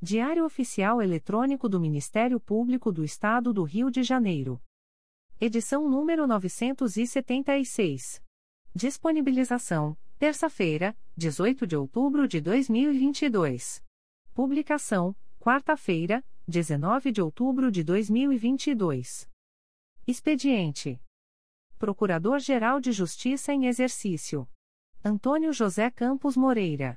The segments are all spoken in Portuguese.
Diário Oficial Eletrônico do Ministério Público do Estado do Rio de Janeiro. Edição número 976. Disponibilização: terça-feira, 18 de outubro de 2022. Publicação: quarta-feira, 19 de outubro de 2022. Expediente: Procurador-Geral de Justiça em Exercício Antônio José Campos Moreira.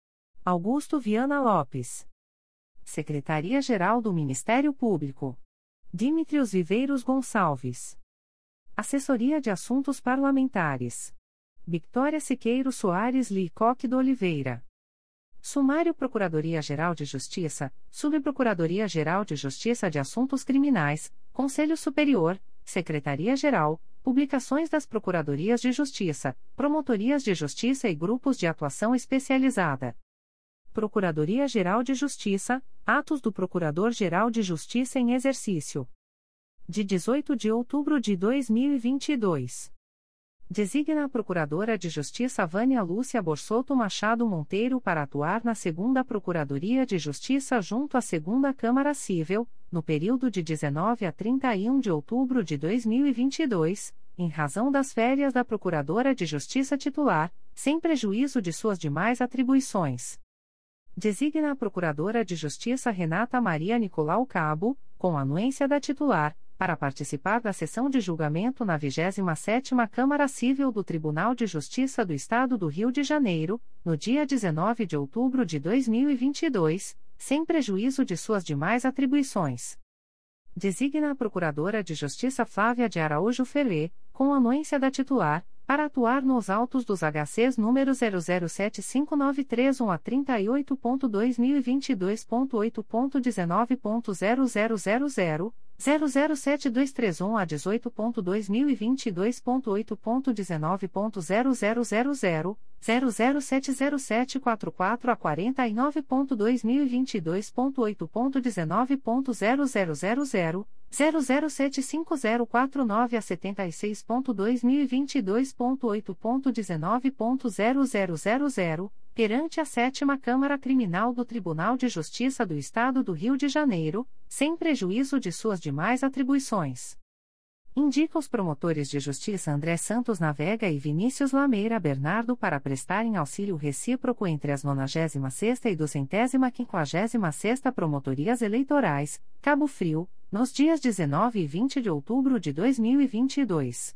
Augusto Viana Lopes. Secretaria-Geral do Ministério Público. Dimitrios Viveiros Gonçalves. Assessoria de Assuntos Parlamentares. Victoria Siqueiro Soares Licoque do Oliveira. Sumário Procuradoria-Geral de Justiça, Subprocuradoria-Geral de Justiça de Assuntos Criminais, Conselho Superior, Secretaria-Geral, Publicações das Procuradorias de Justiça, Promotorias de Justiça e Grupos de Atuação Especializada. Procuradoria-Geral de Justiça, Atos do Procurador-Geral de Justiça em Exercício. De 18 de outubro de 2022. Designa a Procuradora de Justiça Vânia Lúcia Borsoto Machado Monteiro para atuar na Segunda Procuradoria de Justiça junto à Segunda Câmara Civil, no período de 19 a 31 de outubro de 2022, em razão das férias da Procuradora de Justiça titular, sem prejuízo de suas demais atribuições. Designa a Procuradora de Justiça Renata Maria Nicolau Cabo, com anuência da titular, para participar da sessão de julgamento na 27ª Câmara Civil do Tribunal de Justiça do Estado do Rio de Janeiro, no dia 19 de outubro de 2022, sem prejuízo de suas demais atribuições. Designa a Procuradora de Justiça Flávia de Araújo Ferê, com anuência da titular, para atuar nos autos dos HCs número 0075931 a 38.2022.8.19.0000, 007231 a 18.2022.8.19.0000, 00707444 a 49.2022.8.19.0000, 00750449 a 76.2022.8.19.0000, perante a Sétima Câmara Criminal do Tribunal de Justiça do Estado do Rio de Janeiro, sem prejuízo de suas demais atribuições. Indica os promotores de justiça André Santos Navega e Vinícius Lameira Bernardo para prestarem auxílio recíproco entre as 96ª e 256ª Promotorias Eleitorais, Cabo Frio, nos dias 19 e 20 de outubro de 2022.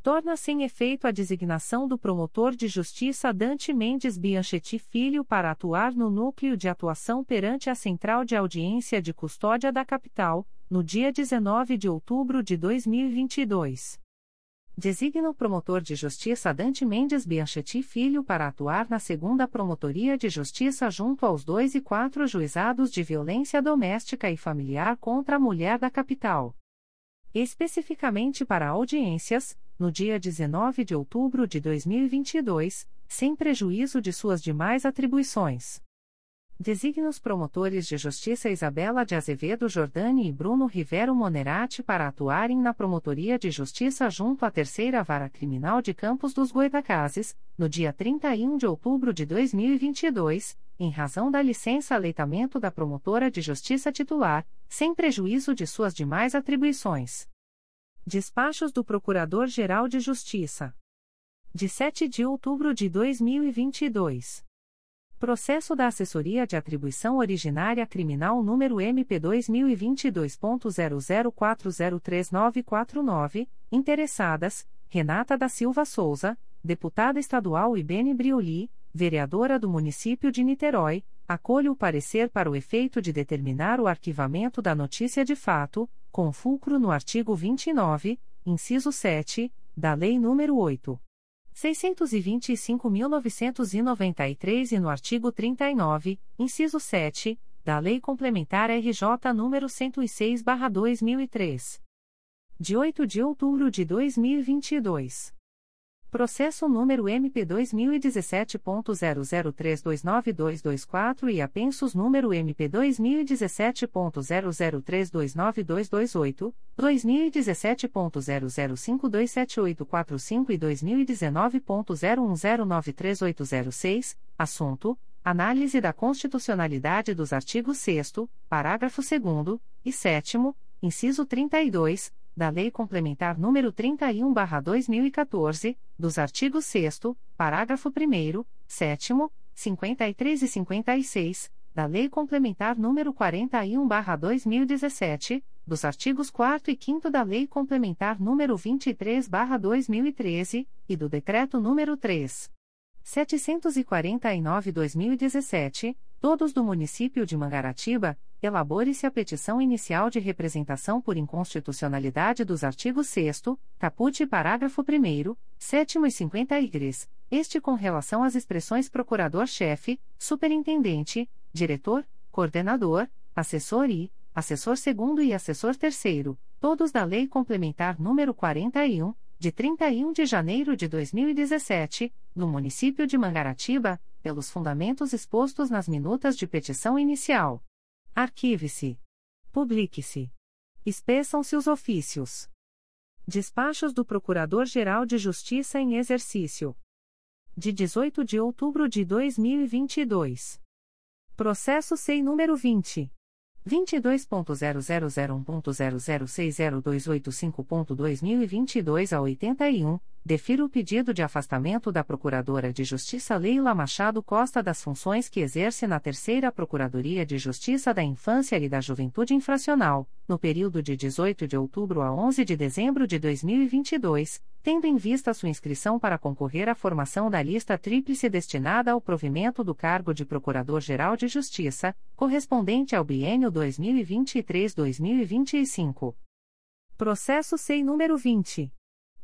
Torna-se em efeito a designação do promotor de justiça Dante Mendes Bianchetti Filho para atuar no núcleo de atuação perante a Central de Audiência de Custódia da Capital, no dia 19 de outubro de 2022. Designa o promotor de justiça Dante Mendes Bianchetti Filho para atuar na segunda Promotoria de Justiça junto aos dois e quatro juizados de violência doméstica e familiar contra a mulher da capital. Especificamente para audiências, no dia 19 de outubro de 2022, sem prejuízo de suas demais atribuições. Designa os promotores de justiça Isabela de Azevedo Jordani e Bruno Rivero Monerati para atuarem na Promotoria de Justiça junto à Terceira Vara Criminal de Campos dos Goitacazes, no dia 31 de outubro de 2022, em razão da licença aleitamento da promotora de justiça titular, sem prejuízo de suas demais atribuições. Despachos do Procurador-Geral de Justiça. De 7 de outubro de 2022. Processo da Assessoria de Atribuição Originária Criminal número MP2022.00403949, interessadas, Renata da Silva Souza, deputada estadual Ibene Brioli, vereadora do município de Niterói, acolho o parecer para o efeito de determinar o arquivamento da notícia de fato, com fulcro no artigo 29, inciso 7, da Lei nº 8. 625.993 e no artigo 39, inciso 7, da Lei Complementar RJ nº 106/2003. De 8 de outubro de 2022. Processo número MP2017.00329224 e apensos número MP2017.00329228, 2017.00527845 e 2019.01093806, assunto: Análise da constitucionalidade dos artigos 6 parágrafo 2 e 7 inciso 32, da Lei Complementar nº 31/2014, dos artigos 6 parágrafo 1 7 53 e 56, da Lei Complementar nº 41/2017, dos artigos 4 e 5 da Lei Complementar nº 23/2013 e do Decreto nº 3. 749/2017, todos do município de Mangaratiba, elabore-se a petição inicial de representação por inconstitucionalidade dos artigos 6 caput parágrafo 1 7 e 50 igres, este com relação às expressões procurador-chefe, superintendente, diretor, coordenador, assessor e, assessor segundo e assessor terceiro, todos da Lei Complementar número 41, de 31 de janeiro de 2017, no município de Mangaratiba, pelos fundamentos expostos nas minutas de petição inicial. Arquive-se. Publique-se. Espeçam-se os ofícios. Despachos do Procurador-Geral de Justiça em Exercício. De 18 de outubro de 2022. Processo SEI número 20. 22.0001.0060285.2022 a 81, defiro o pedido de afastamento da Procuradora de Justiça Leila Machado Costa das funções que exerce na Terceira Procuradoria de Justiça da Infância e da Juventude Infracional, no período de 18 de outubro a 11 de dezembro de 2022, tendo em vista sua inscrição para concorrer à formação da lista tríplice destinada ao provimento do cargo de Procurador-Geral de Justiça, correspondente ao biênio 2023-2025. Processo SEI número 20.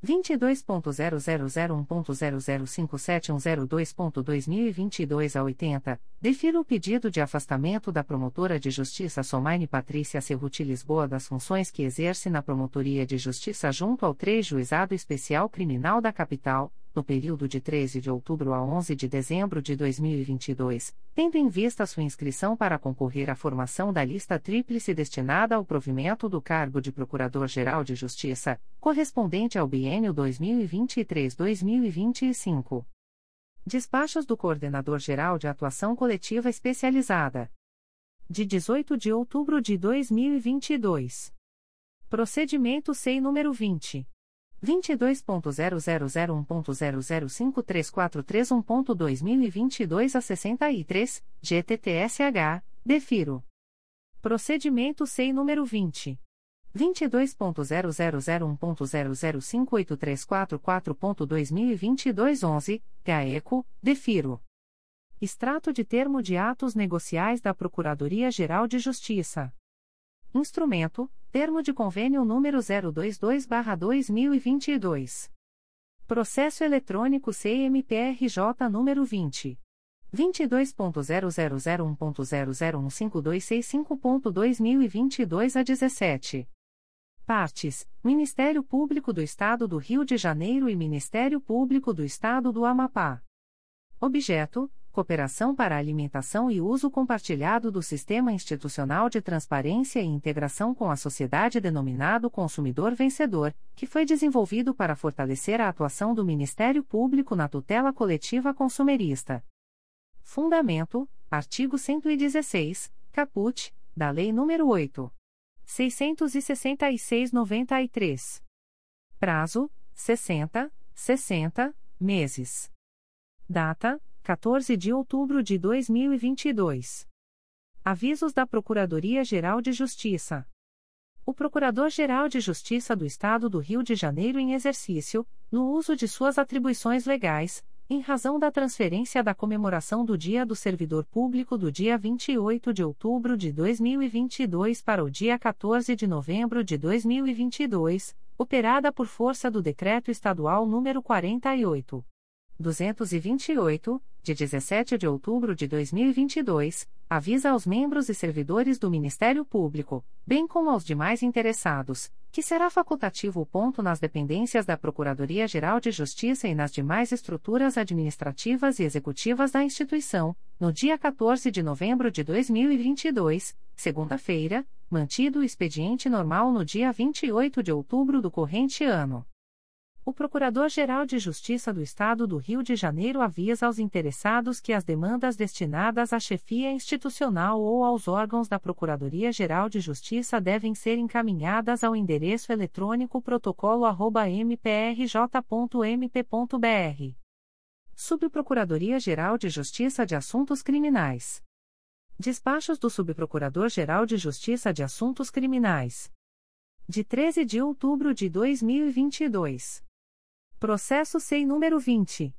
22.0001.0057102.2022 a 80, defiro o pedido de afastamento da promotora de justiça Somaine Patrícia Cerruti Lisboa das funções que exerce na Promotoria de Justiça junto ao 3 Juizado Especial Criminal da Capital, no período de 13 de outubro a 11 de dezembro de 2022, tendo em vista sua inscrição para concorrer à formação da lista tríplice destinada ao provimento do cargo de Procurador-Geral de Justiça, correspondente ao biênio 2023-2025. Despachos do Coordenador-Geral de Atuação Coletiva Especializada. De 18 de outubro de 2022. Procedimento SEI número 20. 22.0001.0053431.2022 a 63, GTTSH, defiro. Procedimento SEI número 20. 22.0001.0058344.2022 11, GAECO, defiro. Extrato de termo de atos negociais da Procuradoria-Geral de Justiça. Instrumento: Termo de Convênio número 022/2022. Processo eletrônico CMPRJ número 20 22.0001.0015265.2022 a 17. Partes: Ministério Público do Estado do Rio de Janeiro e Ministério Público do Estado do Amapá. Objeto: Cooperação para a Alimentação e Uso Compartilhado do Sistema Institucional de Transparência e Integração com a Sociedade denominado Consumidor Vencedor, que foi desenvolvido para fortalecer a atuação do Ministério Público na tutela coletiva consumerista. Fundamento: artigo 116, caput, da Lei nº 8. 666-93. Prazo: 60, 60 meses. Data: 14 de outubro de 2022. Avisos da Procuradoria-Geral de Justiça. O Procurador-Geral de Justiça do Estado do Rio de Janeiro, em exercício, no uso de suas atribuições legais, em razão da transferência da comemoração do Dia do Servidor Público do dia 28 de outubro de 2022 para o dia 14 de novembro de 2022, operada por força do Decreto Estadual nº 48. 228, de 17 de outubro de 2022, avisa aos membros e servidores do Ministério Público, bem como aos demais interessados, que será facultativo o ponto nas dependências da Procuradoria-Geral de Justiça e nas demais estruturas administrativas e executivas da instituição, no dia 14 de novembro de 2022, segunda-feira, mantido o expediente normal no dia 28 de outubro do corrente ano. O Procurador-Geral de Justiça do Estado do Rio de Janeiro avisa aos interessados que as demandas destinadas à chefia institucional ou aos órgãos da Procuradoria-Geral de Justiça devem ser encaminhadas ao endereço eletrônico protocolo@mprj.mp.br. Subprocuradoria-Geral de Justiça de Assuntos Criminais. Despachos do Subprocurador-Geral de Justiça de Assuntos Criminais. De 13 de outubro de 2022. Processo SEI número 20.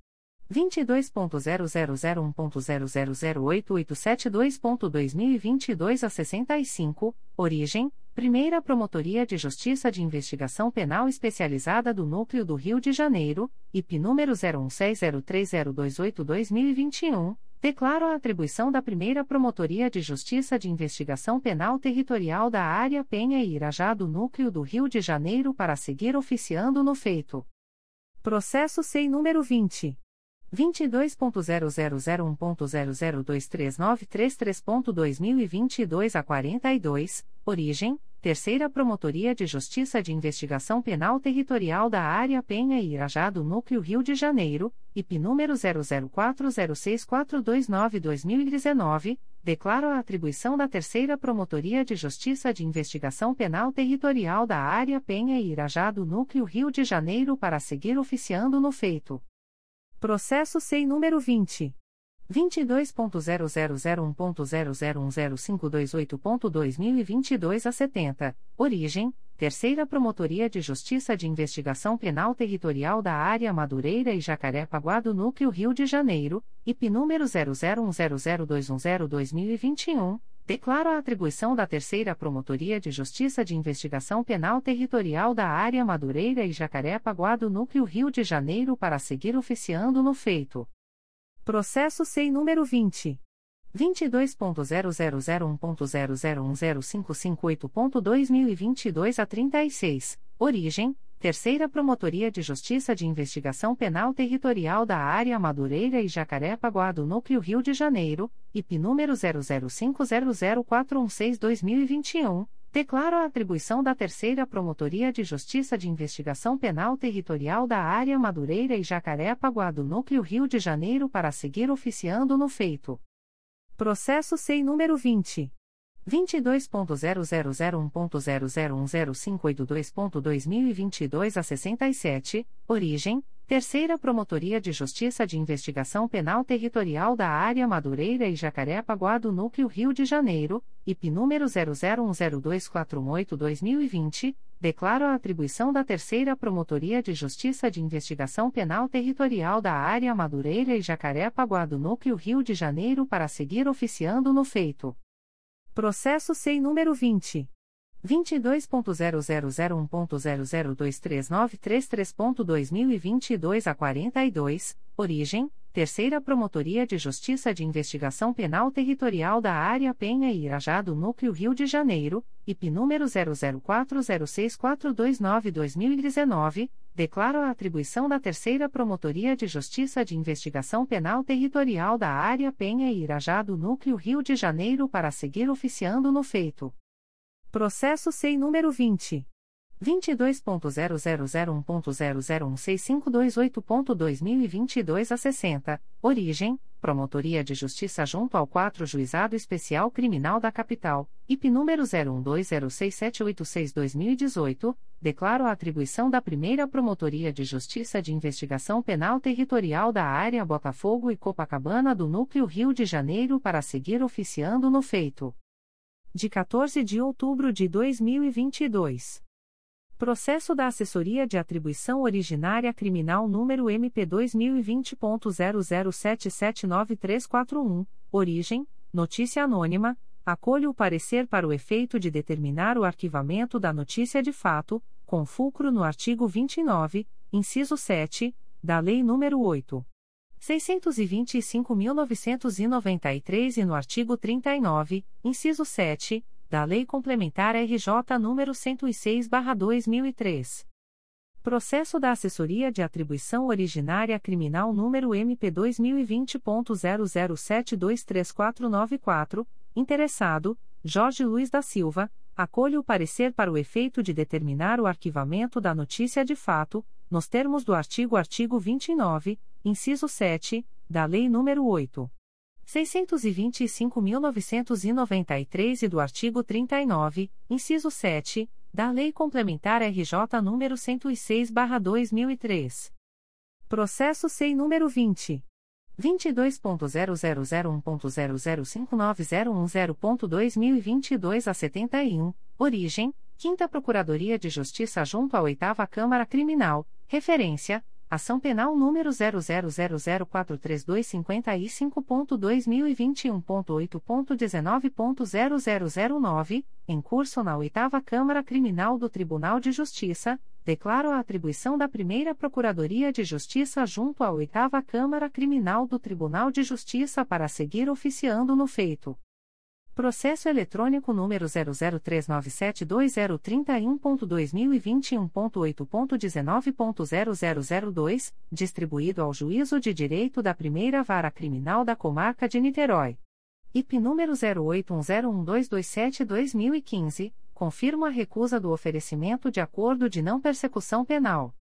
22.0001.0008872.2022 a 65, origem, Primeira Promotoria de Justiça de Investigação Penal Especializada do Núcleo do Rio de Janeiro, IP número 01603028-2021, declaro a atribuição da Primeira Promotoria de Justiça de Investigação Penal Territorial da Área Penha e Irajá do Núcleo do Rio de Janeiro para seguir oficiando no feito. Processo SEI número 20. 22.0001.0023933.2022 a 42, origem, Terceira Promotoria de Justiça de Investigação Penal Territorial da Área Penha e Irajá do Núcleo Rio de Janeiro, IP número 00406429-2019, declaro a atribuição da Terceira Promotoria de Justiça de Investigação Penal Territorial da Área Penha e Irajá do Núcleo Rio de Janeiro para seguir oficiando no feito. Processo SEI número 20. 22.0001.0010528.2022 a 70, origem, Terceira Promotoria de Justiça de Investigação Penal Territorial da Área Madureira e Jacarepaguá do Núcleo Rio de Janeiro, IP número 00100210-2021, declaro a atribuição da Terceira Promotoria de Justiça de Investigação Penal Territorial da Área Madureira e Jacarepaguá do Núcleo Rio de Janeiro para seguir oficiando no feito. Processo SEI número 20. 22.0001.0010558.2022 a 36, origem, Terceira Promotoria de Justiça de Investigação Penal Territorial da Área Madureira e Jacarepaguá do Núcleo Rio de Janeiro, IP número 00500416-2021, Declaro a atribuição da Terceira Promotoria de Justiça de Investigação Penal Territorial da Área Madureira e Jacarepaguá do Núcleo Rio de Janeiro para seguir oficiando no feito. Processo SEI número 20. 22.0001.0010582.2022 a 67, origem, Terceira Promotoria de Justiça de Investigação Penal Territorial da Área Madureira e Jacarepaguá do Núcleo Rio de Janeiro, IP número 00102418-2020, declaro a atribuição da Terceira Promotoria de Justiça de Investigação Penal Territorial da Área Madureira e Jacarepaguá do Núcleo Rio de Janeiro para seguir oficiando no feito. Processo SEI número 20. 22.0001.0023933.2022 a 42, origem, Terceira Promotoria de Justiça de Investigação Penal Territorial da Área Penha e Irajá do Núcleo Rio de Janeiro, IP número 00406429-2019, declaro a atribuição da Terceira Promotoria de Justiça de Investigação Penal Territorial da Área Penha e Irajá do Núcleo Rio de Janeiro para seguir oficiando no feito. Processo SEI número 20. 22.0001.0016528.2022 a 60, origem, Promotoria de Justiça junto ao 4 Juizado Especial Criminal da Capital, IP número 01206786-2018, declaro a atribuição da primeira Promotoria de Justiça de Investigação Penal Territorial da Área Botafogo e Copacabana do Núcleo Rio de Janeiro para seguir oficiando no feito. De 14 de outubro de 2022. Processo da Assessoria de Atribuição Originária Criminal número MP2020.00779341, origem, notícia anônima, acolho o parecer para o efeito de determinar o arquivamento da notícia de fato, com fulcro no artigo 29, inciso 7, da Lei nº 8. 625.993 e no artigo 39, inciso 7, da Lei Complementar RJ nº 106/2003. Processo da Assessoria de Atribuição Originária Criminal número MP2020.00723494, interessado Jorge Luiz da Silva, acolho o parecer para o efeito de determinar o arquivamento da notícia de fato, nos termos do artigo artigo 29, inciso 7, da Lei nº 8. 625.993 e do artigo 39, inciso 7, da Lei Complementar RJ nº 106/2003. Processo SEI número 20 22.0001.0059010.2022 a 71, origem: Quinta Procuradoria de Justiça junto à Oitava Câmara Criminal, referência Ação Penal número 000043255.2021.8.19.0009, em curso na Oitava Câmara Criminal do Tribunal de Justiça, declaro a atribuição da Primeira Procuradoria de Justiça junto à Oitava Câmara Criminal do Tribunal de Justiça para seguir oficiando no feito. Processo eletrônico número 003972031.2021.8.19.0002, distribuído ao Juízo de Direito da Primeira Vara Criminal da Comarca de Niterói. IP número 08101227-2015, confirma a recusa do oferecimento de acordo de não persecução penal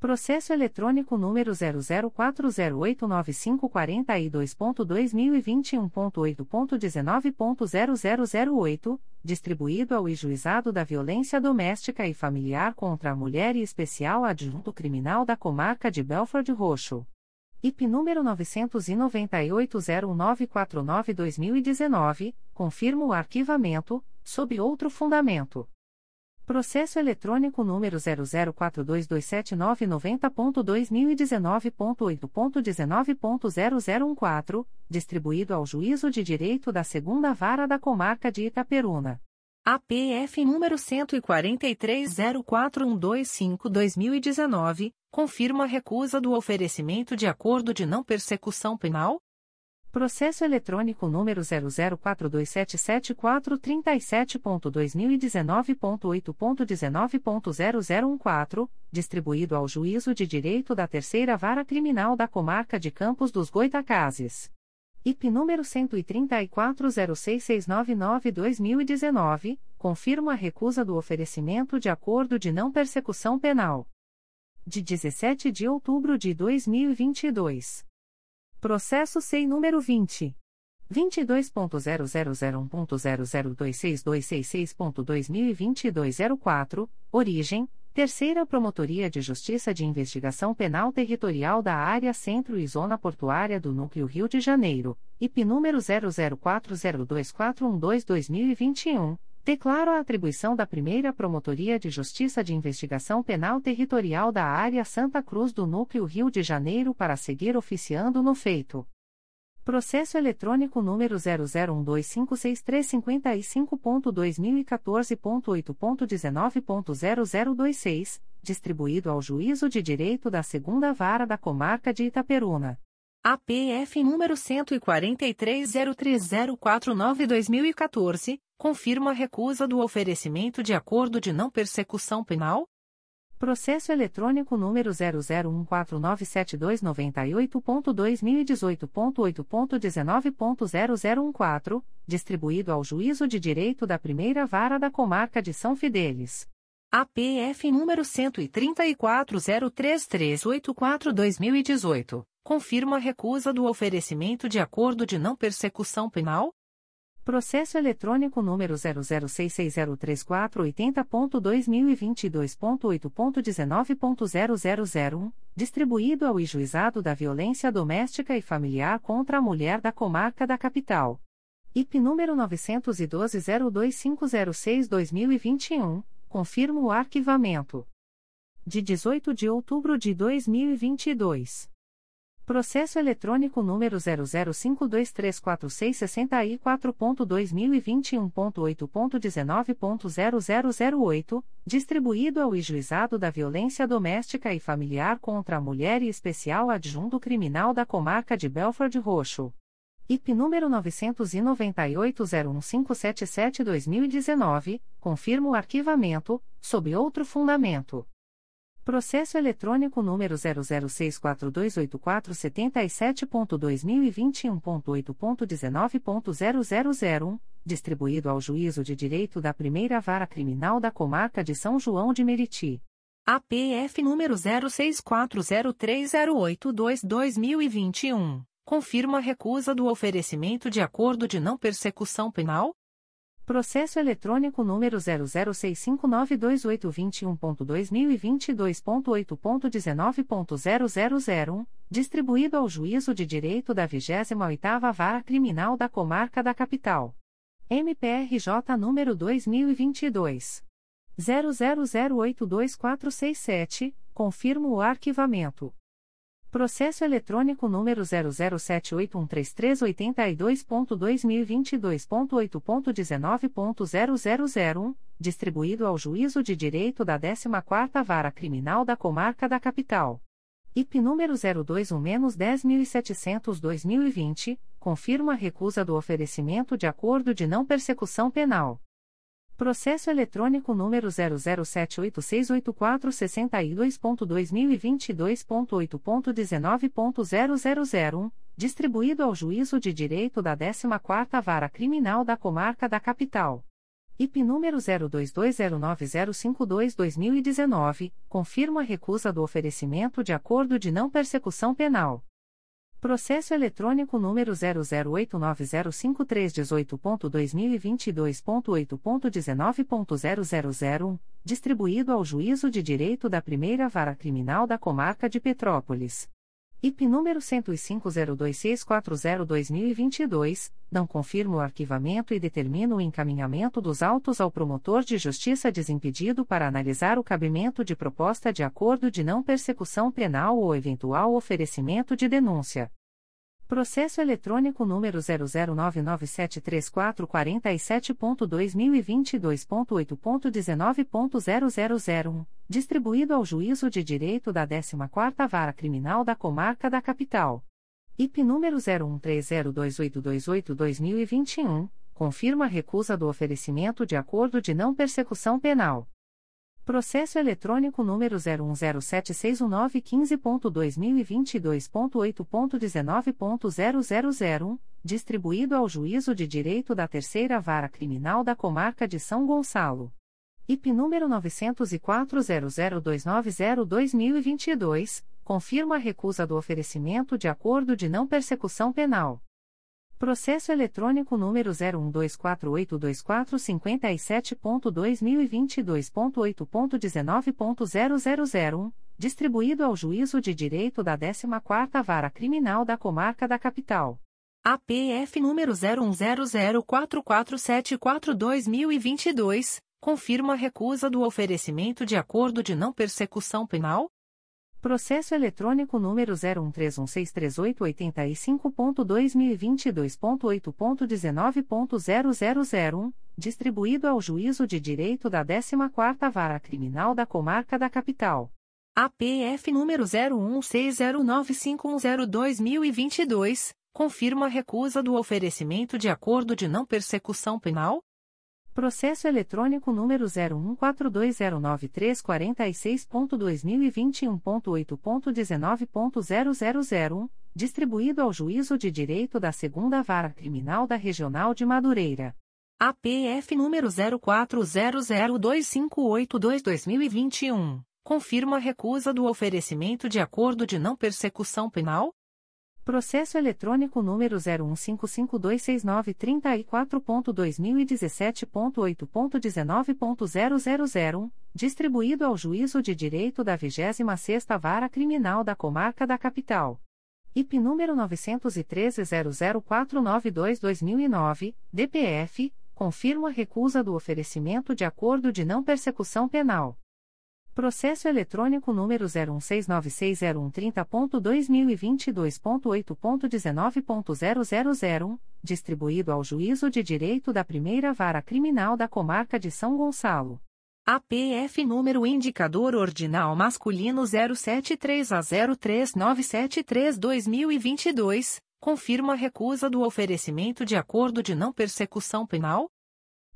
Processo eletrônico número 004089542.2021.8.19.0008, distribuído ao Juizado da Violência Doméstica e Familiar contra a Mulher e Especial Adjunto Criminal da Comarca de Belford Roxo. IP número 9980949-2019, confirma o arquivamento, sob outro fundamento. Processo eletrônico número 004227990.2019.8.19.0014, distribuído ao Juízo de Direito da Segunda Vara da Comarca de Itaperuna. APF número 14304125-2019, confirma a recusa do oferecimento de acordo de não persecução penal, Processo eletrônico número 004277437.2019.8.19.0014, distribuído ao Juízo de Direito da Terceira Vara Criminal da Comarca de Campos dos Goitacazes. IP número 13406699-2019, confirma a recusa do oferecimento de acordo de não persecução penal. De 17 de outubro de 2022. Processo SEI número 20. 22.0001.0026266.2022 a 04, origem, Terceira Promotoria de Justiça de Investigação Penal Territorial da Área Centro e Zona Portuária do Núcleo Rio de Janeiro, IP número 00402412-2021, Declaro a atribuição da primeira Promotoria de Justiça de Investigação Penal Territorial da Área Santa Cruz do Núcleo Rio de Janeiro para seguir oficiando no feito. Processo eletrônico número 001256355.2014.8.19.0026, distribuído ao Juízo de Direito da Segunda Vara da Comarca de Itaperuna. APF número 14303049-2014, confirma a recusa do oferecimento de acordo de não persecução penal? Processo eletrônico número 001497298.2018.8.19.0014, distribuído ao Juízo de Direito da Primeira Vara da Comarca de São Fidélis. APF número 133034-2018, confirma a recusa do oferecimento de acordo de não persecução penal? Processo eletrônico número 006603480.2022.8.19.0001, distribuído ao Juizado da Violência Doméstica e Familiar contra a Mulher da Comarca da Capital. IP número 912-02506-2021, confirma o arquivamento. De 18 de outubro de 2022. Processo eletrônico número 005234664.2021.8.19.0008, distribuído ao Juizado da Violência Doméstica e Familiar contra a Mulher e Especial Adjunto Criminal da Comarca de Belford Roxo. IP número 998-01577-2019, confirma o arquivamento, sob outro fundamento. Processo eletrônico número 006428477.2021.8.19.0001, distribuído ao Juízo de Direito da Primeira Vara Criminal da Comarca de São João de Meriti. APF número 06403082-2021, confirma a recusa do oferecimento de acordo de não persecução penal? Processo eletrônico número 006592821.2022.8.19.0001, distribuído ao Juízo de Direito da 28ª Vara Criminal da Comarca da Capital. MPRJ número 2022 00082467, confirmo o arquivamento. Processo eletrônico número 007813382.2022.8.19.0001, distribuído ao Juízo de Direito da 14ª Vara Criminal da Comarca da Capital. IP número 021-10700-2020, confirma a recusa do oferecimento de acordo de não persecução penal Processo eletrônico número 007868462.2022.8.19.0001, distribuído ao Juízo de Direito da 14ª Vara Criminal da Comarca da Capital. IP número 02209052-2019, confirma a recusa do oferecimento de acordo de não persecução penal Processo eletrônico número 008905318.2022.8.19.0001, distribuído ao Juízo de Direito da Primeira Vara Criminal da Comarca de Petrópolis. IP número 10502640-2022, não confirma o arquivamento e determina o encaminhamento dos autos ao promotor de justiça desimpedido para analisar o cabimento de proposta de acordo de não persecução penal ou eventual oferecimento de denúncia. Processo eletrônico número 009973447.2022.8.19.0001, distribuído ao Juízo de Direito da 14ª Vara Criminal da Comarca da Capital. IP número 01302828-2021, confirma a recusa do oferecimento de acordo de não persecução penal Processo eletrônico número 01076195.2022.8.19.0001, distribuído ao Juízo de Direito da Terceira Vara Criminal da Comarca de São Gonçalo. IP número 904-00290-2022, confirma a recusa do oferecimento de acordo de não persecução penal Processo eletrônico número 012482457.2022.8.19.0001, distribuído ao Juízo de Direito da 14ª Vara Criminal da Comarca da Capital. APF número 01004474-2022, confirma a recusa do oferecimento de acordo de não persecução penal? Processo eletrônico número 013163885.2022.8.19.0001, distribuído ao Juízo de Direito da 14ª Vara Criminal da Comarca da Capital. APF número 01609510-2022, confirma a recusa do oferecimento de acordo de não persecução penal? Processo eletrônico número 014293446.2021.8.19.0001, distribuído ao Juízo de Direito da Segunda Vara Criminal da Regional de Madureira. APF número 04002582-2021, confirma a recusa do oferecimento de acordo de não persecução penal? Processo eletrônico número 015526934.2017.8.19.0001, distribuído ao Juízo de Direito da 26ª Vara Criminal da Comarca da Capital. IP número 913-00492-2009, DPF, confirma a recusa do oferecimento de acordo de não persecução penal Processo eletrônico número 016960130.2022.8.19.0001, distribuído ao Juízo de Direito da Primeira Vara Criminal da Comarca de São Gonçalo. APF número indicador ordinal masculino 073 a 03973-2022, confirma a recusa do oferecimento de acordo de não persecução penal?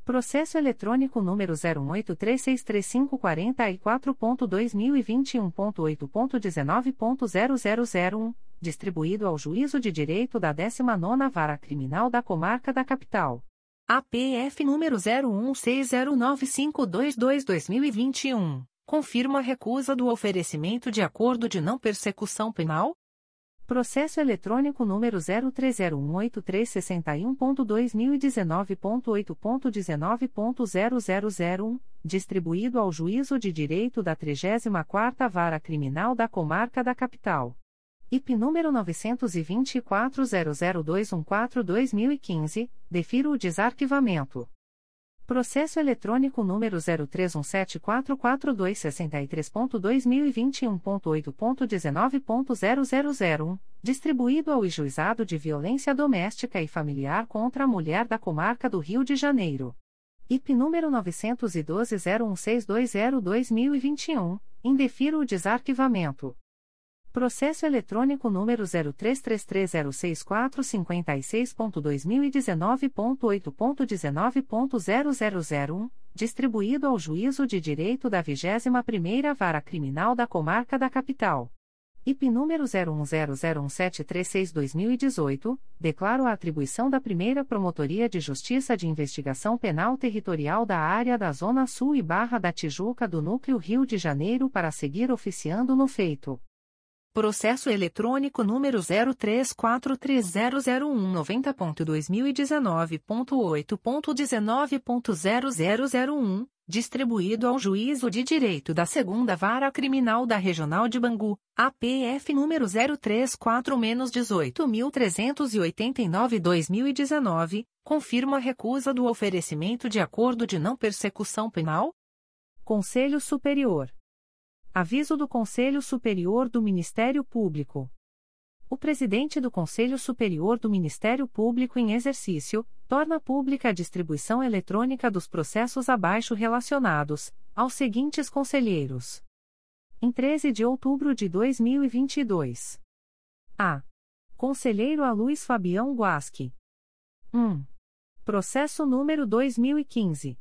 Processo eletrônico número 0183634.2021.8.19.0001, distribuído ao Juízo de Direito da 19ª Vara Criminal da Comarca da Capital. APF número 01609522-2021, confirma a recusa do oferecimento de acordo de não persecução penal? Processo eletrônico número 030183761.2019.8.19.0001, distribuído ao Juízo de Direito da 34ª Vara Criminal da Comarca da Capital. IP número 924.00214-2015, defiro o desarquivamento. Processo eletrônico número 031744263.2021.8.19.0001, distribuído ao Juizado de Violência Doméstica e Familiar contra a Mulher da Comarca do Rio de Janeiro. IP número 912-01620-2021, indefiro o desarquivamento. Processo eletrônico número 033306456.2019.8.19.0001, distribuído ao Juízo de Direito da 21ª Vara Criminal da Comarca da Capital. IP número 01001736-2018, declaro a atribuição da primeira Promotoria de Justiça de Investigação Penal Territorial da Área da Zona Sul e Barra da Tijuca do Núcleo Rio de Janeiro para seguir oficiando no feito. Processo eletrônico número 034300190.2019.8.19.0001, distribuído ao Juízo de Direito da Segunda Vara Criminal da Regional de Bangu, APF número 034-18389-2019, confirma a recusa do oferecimento de acordo de não persecução penal? Conselho Superior Aviso do Conselho Superior do Ministério Público. O presidente do Conselho Superior do Ministério Público em exercício torna pública a distribuição eletrônica dos processos abaixo relacionados aos seguintes conselheiros. Em 13 de outubro de 2022. A. Conselheiro a Luiz Fabião Guasque. 1. Processo número 2015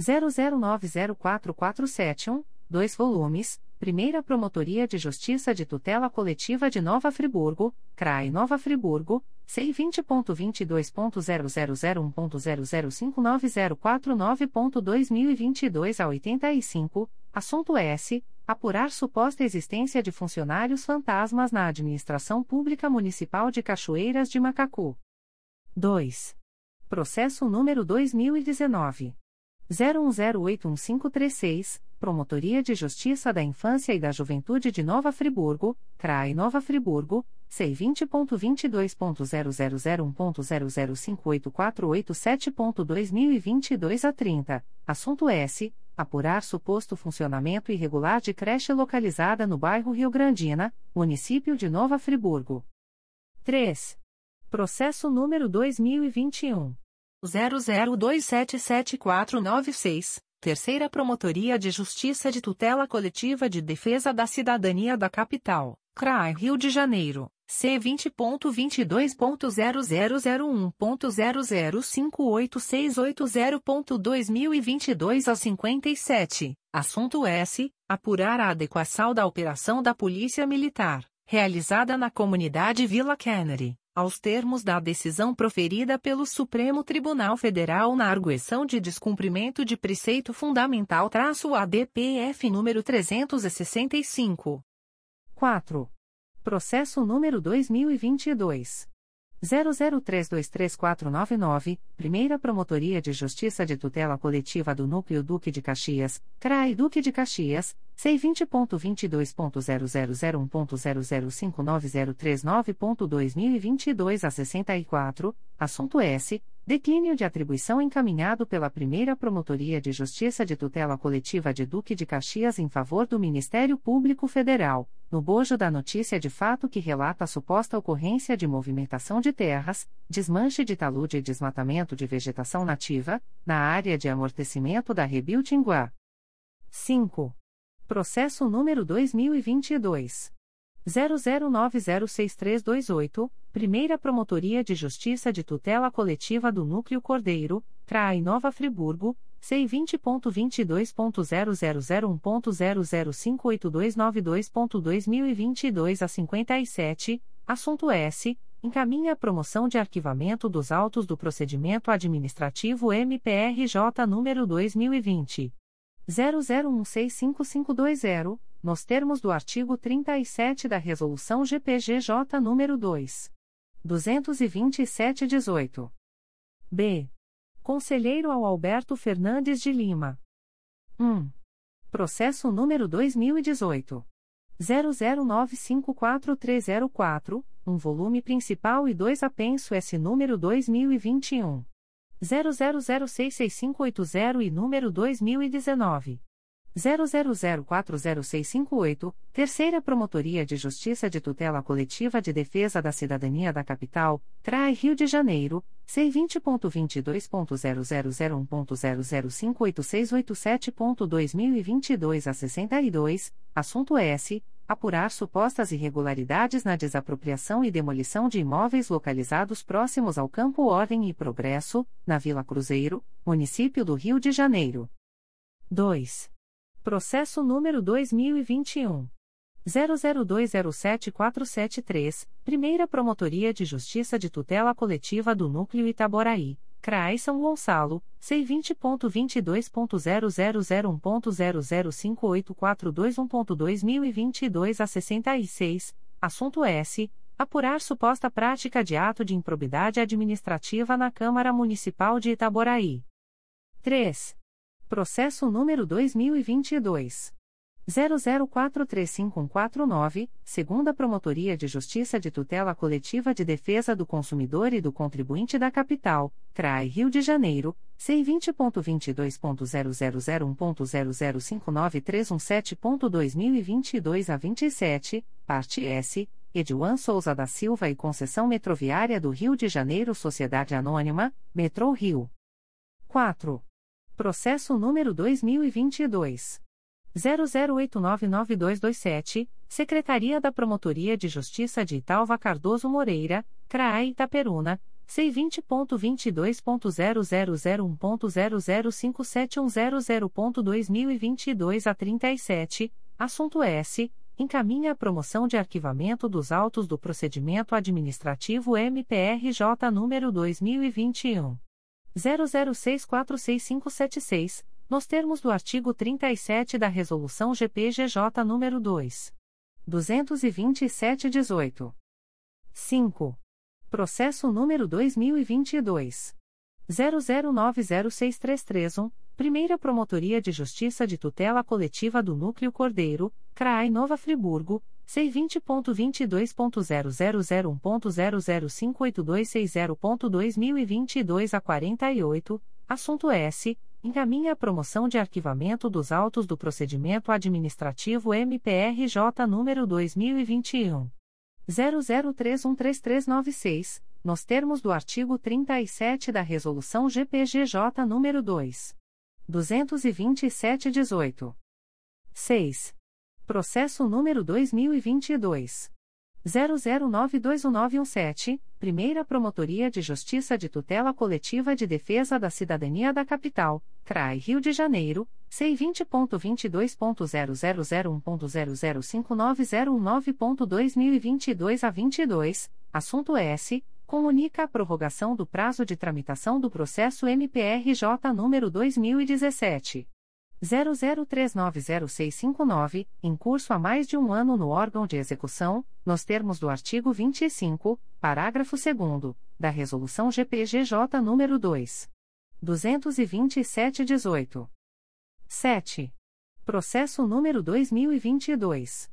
00904471, 2 volumes Primeira Promotoria de Justiça de Tutela Coletiva de Nova Friburgo, CRAE Nova Friburgo, C20.22.0001.0059049.2022 a 85, assunto S. Apurar suposta existência de funcionários fantasmas na Administração Pública Municipal de Cachoeiras de Macacu. 2. Processo número 2019. 01081536 Promotoria de Justiça da Infância e da Juventude de Nova Friburgo, CRAI Nova Friburgo, C20.22.0001.0058487.2022 a 30, assunto S. Apurar suposto funcionamento irregular de creche localizada no bairro Rio Grandina, município de Nova Friburgo. 3. Processo número 2021. 00277496. Terceira Promotoria de Justiça de Tutela Coletiva de Defesa da Cidadania da Capital, CRAI Rio de Janeiro, C vinte ponto vinte dois ponto zero zero zero um ponto zero zero cinco oito seis oito zero ponto dois mil e vinte e dois a cinquenta e sete. Assunto S apurar a adequação da operação da Polícia Militar realizada na comunidade Vila Kennedy aos termos da decisão proferida pelo Supremo Tribunal Federal na arguição de descumprimento de preceito fundamental traço ADPF número trezentos e sessenta e cinco 4. Processo número 2022. 00323499, Primeira Promotoria de Justiça de Tutela Coletiva do Núcleo Duque de Caxias, CRAI Duque de Caxias, C20.22.0001.0059039.2022 a 64, assunto S. Declínio de atribuição encaminhado pela Primeira Promotoria de Justiça de Tutela Coletiva de Duque de Caxias em favor do Ministério Público Federal, no bojo da notícia de fato que relata a suposta ocorrência de movimentação de terras, desmanche de talude e desmatamento de vegetação nativa, na área de amortecimento da Tinguá. 5. Processo número 2022. 00906328, Primeira Promotoria de Justiça de Tutela Coletiva do Núcleo Cordeiro, CRAI Nova Friburgo, C20.22.0001.0058292.2022 a 57, assunto S. Encaminha a promoção de arquivamento dos autos do procedimento administrativo MPRJ número 2020. 00165520 nos termos do artigo 37 da Resolução GPGJ nº 2. 227-18. B. Conselheiro ao Alberto Fernandes de Lima. 1. Processo número 2018. 00954304, um volume principal e dois apenso S número 2021. 00066580 e número 2019. 00040658, Terceira Promotoria de Justiça de Tutela Coletiva de Defesa da Cidadania da Capital, CRAI Rio de Janeiro, C20.22.0001.0058687.2022 a 62, assunto S. Apurar supostas irregularidades na desapropriação e demolição de imóveis localizados próximos ao Campo Ordem e Progresso, na Vila Cruzeiro, município do Rio de Janeiro. 2. Processo número 2021. 00207473, Primeira Promotoria de Justiça de Tutela Coletiva do Núcleo Itaboraí, CRAI São Gonçalo, C20.22.0001.0058421.2022 a 66, assunto S. Apurar suposta prática de ato de improbidade administrativa na Câmara Municipal de Itaboraí. 3. Processo número 2022. 00435149, segunda Promotoria de Justiça de Tutela Coletiva de Defesa do Consumidor e do Contribuinte da Capital, CRAI Rio de Janeiro, C20.22.0001.0059317.2022 a 27, parte S, Edwan Souza da Silva e Concessão Metroviária do Rio de Janeiro Sociedade Anônima, Metrô Rio. 4. Processo número 2022. 00899227, Secretaria da Promotoria de Justiça de Italva Cardoso Moreira, CRAI Itaperuna, C20.22.0001.0057100.2022 a 37, assunto S. Encaminha a promoção de arquivamento dos autos do procedimento administrativo MPRJ número 2021. 00646576, nos termos do artigo 37 da Resolução GPGJ nº 2. 227-18. 5. Processo número 2022. 00906331, Primeira Promotoria de Justiça de Tutela Coletiva do Núcleo Cordeiro, CRAI Nova Friburgo, C20.22.0001.0058260.2022 a 48, assunto S. Encaminha a promoção de arquivamento dos autos do procedimento administrativo MPRJ número 2021. 00313396, nos termos do artigo 37 da Resolução GPGJ número 2. 227-18. 6. Processo número 2022. 00921917, Primeira Promotoria de Justiça de Tutela Coletiva de Defesa da Cidadania da Capital, CRAI Rio de Janeiro, C20.22.0001.0059019.2022 a 22, assunto S. Comunica a prorrogação do prazo de tramitação do processo MPRJ número 2017. 00390659, em curso há mais de um ano no órgão de execução, nos termos do artigo 25, parágrafo 2 da Resolução GPGJ nº 2. 227-18. 7. Processo número 2022.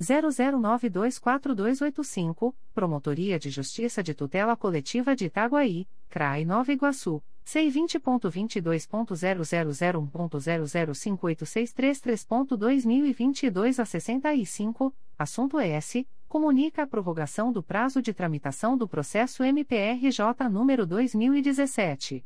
00924285, Promotoria de Justiça de Tutela Coletiva de Itaguaí, CRAI Nova Iguaçu, C20.22.0001.0058633.2022 a 65, assunto S. Comunica a prorrogação do prazo de tramitação do processo MPRJ número 2017.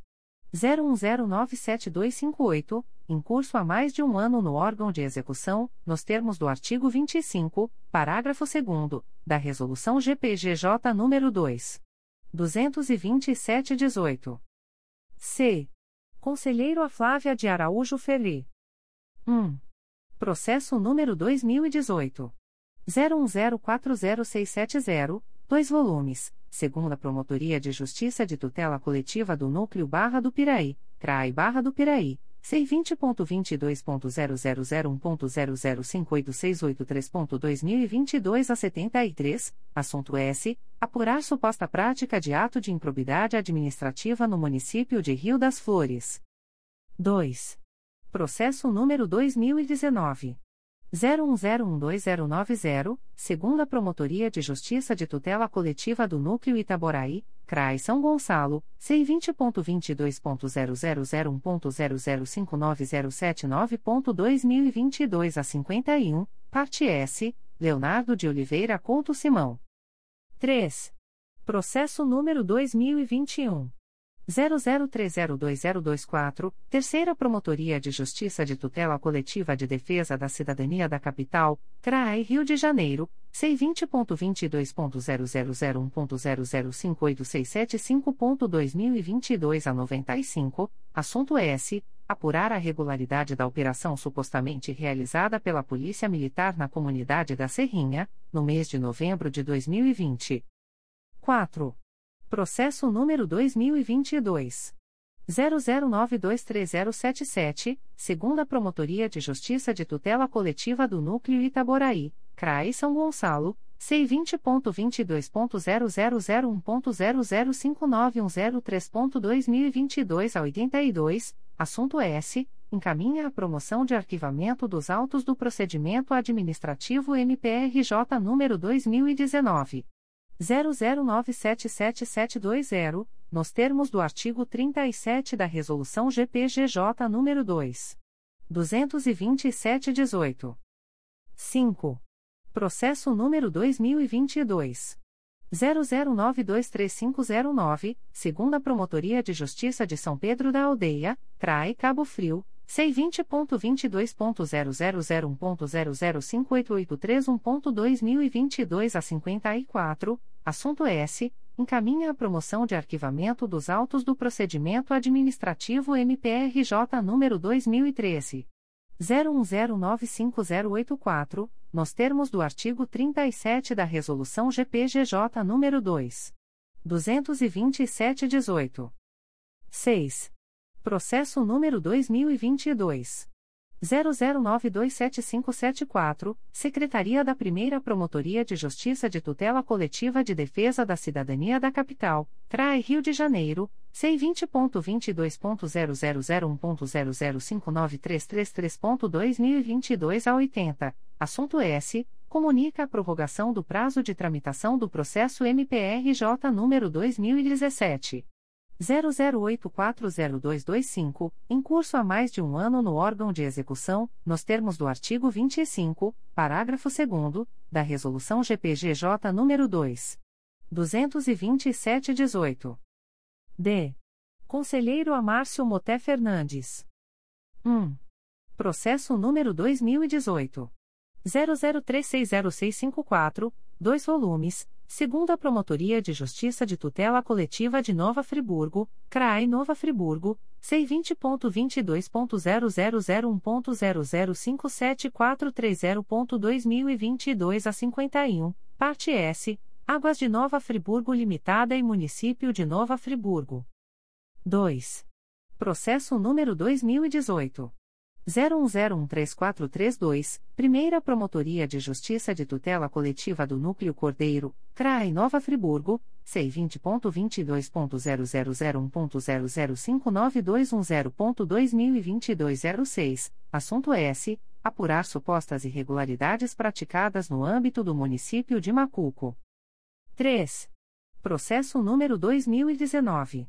01097258, em curso há mais de um ano no órgão de execução, nos termos do artigo 25, parágrafo 2 da Resolução GPGJ nº 2. 227-18. C. Conselheiro a Flávia de Araújo Ferri. 1. Processo número 2018. 01040670, 2 volumes, segundo a Promotoria de Justiça de Tutela Coletiva do Núcleo Barra do Piraí, CRAI Barra do Piraí, C20.22.0001.0058683.2022 a 73, assunto S. Apurar suposta prática de ato de improbidade administrativa no município de Rio das Flores. 2. Processo número 2019. 01012090, segunda Promotoria de Justiça de Tutela Coletiva do Núcleo Itaboraí, CRAI São Gonçalo, C20.22.0001.0059079.2022 a 51, parte S, Leonardo de Oliveira Couto Simão. 3. Processo número 2021. 00302024, Terceira Promotoria de Justiça de Tutela Coletiva de Defesa da Cidadania da Capital, CRAI Rio de Janeiro, C20.22.0001.0058675.2022 a 95, assunto S. Apurar a regularidade da operação supostamente realizada pela Polícia Militar na comunidade da Serrinha, no mês de novembro de 2020. 4. Processo número 2022. 00923077, segunda Promotoria de Justiça de Tutela Coletiva do Núcleo Itaboraí, CRAI São Gonçalo, C20.22.0001.0059103.2022 a 82, assunto S. Encaminha a promoção de arquivamento dos autos do procedimento administrativo MPRJ número 2019. 00977720, nos termos do artigo 37 da Resolução GPGJ nº 2. 227-18. 5. Processo número 2022. 00923509, segunda Promotoria de Justiça de São Pedro da Aldeia, CRAE Cabo Frio, C20.22.0001.0058831.2022 a 54, assunto S. Encaminha a promoção de arquivamento dos autos do procedimento administrativo MPRJ número 2013. 01095084, nos termos do artigo 37 da Resolução GPGJ número 2. 227-18. 6. Processo número 2022. 00927574, Secretaria da Primeira Promotoria de Justiça de Tutela Coletiva de Defesa da Cidadania da Capital, CRAE Rio de Janeiro, C20.22.0001.0059333.2022 a 80, assunto S. Comunica a prorrogação do prazo de tramitação do processo MPRJ número 2017. 00840225, em curso há mais de um ano no órgão de execução, nos termos do artigo 25, parágrafo 2 da Resolução GPGJ nº 2. 227-18. D. Conselheiro Amárcio Moté Fernandes. 1. Processo número 2018. 00360654, 2 volumes, segunda Promotoria de Justiça de Tutela Coletiva de Nova Friburgo, CRAI Nova Friburgo, C20.22.0001.0057430.2022 a 51, parte S, Águas de Nova Friburgo Limitada e Município de Nova Friburgo. 2. Processo número 2018. 01013432, Primeira Promotoria de Justiça de Tutela Coletiva do Núcleo Cordeiro, CRAE Nova Friburgo, C20.22.0001.0059210.2022 06, assunto S. Apurar supostas irregularidades praticadas no âmbito do município de Macuco. 3. Processo número 2019.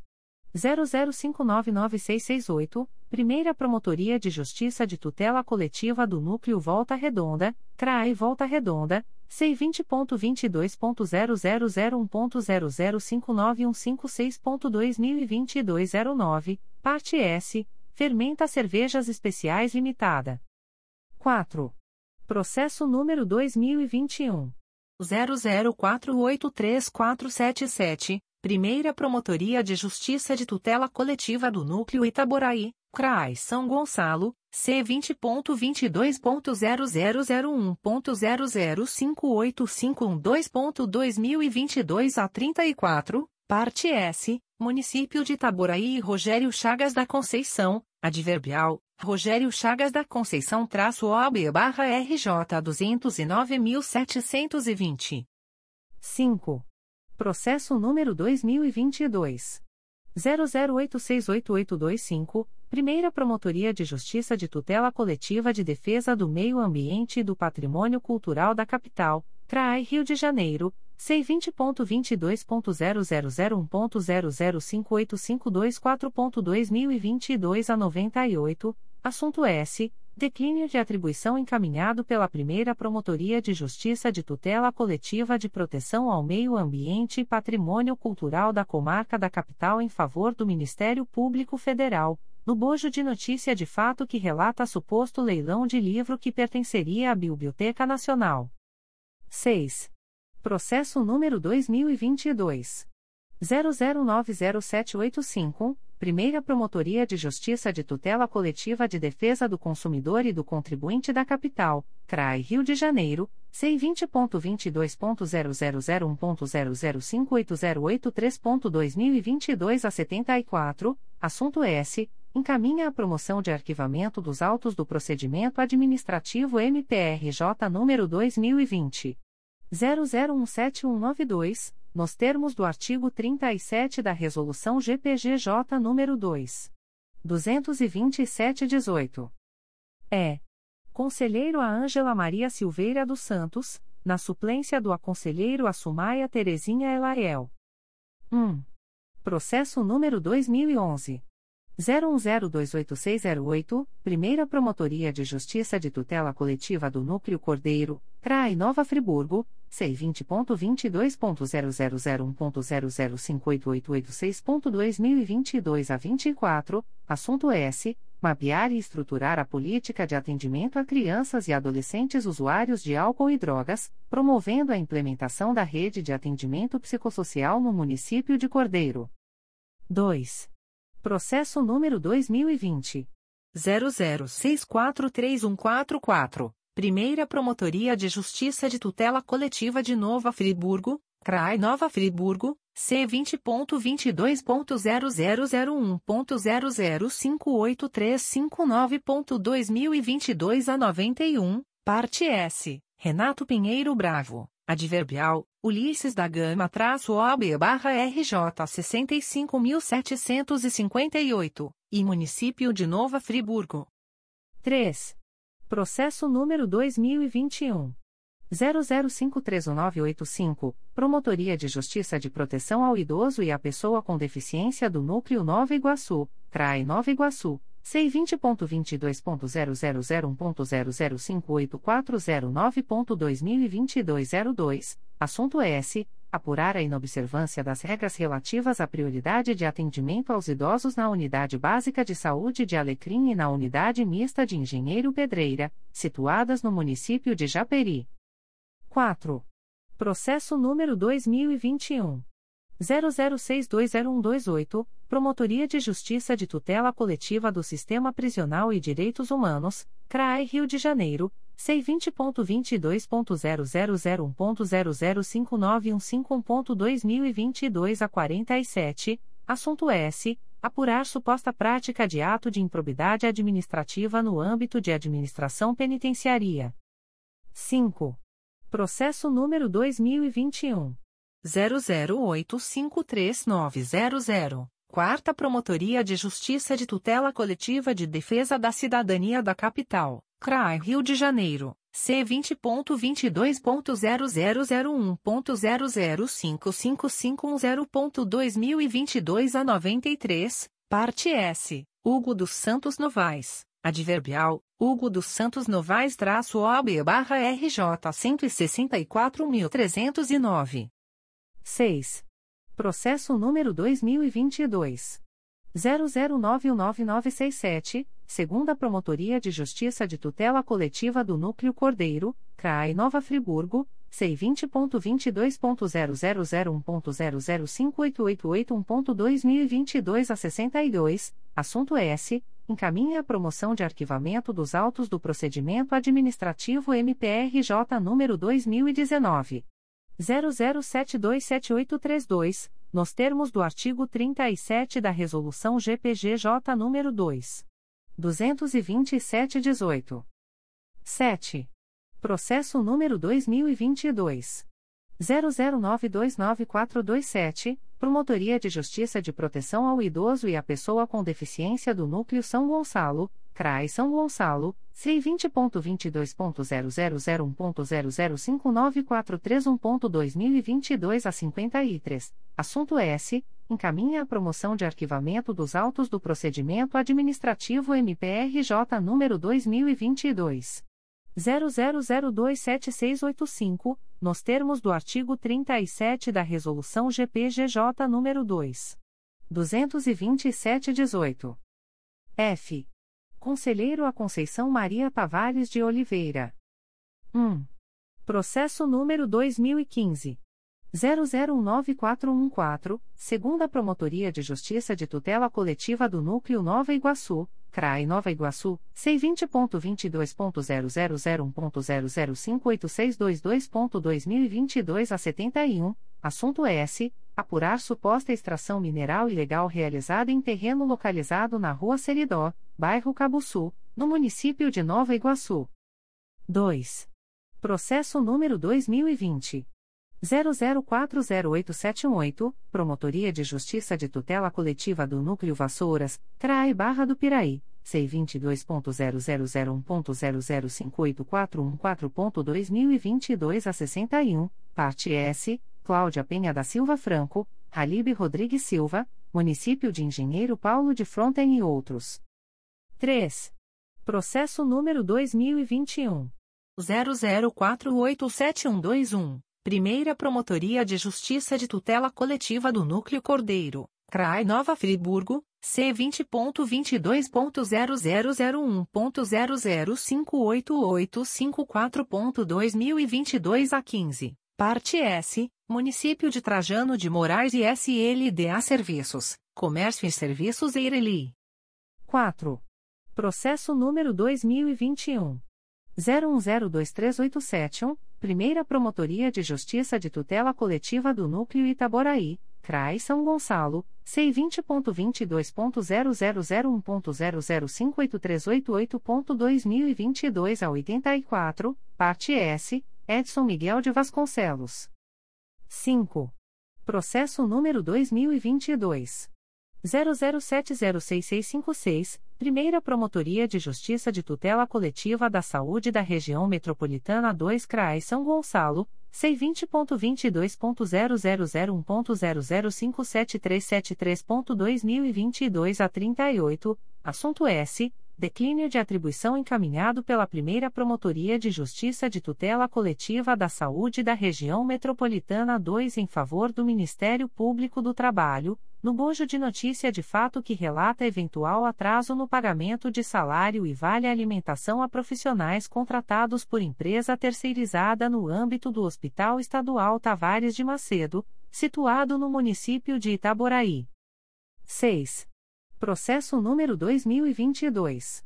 00599668, Primeira Promotoria de Justiça de Tutela Coletiva do Núcleo Volta Redonda, CRAE Volta Redonda, C20.22.0001.0059156.2022 09, parte S, Fermenta Cervejas Especiais Limitada. 4. Processo número 2021. 00483477, Primeira Promotoria de Justiça de Tutela Coletiva do Núcleo Itaboraí, CRAI São Gonçalo, C20.22.0001.0058512.2022 a 34, parte S, Município de Itaboraí e Rogério Chagas da Conceição, adverbial, Rogério Chagas da Conceição traço OAB barra RJ 209.720. 5. Processo número 2022. 00868825, Primeira Promotoria de Justiça de Tutela Coletiva de Defesa do Meio Ambiente e do Patrimônio Cultural da Capital, CRAI Rio de Janeiro, C20.22.0001.0058524.2022 a 98, assunto S. Declínio de atribuição encaminhado pela primeira Promotoria de Justiça de Tutela Coletiva de Proteção ao Meio Ambiente e Patrimônio Cultural da Comarca da Capital em favor do Ministério Público Federal, no bojo de notícia de fato que relata suposto leilão de livro que pertenceria à Biblioteca Nacional. 6. Processo número 2022. 00907851. Primeira Promotoria de Justiça de Tutela Coletiva de Defesa do Consumidor e do Contribuinte da Capital, CRAI Rio de Janeiro, C20.22.0001.0058083.2022 a 74, assunto S. Encaminha a promoção de arquivamento dos autos do procedimento administrativo MPRJ número 2020. 00179192 nos termos do artigo 37 da Resolução GPGJ nº 2. 227-18. É. Conselheiro a Ângela Maria Silveira dos Santos, na suplência do aconselheiro a Sumaia Terezinha Elaiel. 1. Processo número 2011. 01028608, Primeira Promotoria de Justiça de Tutela Coletiva do Núcleo Cordeiro, CRAI Nova Friburgo, C20.22.0001.0058886.2022 a 24, assunto S. Mapear e estruturar a política de atendimento a crianças e adolescentes usuários de álcool e drogas, promovendo a implementação da rede de atendimento psicossocial no município de Cordeiro. 2. Processo número 2020. 00643144. Primeira Promotoria de Justiça de Tutela Coletiva de Nova Friburgo, CRAI Nova Friburgo, C20.22.0001.0058359.2022 a 91, parte S, Renato Pinheiro Bravo. Adverbial, Ulisses da Gama traço OAB barra RJ 65.758, e Município de Nova Friburgo. 3. Processo número 2021. 00531985, Promotoria de Justiça de Proteção ao Idoso e à Pessoa com Deficiência do Núcleo Nova Iguaçu, CRAE Nova Iguaçu, C20.22.0001.0058409.2022 02, assunto S. Apurar a inobservância das regras relativas à prioridade de atendimento aos idosos na Unidade Básica de Saúde de Alecrim e na Unidade Mista de Engenheiro Pedreira, situadas no município de Japeri. 4. Processo número 2021. 00620128, Promotoria de Justiça de Tutela Coletiva do Sistema Prisional e Direitos Humanos, CRAI Rio de Janeiro, C20.22.0001.0059151.2022 a 47, assunto S. Apurar suposta prática de ato de improbidade administrativa no âmbito de administração penitenciaria. 5. Processo número 2021. 00853900. Quarta Promotoria de Justiça de Tutela Coletiva de Defesa da Cidadania da Capital, CRAI Rio de Janeiro, C20.22.0001.0055510.2022 a 93, parte S, Hugo dos Santos Novaes. Adverbial, Hugo dos Santos Novaes traço OB barra RJ 164.309. 6. Processo número 2022. 00919967, segunda Promotoria de Justiça de Tutela Coletiva do Núcleo Cordeiro, CRAI Nova Friburgo, C20.22.0001.0058881.2022 a 62, assunto S. Encaminha a promoção de arquivamento dos autos do procedimento administrativo MPRJ número 2019. 00727832, nos termos do artigo 37 da Resolução GPGJ nº 2. 227-18. 7. Processo número 2022. 00929427, Promotoria de Justiça de Proteção ao Idoso e à Pessoa com Deficiência do Núcleo São Gonçalo, CRAI São Gonçalo, C20.22.0001.0059431.2022 a 53, assunto S. Encaminha a promoção de arquivamento dos autos do procedimento administrativo MPRJ número 2022. 00027685, nos termos do artigo 37 da Resolução GPGJ nº 2. 227-18. F. Conselheiro a Conceição Maria Tavares de Oliveira. 1. Processo número 2015. 00194114, segunda Promotoria de Justiça de Tutela Coletiva do Núcleo Nova Iguaçu, CRAI Nova Iguaçu, C20.22.0001.0058622.2022 a 71, assunto S. Apurar suposta extração mineral ilegal realizada em terreno localizado na Rua Seridó, bairro Cabuçu, no município de Nova Iguaçu. 2. Processo número 2020. 00408718, Promotoria de Justiça de Tutela Coletiva do Núcleo Vassouras, CRAE Barra do Piraí, C22.0001.0058414.2022 a 61, parte S, Cláudia Penha da Silva Franco, Halibe Rodrigues Silva, Município de Engenheiro Paulo de Fronten e outros. 3. Processo número 2021. 00487121. Primeira Promotoria de Justiça de Tutela Coletiva do Núcleo Cordeiro, CRAI Nova Friburgo, C20.22.0001.0058854.2022 a 15, parte S, Município de Trajano de Moraes e SLDA Serviços, Comércio e Serviços Eireli. 4. Processo número 2021. 01023871, Primeira Promotoria de Justiça de Tutela Coletiva do Núcleo Itaboraí, CRAI São Gonçalo, C20.22.0001.0058388.2022 a 84, parte S, Edson Miguel de Vasconcelos. 5. Processo número 2022. 00706656, Primeira Promotoria de Justiça de Tutela Coletiva da Saúde da Região Metropolitana 2 CRAE São Gonçalo, C20.22.0001.0057373.2022 a 38, assunto S. Declínio de atribuição encaminhado pela Primeira Promotoria de Justiça de Tutela Coletiva da Saúde da Região Metropolitana 2 em favor do Ministério Público do Trabalho, no bojo de notícia de fato que relata eventual atraso no pagamento de salário e vale alimentação a profissionais contratados por empresa terceirizada no âmbito do Hospital Estadual Tavares de Macedo, situado no município de Itaboraí. 6. Processo número 2022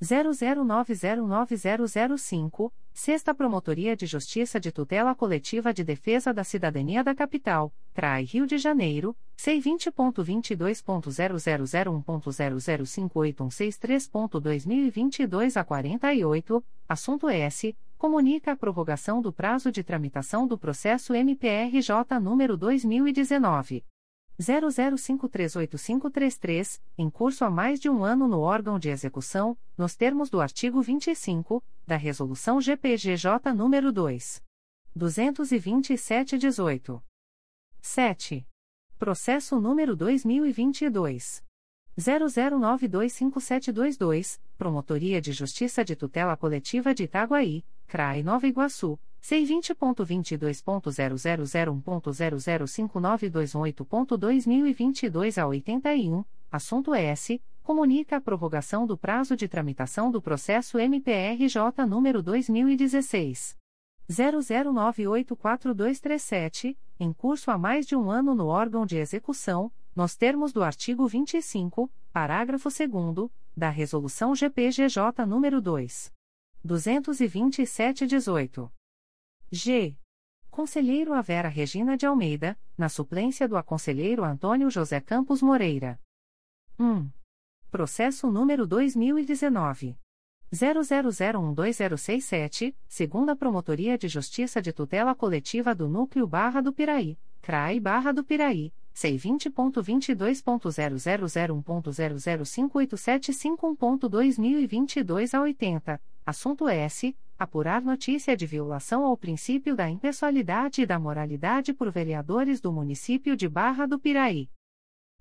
00909005, Sexta Promotoria de Justiça de Tutela Coletiva de Defesa da Cidadania da Capital, CRAI Rio de Janeiro, C20.22.0001.0058163.2022 a 48, assunto S. Comunica a prorrogação do prazo de tramitação do processo MPRJ número 2019. 00538533, em curso há mais de um ano no órgão de execução, nos termos do artigo 25 da Resolução GPGJ nº 2. 227-18. 7. Processo número 2022 00925722, Promotoria de Justiça de Tutela Coletiva de Itaguaí, CRAI Nova Iguaçu C20.22.0001.0059218.2022 a 81, assunto S. Comunica a prorrogação do prazo de tramitação do processo MPRJ número 2016. 00984237, em curso há mais de um ano no órgão de execução, nos termos do artigo 25, parágrafo 2 da Resolução GPGJ número 2. 227-18. G. Conselheiro Avera Regina de Almeida, na suplência do aconselheiro Antônio José Campos Moreira. 1. Processo número 2019. 00012067, segunda Promotoria de Justiça de Tutela Coletiva do Núcleo Barra do Piraí, CRAI Barra do Piraí, C20.22.0001.0058751.2022 a 80, assunto S apurar notícia de violação ao princípio da impessoalidade e da moralidade por vereadores do município de Barra do Piraí.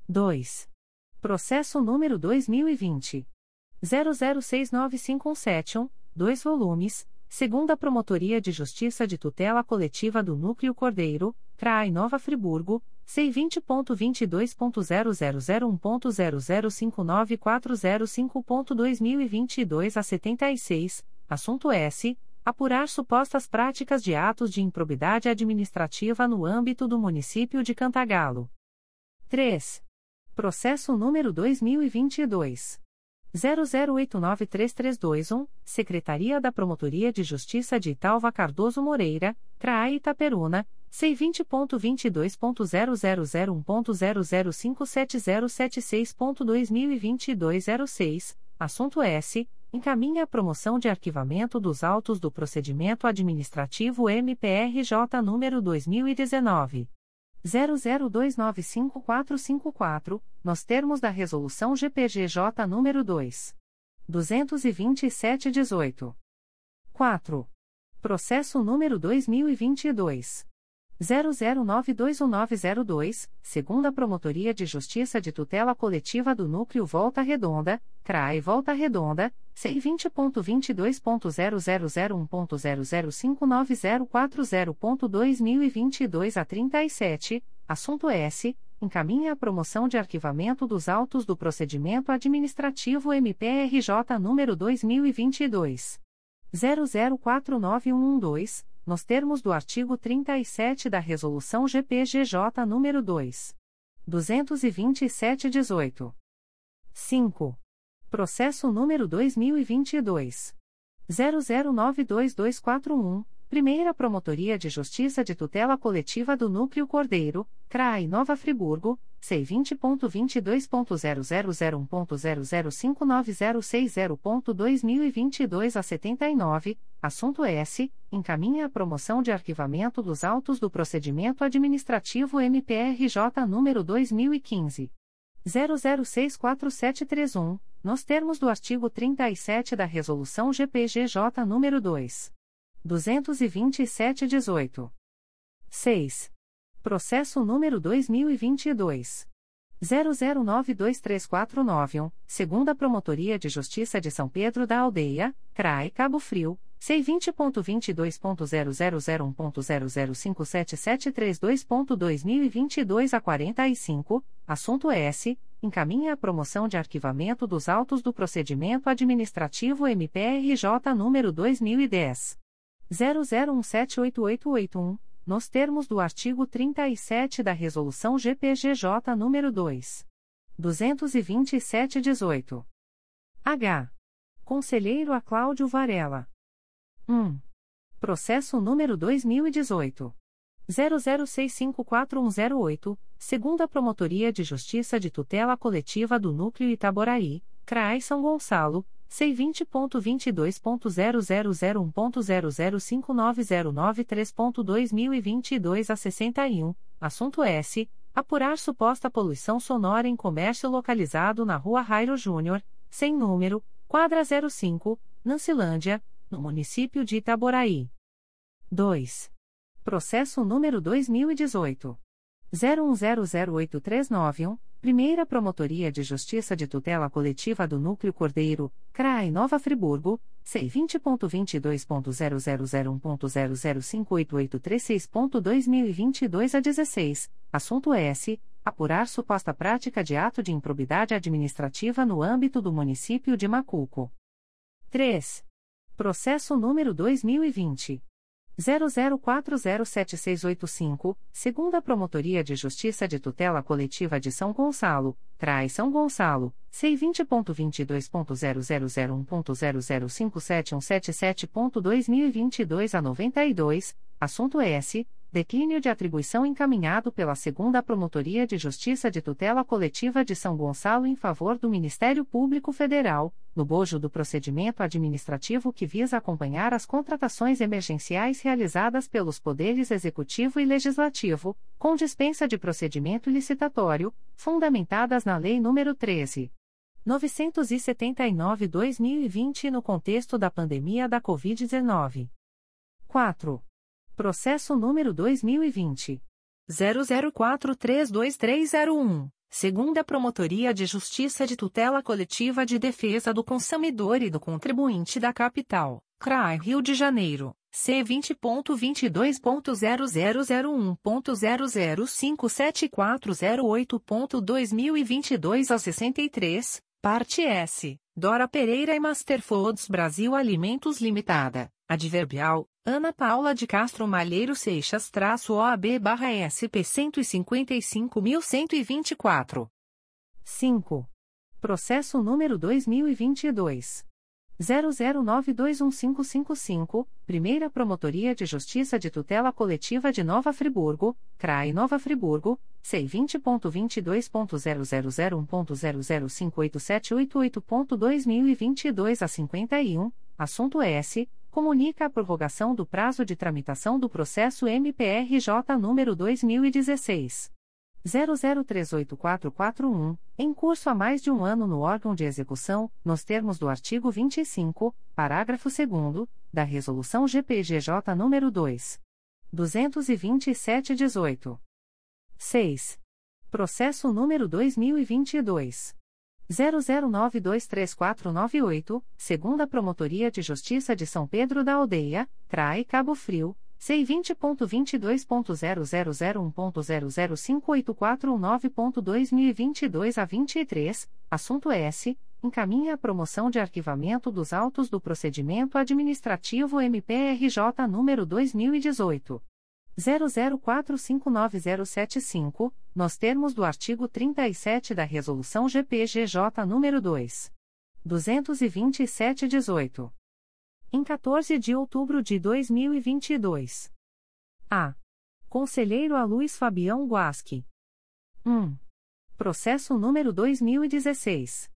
2. Processo número 2020 00695171, 2 volumes, segunda Promotoria de Justiça de Tutela Coletiva do Núcleo Cordeiro, CRAI Nova Friburgo, C20.22.0001.0059405.2022 a 76, Assunto S. Apurar supostas práticas de atos de improbidade administrativa no âmbito do município de Cantagalo. 3. Processo número 2022. 00893321, Secretaria da Promotoria de Justiça de Italva Cardoso Moreira, CRAI Itaperuna, C20.22.0001.0057076.2022 06, assunto S encaminha a promoção de arquivamento dos autos do procedimento administrativo MPRJ número 2019 00295454, nos termos da resolução GPGJ número 2 22718. 4. Processo número 2022 00921902, segunda Promotoria de Justiça de Tutela Coletiva do Núcleo Volta Redonda, CRAE Volta Redonda, C20.22.0001.0059040.2022 a 37, assunto S. Encaminha a promoção de arquivamento dos autos do procedimento administrativo MPRJ número 2022. 004912 nos termos do artigo 37 da Resolução GPGJ nº 2. 227-18. 5. Processo número 2022. 00922241, Primeira Promotoria de Justiça de Tutela Coletiva do Núcleo Cordeiro, CRAI Nova Friburgo, C20.22.0001.0059060.2022 a 79, assunto S. Encaminha a promoção de arquivamento dos autos do procedimento administrativo MPRJ número 2015. 00647731, nos termos do artigo 37 da Resolução GPGJ número 2. 227-18. 6. Processo número 2022. 00923491, segunda Promotoria de Justiça de São Pedro da Aldeia, CRAE Cabo Frio, C20.22.0001.0057732.2022 a 45, assunto S. Encaminha a promoção de arquivamento dos autos do procedimento administrativo MPRJ número 2010. 00178881, nos termos do artigo 37 da Resolução GPGJ número 2. 227-18. H. Conselheiro a Cláudio Varela. 1. Processo número 2018. 00654108, segunda Promotoria de Justiça de Tutela Coletiva do Núcleo Itaboraí, CRAI São Gonçalo, C20.22.0001.0059093.2022 a 61, assunto S. Apurar suposta poluição sonora em comércio localizado na Rua Rairo Júnior, sem número, quadra 05, Nancilândia, no município de Itaboraí. 2. Processo número 2018. 01008391, Primeira Promotoria de Justiça de Tutela Coletiva do Núcleo Cordeiro, CRAI Nova Friburgo, C20.22.0001.0058836.2022 a 16, assunto S. Apurar suposta prática de ato de improbidade administrativa no âmbito do município de Macuco. 3. Processo número 2020. 00407685, segunda Promotoria de Justiça de Tutela Coletiva de São Gonçalo, CRAI São Gonçalo, C20.22.0001.0057177.2022 a 92, assunto S. Declínio de atribuição encaminhado pela segunda Promotoria de Justiça de Tutela Coletiva de São Gonçalo em favor do Ministério Público Federal, no bojo do procedimento administrativo que visa acompanhar as contratações emergenciais realizadas pelos poderes Executivo e Legislativo, com dispensa de procedimento licitatório, fundamentadas na Lei nº 13. 979-2020 no contexto da pandemia da Covid-19. 4. Processo número 2020. 00432301. Segunda Promotoria de Justiça de Tutela Coletiva de Defesa do Consumidor e do Contribuinte da Capital, CRAI Rio de Janeiro, C20.22.0001.0057408.2022 a 63, parte S, Dora Pereira e Masterfoods Brasil Alimentos Limitada, adverbial, Ana Paula de Castro Malheiro Seixas OAB barra SP 155.124. 5. Processo número 2022. 00921555, Primeira Promotoria de Justiça de Tutela Coletiva de Nova Friburgo, CRAI Nova Friburgo, C20.22.0001.0058788.2022 a 51, assunto S comunica a prorrogação do prazo de tramitação do processo MPRJ número 2016 00384441, em curso há mais de um ano no órgão de execução, nos termos do artigo 25, parágrafo 2 da Resolução GPGJ número 2. 227-18. 6. Processo número 2022 00923498, segunda Promotoria de Justiça de São Pedro da Aldeia, CRAE Cabo Frio, C20.22.0001.0058419.2022 a 23, assunto S. Encaminha a promoção de arquivamento dos autos do procedimento administrativo MPRJ número 2018. 00459075, nos termos do artigo 37 da Resolução GPGJ nº 2. 227-18. Em 14 de outubro de 2022. A. Conselheiro a Luiz Fabião Guasque. 1. Processo número 2016.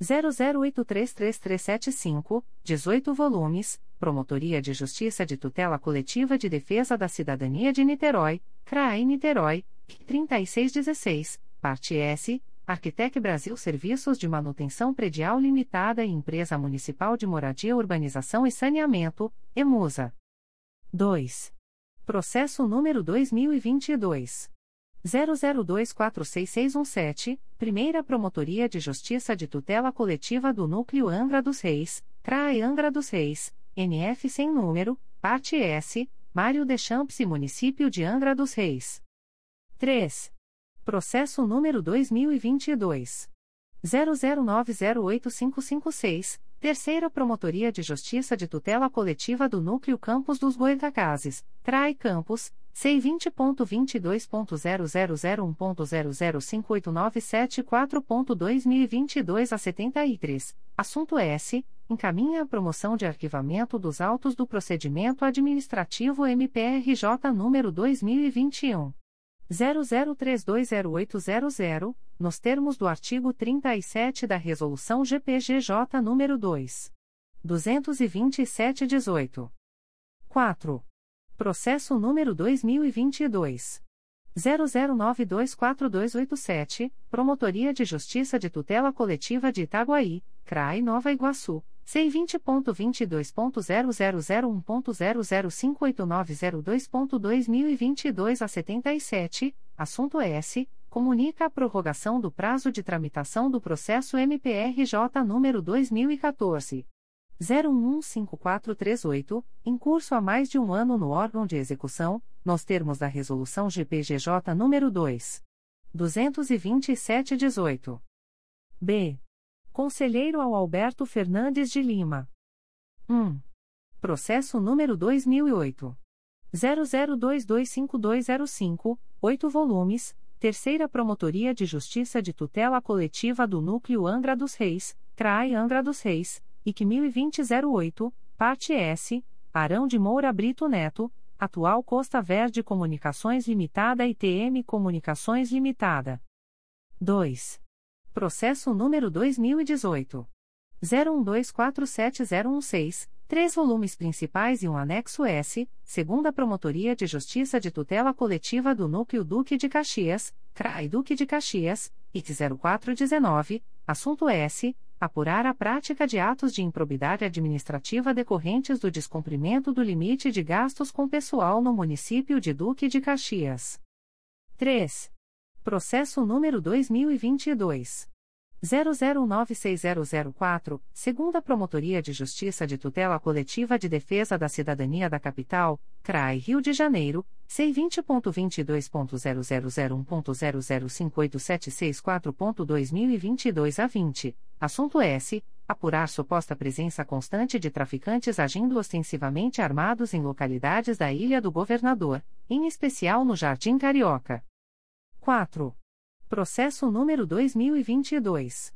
00833375, 18 volumes, Promotoria de Justiça de Tutela Coletiva de Defesa da Cidadania de Niterói, CRAI Niterói, 3616, parte S, Arquitec Brasil Serviços de Manutenção Predial Limitada e Empresa Municipal de Moradia Urbanização e Saneamento, EMUSA. 2. Processo número 2022. 00246617, Primeira Promotoria de Justiça de Tutela Coletiva do Núcleo Angra dos Reis, CRAE Angra dos Reis, NF sem número, parte S, Mário Deschamps e Município de Angra dos Reis. 3. Processo número 2022. 00908556, Terceira Promotoria de Justiça de Tutela Coletiva do Núcleo Campos dos Goitacazes, CRAI Campos, C20.22.0001.0058974.2022 a 73, assunto S. Encaminha a promoção de arquivamento dos autos do procedimento administrativo MPRJ número 2021. 00320800, nos termos do artigo 37 da Resolução GPGJ nº 2. 227-18. 4. Processo número 2022. 00924287, Promotoria de Justiça de Tutela Coletiva de Itaguaí, CRAI Nova Iguaçu, C20.22.0001.0058902.2022 a 77, assunto S. Comunica a prorrogação do prazo de tramitação do processo MPRJ número 2014. 01154338, em curso há mais de um ano no órgão de execução, nos termos da Resolução GPGJ nº 2. 227-18. B. Conselheiro ao Alberto Fernandes de Lima. 1. Processo número 2008. 00225205, 8 volumes, Terceira Promotoria de Justiça de Tutela Coletiva do Núcleo Angra dos Reis, CRAI Angra dos Reis, IC 1020-08, parte S, Arão de Moura Brito Neto, atual Costa Verde Comunicações Limitada e TM Comunicações Limitada. 2. Processo número 2018. 01247016, três volumes principais e um anexo S, segunda Promotoria de Justiça de Tutela Coletiva do Núcleo Duque de Caxias, CRAI Duque de Caxias, IC 0419, assunto S, apurar a prática de atos de improbidade administrativa decorrentes do descumprimento do limite de gastos com pessoal no município de Duque de Caxias. 3. Processo número 2022 00960004, segunda Promotoria de Justiça de Tutela Coletiva de Defesa da Cidadania da Capital, CRAI Rio de Janeiro, C20.22.0001.0058764.2022 a 20, assunto S. Apurar suposta presença constante de traficantes agindo ostensivamente armados em localidades da Ilha do Governador, em especial no Jardim Carioca. 4. Processo número 2022.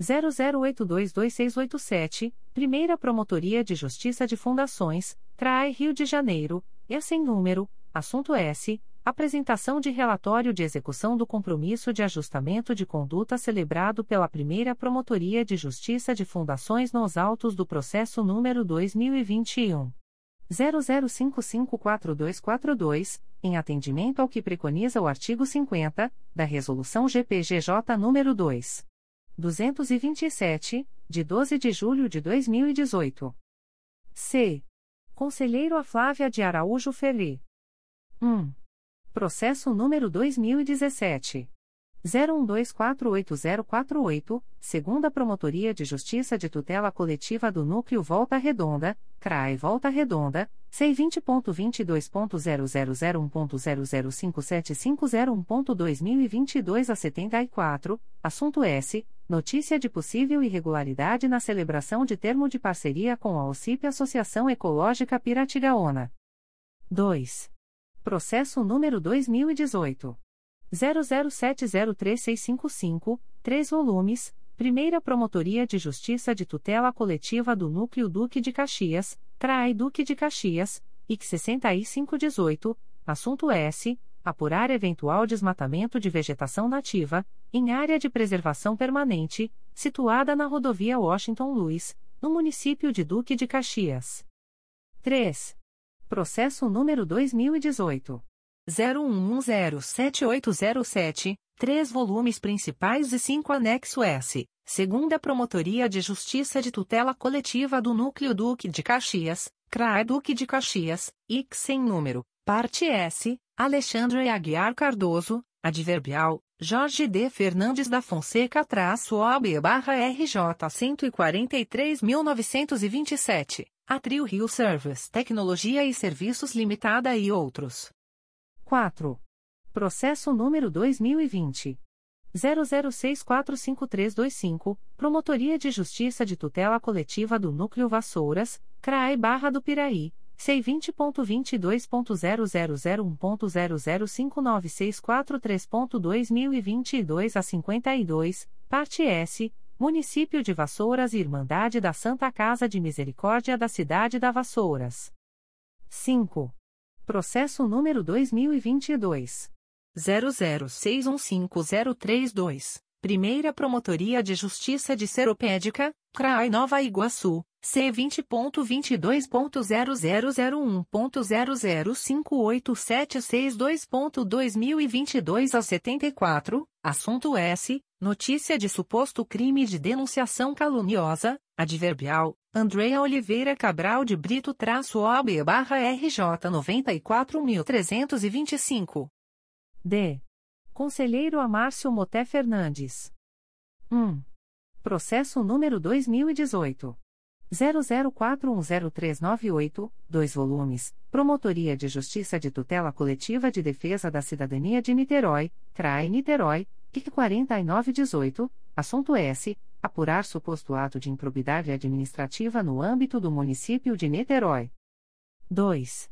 00822687, Primeira Promotoria de Justiça de Fundações, CRAE Rio de Janeiro, e sem número, assunto S. Apresentação de relatório de execução do compromisso de ajustamento de conduta celebrado pela Primeira Promotoria de Justiça de Fundações nos autos do processo número 2021 00554242, em atendimento ao que preconiza o artigo 50 da Resolução GPGJ nº 2. 227, de 12 de julho de 2018. C. Conselheiro a Flávia de Araújo Ferri. 1. Processo número 2017 01248048, segunda Promotoria de Justiça de Tutela Coletiva do Núcleo Volta Redonda, CRAE Volta Redonda, C20.22.0001.0057501.2022 a 74, assunto S. Notícia de possível irregularidade na celebração de termo de parceria com a OCIP Associação Ecológica Piratigaona. 2. Processo número 2018. 00703655, 3 volumes, Primeira Promotoria de Justiça de Tutela Coletiva do Núcleo Duque de Caxias, CRAI Duque de Caxias, IC 6518, assunto S. Apurar eventual desmatamento de vegetação nativa, em área de preservação permanente, situada na rodovia Washington Luiz, no município de Duque de Caxias. 3. Processo número 2018. 01107807, três volumes principais e cinco anexo S, segunda Promotoria de Justiça de Tutela Coletiva do Núcleo Duque de Caxias, CRAE Duque de Caxias, IC sem número, parte S, Alexandre Aguiar Cardoso, adverbial, Jorge D. Fernandes da Fonseca traço OB barra RJ 143.927 Atril Rio Service Tecnologia e Serviços Limitada e outros. 4. Processo número 2020. 00645325, Promotoria de Justiça de Tutela Coletiva do Núcleo Vassouras, CRAE Barra do Piraí, C20.22.0001.0059643.2022 a 52, parte S, Município de Vassouras e Irmandade da Santa Casa de Misericórdia da Cidade da Vassouras. 5. Processo número 2022. 00615032, Primeira Promotoria de Justiça de Seropédica, CRAI Nova Iguaçu, C20.22.0001.0058762.2022 a 74, assunto S. Notícia de suposto crime de denunciação caluniosa, adverbial, Andrea Oliveira Cabral de Brito traço OB barra RJ 94.325. D. Conselheiro Amárcio Moté Fernandes. 1. Processo número 2018. 00410398, 2 volumes, Promotoria de Justiça de Tutela Coletiva de Defesa da Cidadania de Niterói, CRAE Niterói, IC 4918, assunto S. Apurar suposto ato de improbidade administrativa no âmbito do município de Niterói. 2.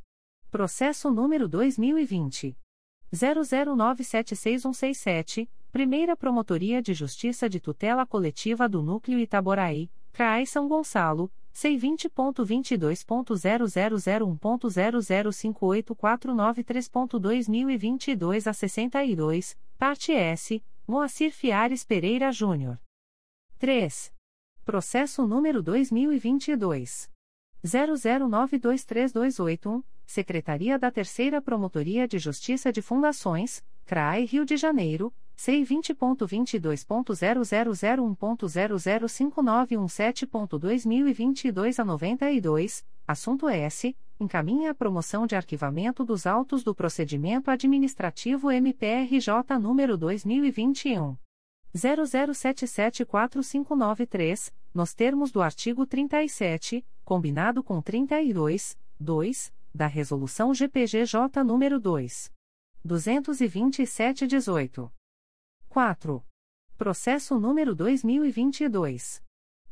Processo número 2020. 00976167, Primeira Promotoria de Justiça de Tutela Coletiva do Núcleo Itaboraí, CRAI São Gonçalo, C20.22.0001.0058493.2022 a 62, parte S, Moacir Fiares Pereira Júnior. 3. Processo número 2022. 00923281, Secretaria da Terceira Promotoria de Justiça de Fundações, CRAE Rio de Janeiro, C20.22.0001.0059117.2022 a 92, assunto S. Encaminha a promoção de arquivamento dos autos do procedimento administrativo MPRJ número 2021. 00774593, nos termos do artigo 37, combinado com 32, 2, da Resolução GPGJ nº 2. 227-18. 4. Processo número 2022.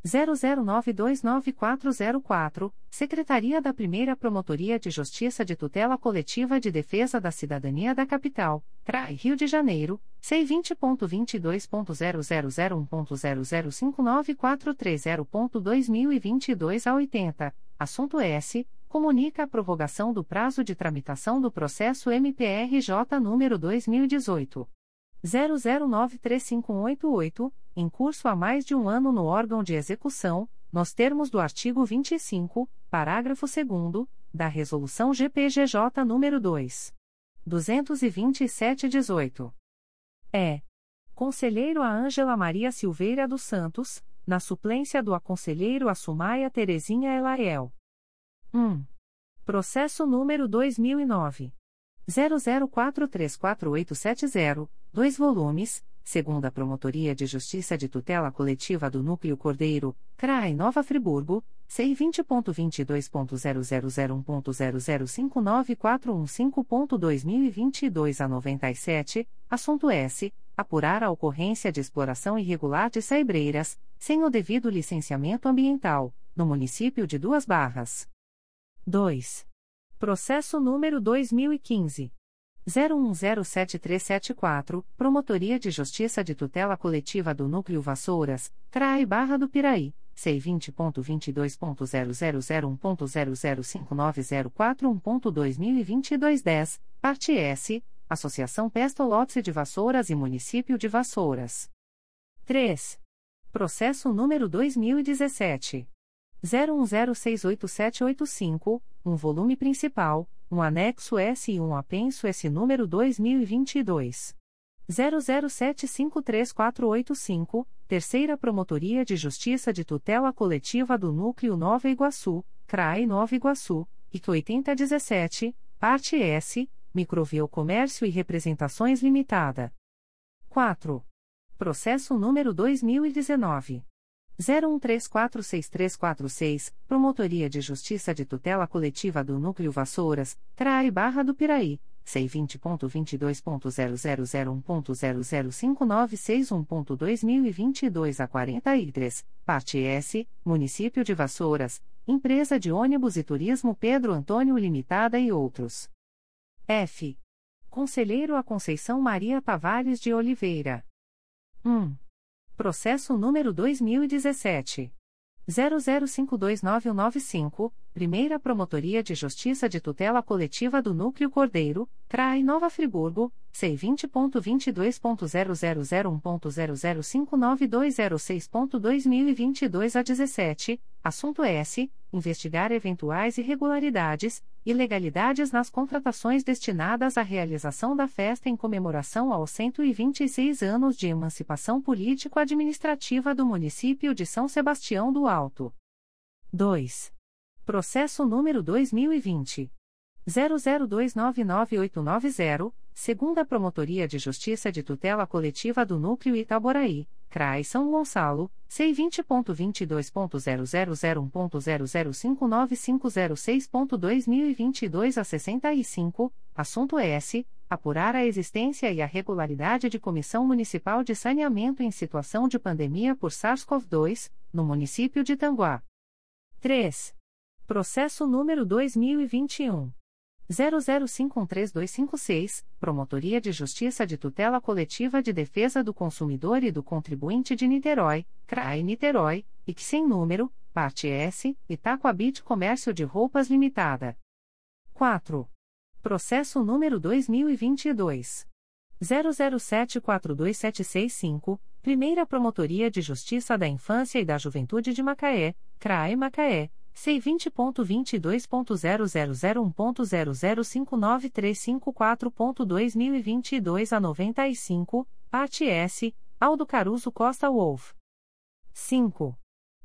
00929404, Secretaria da Primeira Promotoria de Justiça de Tutela Coletiva de Defesa da Cidadania da Capital, CRAI Rio de Janeiro, C20.22.0001.0059430.2022 a 80, assunto S. Comunica a prorrogação do prazo de tramitação do processo MPRJ número 2018. 00935188, em curso há mais de um ano no órgão de execução, nos termos do artigo 25, parágrafo 2 da Resolução GPGJ nº 2. 227-18. É. Conselheiro a Ângela Maria Silveira dos Santos, na suplência do aconselheiro a Sumaia Terezinha Elael. 1. Processo número 2009. 00434870, 2 volumes, segunda Promotoria de Justiça de Tutela Coletiva do Núcleo Cordeiro, CRAE Nova Friburgo, C20.22.0001.0059415.2022 a 97, assunto S. Apurar a ocorrência de exploração irregular de saibreiras, sem o devido licenciamento ambiental, no município de Duas Barras. 2. Processo número 2015. 01073774, Promotoria de Justiça de Tutela Coletiva do Núcleo Vassouras, CRAE Barra do Piraí, C20.22.0001.0059041.2022 10, parte S, Associação Pestolotse de Vassouras e Município de Vassouras. 3. Processo número 2017. 01068785, um volume principal, um anexo S e um apenso S número 2022 00753485, Terceira Promotoria de Justiça de Tutela Coletiva do Núcleo Nova Iguaçu, CRAE Nova Iguaçu, IC 8017, parte S, Microvio Comércio e Representações Limitada. 4. Processo número 2019 01346346, Promotoria de Justiça de Tutela Coletiva do Núcleo Vassouras, CRAI Barra do Piraí, C20.22.0001.0059661.2022 a 43, parte S, Município de Vassouras, Empresa de Ônibus e Turismo Pedro Antônio Limitada e outros. F. Conselheiro a Conceição Maria Tavares de Oliveira. 1. Processo número 2017. 00529195, Primeira Promotoria de Justiça de Tutela Coletiva do Núcleo Cordeiro, CRAI Nova Friburgo, C20.22.0001.0059206.2022 a 17, assunto S. Investigar eventuais irregularidades, ilegalidades nas contratações destinadas à realização da festa em comemoração aos 126 anos de emancipação político-administrativa do município de São Sebastião do Alto. 2. Processo número 2020. 00299890, segunda Promotoria de Justiça de Tutela Coletiva do Núcleo Itaboraí, CRAI São Gonçalo, C20.22.0001.0059506.2022 a 65, assunto S. Apurar a existência e a regularidade de Comissão Municipal de Saneamento em situação de pandemia por SARS-CoV-2, no município de Tanguá. 3. Processo número 2021. 00513256, Promotoria de Justiça de Tutela Coletiva de Defesa do Consumidor e do Contribuinte de Niterói, CRAE Niterói, e que sem número, parte S, Itacoabit Comércio de Roupas Limitada. 4. Processo número 2022. 00742765, Primeira Promotoria de Justiça da Infância e da Juventude de Macaé, CRAE Macaé, C20.22.0001.0059354.2022 a 95, parte S, Aldo Caruso Costa Wolf. 5.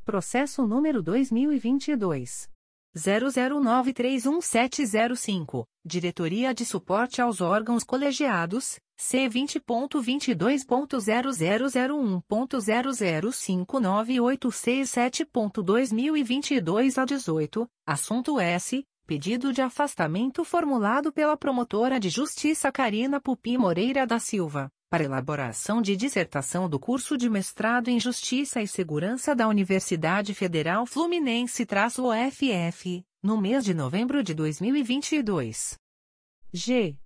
Processo número 2022. 00931705, Diretoria de Suporte aos Órgãos Colegiados, C20.22.0001.0059867.2022 a 18, assunto S. Pedido de afastamento formulado pela promotora de justiça Karina Pupi Moreira da Silva, para elaboração de dissertação do curso de mestrado em Justiça e Segurança da Universidade Federal Fluminense-UFF, no mês de novembro de 2022. G.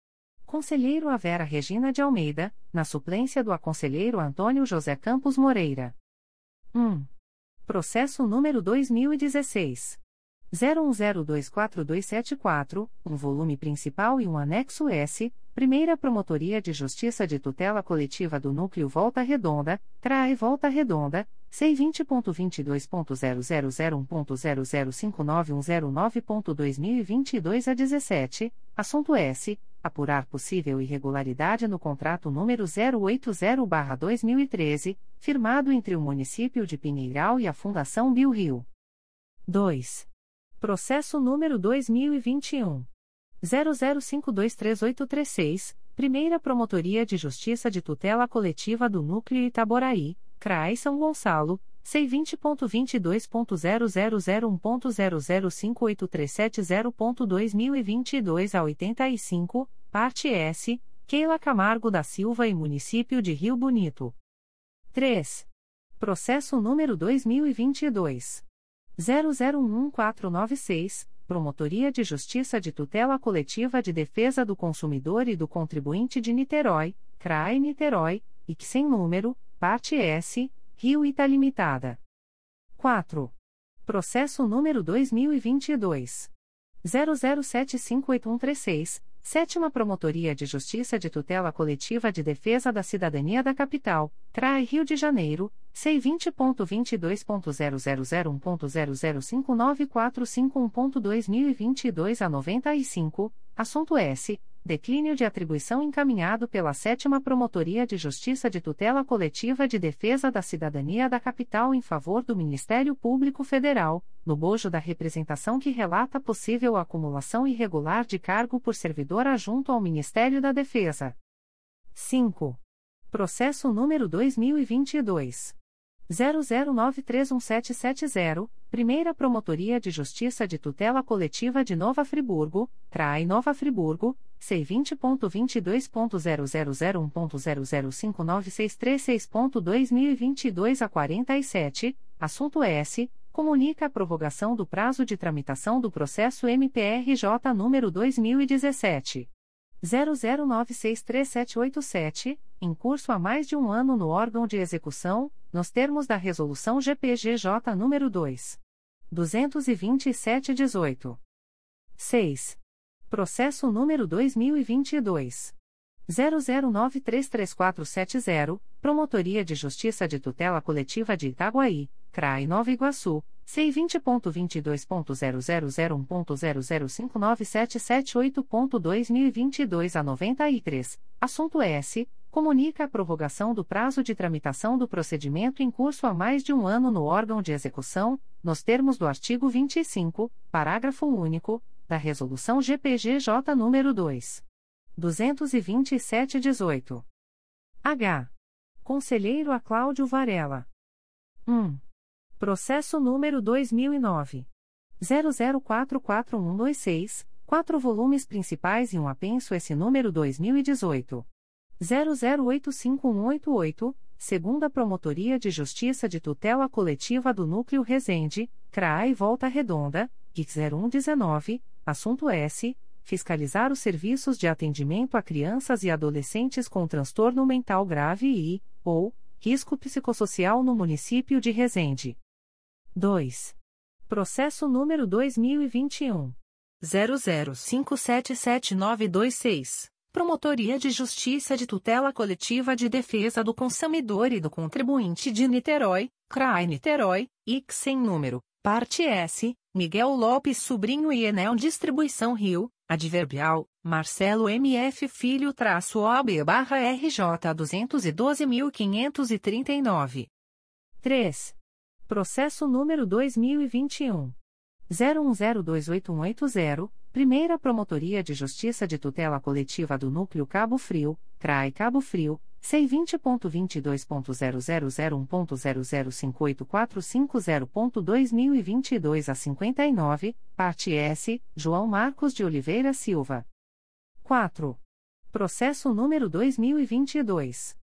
Conselheiro a Vera Regina de Almeida, na suplência do aconselheiro Antônio José Campos Moreira. 1. Processo número 2016. 01024274, um volume principal e um anexo S, Primeira Promotoria de Justiça de Tutela Coletiva do Núcleo Volta Redonda, CRAE Volta Redonda, C20.22.0001.0059109.2022 a 17, assunto S. Apurar possível irregularidade no contrato número 080-2013, firmado entre o município de Pinheiral e a Fundação Bio Rio. 2. Processo número 2021. 00523836, Primeira Promotoria de Justiça de Tutela Coletiva do Núcleo Itaboraí, CRAI São Gonçalo, C20.22.0001.0058370.2022 a 85, parte S, Keila Camargo da Silva e Município de Rio Bonito. 3. Processo número 2022. 001496, Promotoria de Justiça de Tutela Coletiva de Defesa do Consumidor e do Contribuinte de Niterói, CRAE Niterói, e que sem número, parte S, Rio Ita Limitada. 4. Processo número 2022. 00758136, Sétima Promotoria de Justiça de Tutela Coletiva de Defesa da Cidadania da Capital, CRAE Rio de Janeiro, C20.22.0001.0059451.2022 a 95, assunto S. Declínio de atribuição encaminhado pela Sétima Promotoria de Justiça de Tutela Coletiva de Defesa da Cidadania da Capital em favor do Ministério Público Federal, no bojo da representação que relata possível acumulação irregular de cargo por servidor adjunto ao Ministério da Defesa. 5. Processo número 2022. 00931770, Primeira Promotoria de Justiça de Tutela Coletiva de Nova Friburgo, CRAI Nova Friburgo, C20.22.0001.0059636.2022 a 47, assunto S. Comunica a prorrogação do prazo de tramitação do processo MPRJ número 2017. 00963787, em curso há mais de um ano no órgão de execução, nos termos da Resolução GPGJ nº 2. 22718. 6. Processo número 2022. 00933470, Promotoria de Justiça de Tutela Coletiva de Itaguaí, CRAI Nova Iguaçu, C20.22.0001.0059778.2022 a 93, assunto S. Comunica a prorrogação do prazo de tramitação do procedimento em curso há mais de um ano no órgão de execução, nos termos do artigo 25, parágrafo único, da Resolução GPGJ nº 2. 227-18. H. Conselheiro a Cláudio Varela. 1. Processo número 2009. 00441126, quatro volumes principais e um apenso esse número 2018. 008588, segunda Promotoria de Justiça de Tutela Coletiva do Núcleo Resende, CRAI Volta Redonda, GIC 0119, assunto S fiscalizar os serviços de atendimento a crianças e adolescentes com transtorno mental grave e, ou, risco psicossocial no município de Resende. 2. Processo número 2021. 00577926. Promotoria de Justiça de Tutela Coletiva de Defesa do Consumidor e do Contribuinte de Niterói, CRAI Niterói, IC sem número, parte S, Miguel Lopes Sobrinho e Enel Distribuição Rio, Adverbial, Marcelo MF Filho traço OB barra RJ 212.539. 3. Processo número 2021. 01028180, Primeira Promotoria de Justiça de Tutela Coletiva do Núcleo Cabo Frio, CRAI Cabo Frio, C20.22.0001.0058450.2022 a 59, parte S, João Marcos de Oliveira Silva. 4. Processo número 2022.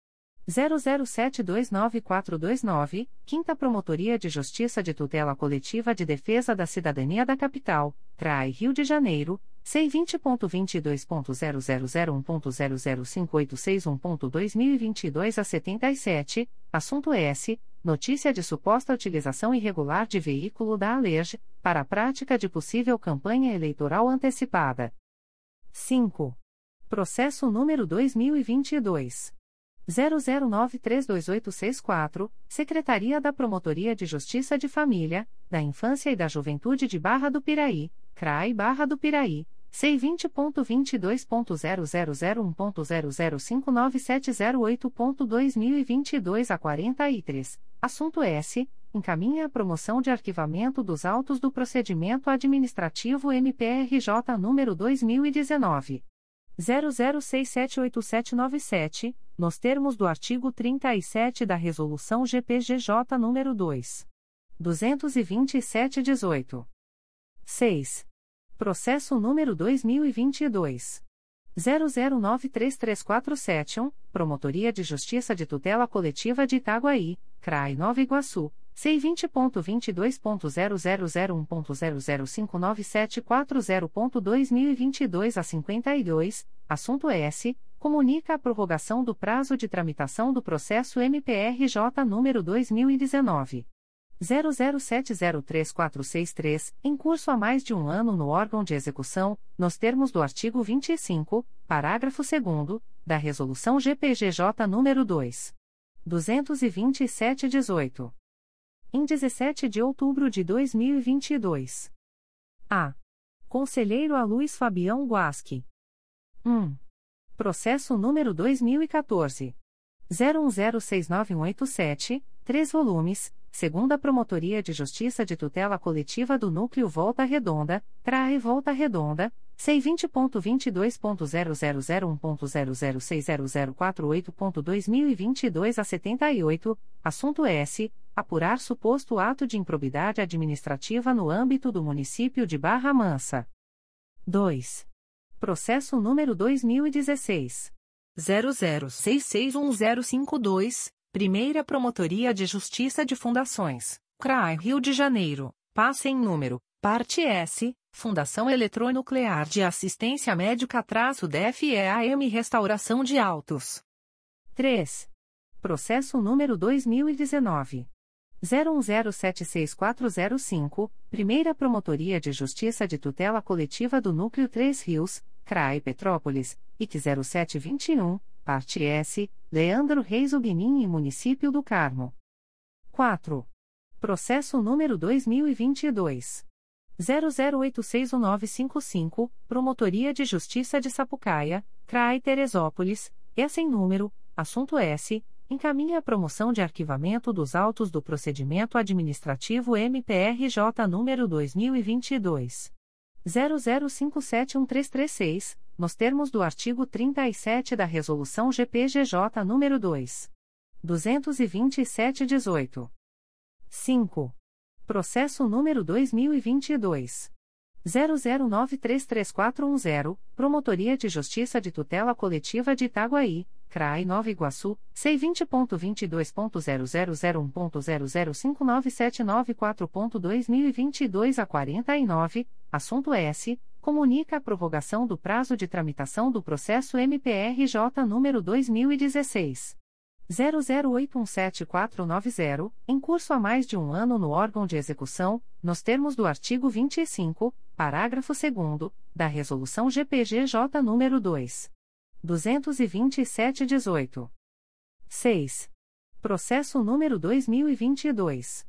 00729429, Quinta Promotoria de Justiça de Tutela Coletiva de Defesa da Cidadania da Capital, CRAI Rio de Janeiro, C20.22.0001.0058661.2022 a 77, assunto S. Notícia de suposta utilização irregular de veículo da Alerj, para a prática de possível campanha eleitoral antecipada. 5. Processo número 2022. 00932864, Secretaria da Promotoria de Justiça de Família, da Infância e da Juventude de Barra do Piraí, CRAI Barra do Piraí, C20.22.0001.0059708.2022 a 43, assunto S. Encaminha a promoção de arquivamento dos autos do procedimento administrativo MPRJ número 2019. 00678797, nos termos do artigo 37 da Resolução GPGJ nº 2. 227-18. 6. Processo número 2022. 00933471, Promotoria de Justiça de Tutela Coletiva de Itaguaí, CRAI Nova Iguaçu, C20.22.0001.0059740.2022 a 52, assunto S. Comunica a prorrogação do prazo de tramitação do processo MPRJ número 2019. 00703463, em curso há mais de um ano no órgão de execução, nos termos do artigo 25, parágrafo 2 da Resolução GPGJ nº 2. 227-18. Em 17 de outubro de 2022. A. Conselheiro a Luiz Fabião Guasque. 1. Processo número 2014. 01069187, 3 volumes segunda Promotoria de Justiça de Tutela Coletiva do Núcleo Volta Redonda, CRAE Volta Redonda, C20.22.0001.0060048.2022 a 78, assunto S. apurar suposto ato de improbidade administrativa no âmbito do município de Barra Mansa. 2. Processo número 2016 00661052, Primeira Promotoria de Justiça de Fundações, CRAI Rio de Janeiro, passe em número, parte S, Fundação Eletronuclear de Assistência Médica-DFEAM Restauração de Autos. 3. Processo número 2019 01076405, Primeira Promotoria de Justiça de Tutela Coletiva do Núcleo 3 Rios, CRAE Petrópolis, IC 0721, Parte S, Leandro Reis Uguinin e Município do Carmo. 4. Processo número 2022. 00861955, Promotoria de Justiça de Sapucaia, CRAE Teresópolis, S em número, assunto S, encaminha a promoção de arquivamento dos autos do procedimento administrativo MPRJ número 2022 00571336, nos termos do artigo 37 da resolução GPGJ número 2 227/18. 5. Processo número 2022 00933410, Promotoria de Justiça de Tutela Coletiva de Itaguaí, CRAI Nova Iguaçu, C20.22.0001.0059794.2022 a 49, assunto S. Comunica a prorrogação do prazo de tramitação do processo MPRJ número 2016. 00817490, em curso há mais de um ano no órgão de execução, nos termos do artigo 25, parágrafo 2 da Resolução GPGJ nº 2. 227-18. 6. Processo número 2022.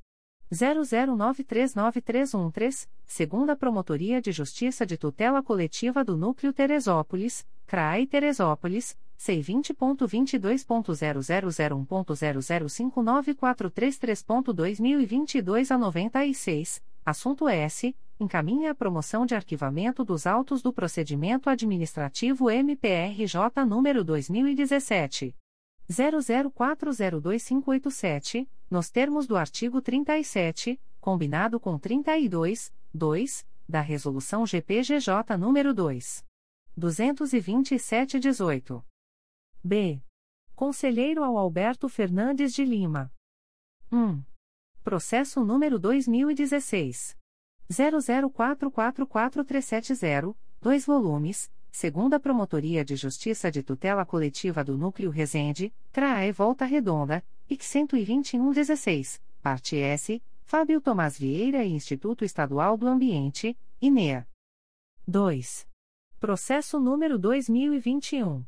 00939313, segunda Promotoria de Justiça de Tutela Coletiva do Núcleo Teresópolis, CRAI Teresópolis, C20.22.0001.0059433.2022 a 96, assunto S. Encaminha a promoção de arquivamento dos autos do procedimento administrativo MPRJ número 2017. 00402587, nos termos do artigo 37, combinado com 32, 2, da Resolução GPGJ nº 2. 227-18. B. Conselheiro ao Alberto Fernandes de Lima. 1. Processo número 2016. 00444370, 2 volumes segunda Promotoria de Justiça de Tutela Coletiva do Núcleo Resende, CRAE Volta Redonda, IC 12116, parte S, Fábio Tomás Vieira e Instituto Estadual do Ambiente, INEA. 2. Processo número 2021.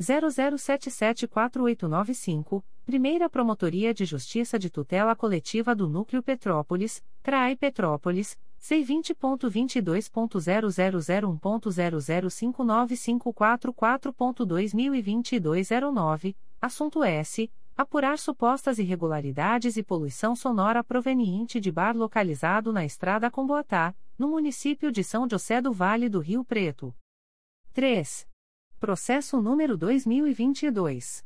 00774895, Primeira Promotoria de Justiça de Tutela Coletiva do Núcleo Petrópolis, CRAE Petrópolis, C20.22.0001.0059544.2022 a 09, assunto S. Apurar supostas irregularidades e poluição sonora proveniente de bar localizado na Estrada Comboatá, no município de São José do Vale do Rio Preto. 3. Processo número 2022.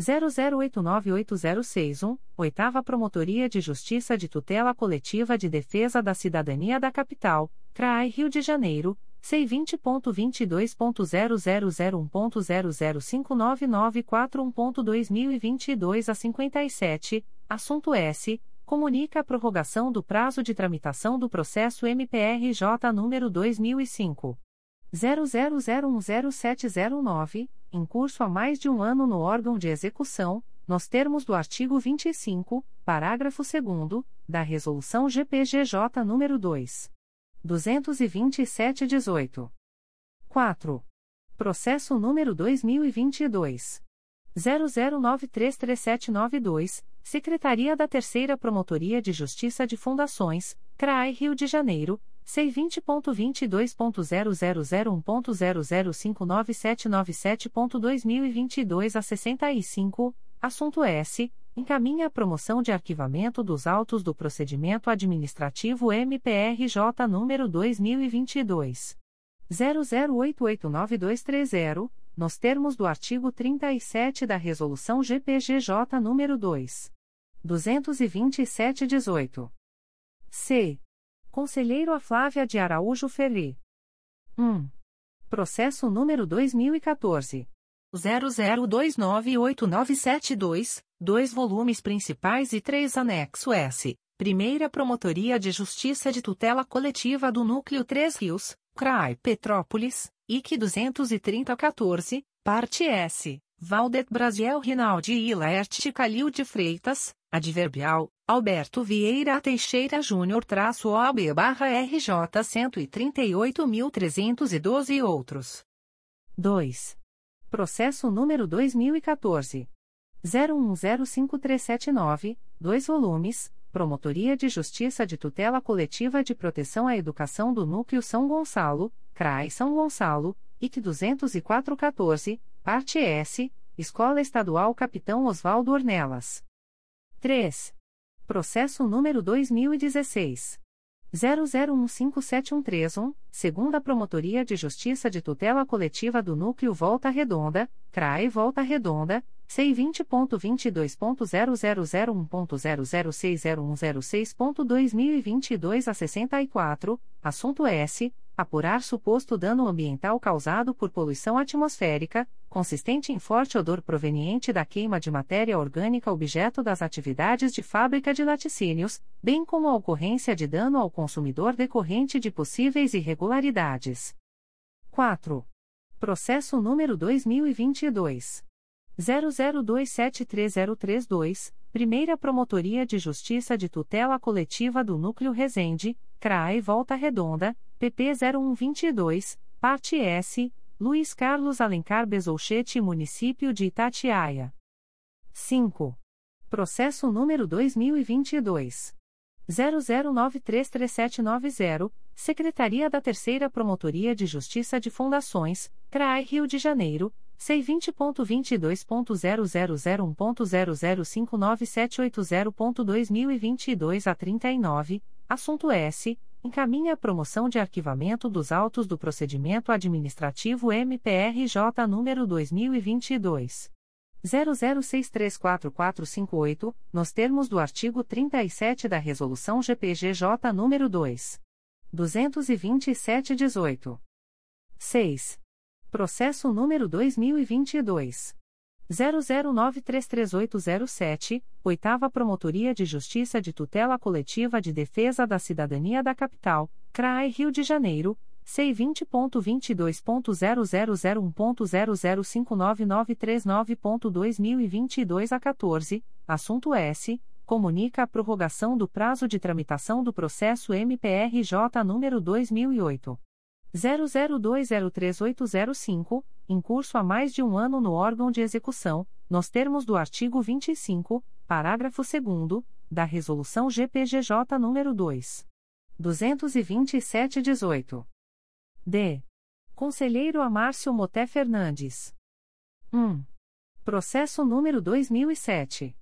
00898061, Oitava Promotoria de Justiça de Tutela Coletiva de Defesa da Cidadania da Capital, CRAI Rio de Janeiro, C20.22.0001.0059941.2022 a 57, assunto S. Comunica a prorrogação do prazo de tramitação do processo MPRJ número 2005. 00010709, em curso há mais de um ano no órgão de execução, nos termos do artigo 25, parágrafo 2 da Resolução GPGJ nº 2. 227-18. 4. Processo número 2022. 00933792, Secretaria da Terceira Promotoria de Justiça de Fundações, CRAI Rio de Janeiro, C20.22.0001.0059797.2022 a 65, assunto S. Encaminha a promoção de arquivamento dos autos do procedimento administrativo MPRJ número 2022. 00889230, nos termos do artigo 37 da Resolução GPGJ número 2. 22718. C. Conselheiro a Flávia de Araújo Ferri. 1. Processo número 2014. 00298972, dois volumes principais e três anexo S. Primeira Promotoria de Justiça de Tutela Coletiva do Núcleo 3 Rios, CRAI Petrópolis, IC 23014, parte S. Valdet Brasiel Rinaldi e Laerte Calil de Freitas, adverbial, Alberto Vieira Teixeira Júnior traço OAB barra RJ 138.312 e outros. 2. Processo número 2014. 01105379, 2 volumes, Promotoria de Justiça de Tutela Coletiva de Proteção à Educação do Núcleo São Gonçalo, CRAI São Gonçalo, IC 20414, Parte S, Escola Estadual Capitão Oswaldo Ornelas. 3. Processo número 2016. 00157131, segunda Promotoria de Justiça de Tutela Coletiva do Núcleo Volta Redonda, CRAE Volta Redonda, C20.22.0001.0060106.2022 a 64, assunto S apurar suposto dano ambiental causado por poluição atmosférica, consistente em forte odor proveniente da queima de matéria orgânica objeto das atividades de fábrica de laticínios, bem como a ocorrência de dano ao consumidor decorrente de possíveis irregularidades. 4. Processo número 2022 00273032, Primeira Promotoria de Justiça de Tutela Coletiva do Núcleo Resende, CRAE Volta Redonda, PP 0122, Parte S, Luiz Carlos Alencar Bezolchete Município de Itatiaia. 5. Processo número 2022. 00933790, Secretaria da Terceira Promotoria de Justiça de Fundações, CRAI Rio de Janeiro, C20.22.0001.0059780.2022 a 39, assunto S encaminha a promoção de arquivamento dos autos do procedimento administrativo MPRJ número 2022 00634458, nos termos do artigo 37 da resolução GPGJ número 2 227/18. 6. Processo número 2022 00933807, Oitava Promotoria de Justiça de Tutela Coletiva de Defesa da Cidadania da Capital, CRAE Rio de Janeiro, C20.22.0001.0059939.2022 a 14, assunto S. Comunica a prorrogação do prazo de tramitação do processo MPRJ número 2008. 00203805, em curso há mais de um ano no órgão de execução, nos termos do artigo 25, parágrafo 2 da Resolução GPGJ nº 2. 227-18. D. Conselheiro Amárcio Moté Fernandes. 1. Processo número 2007.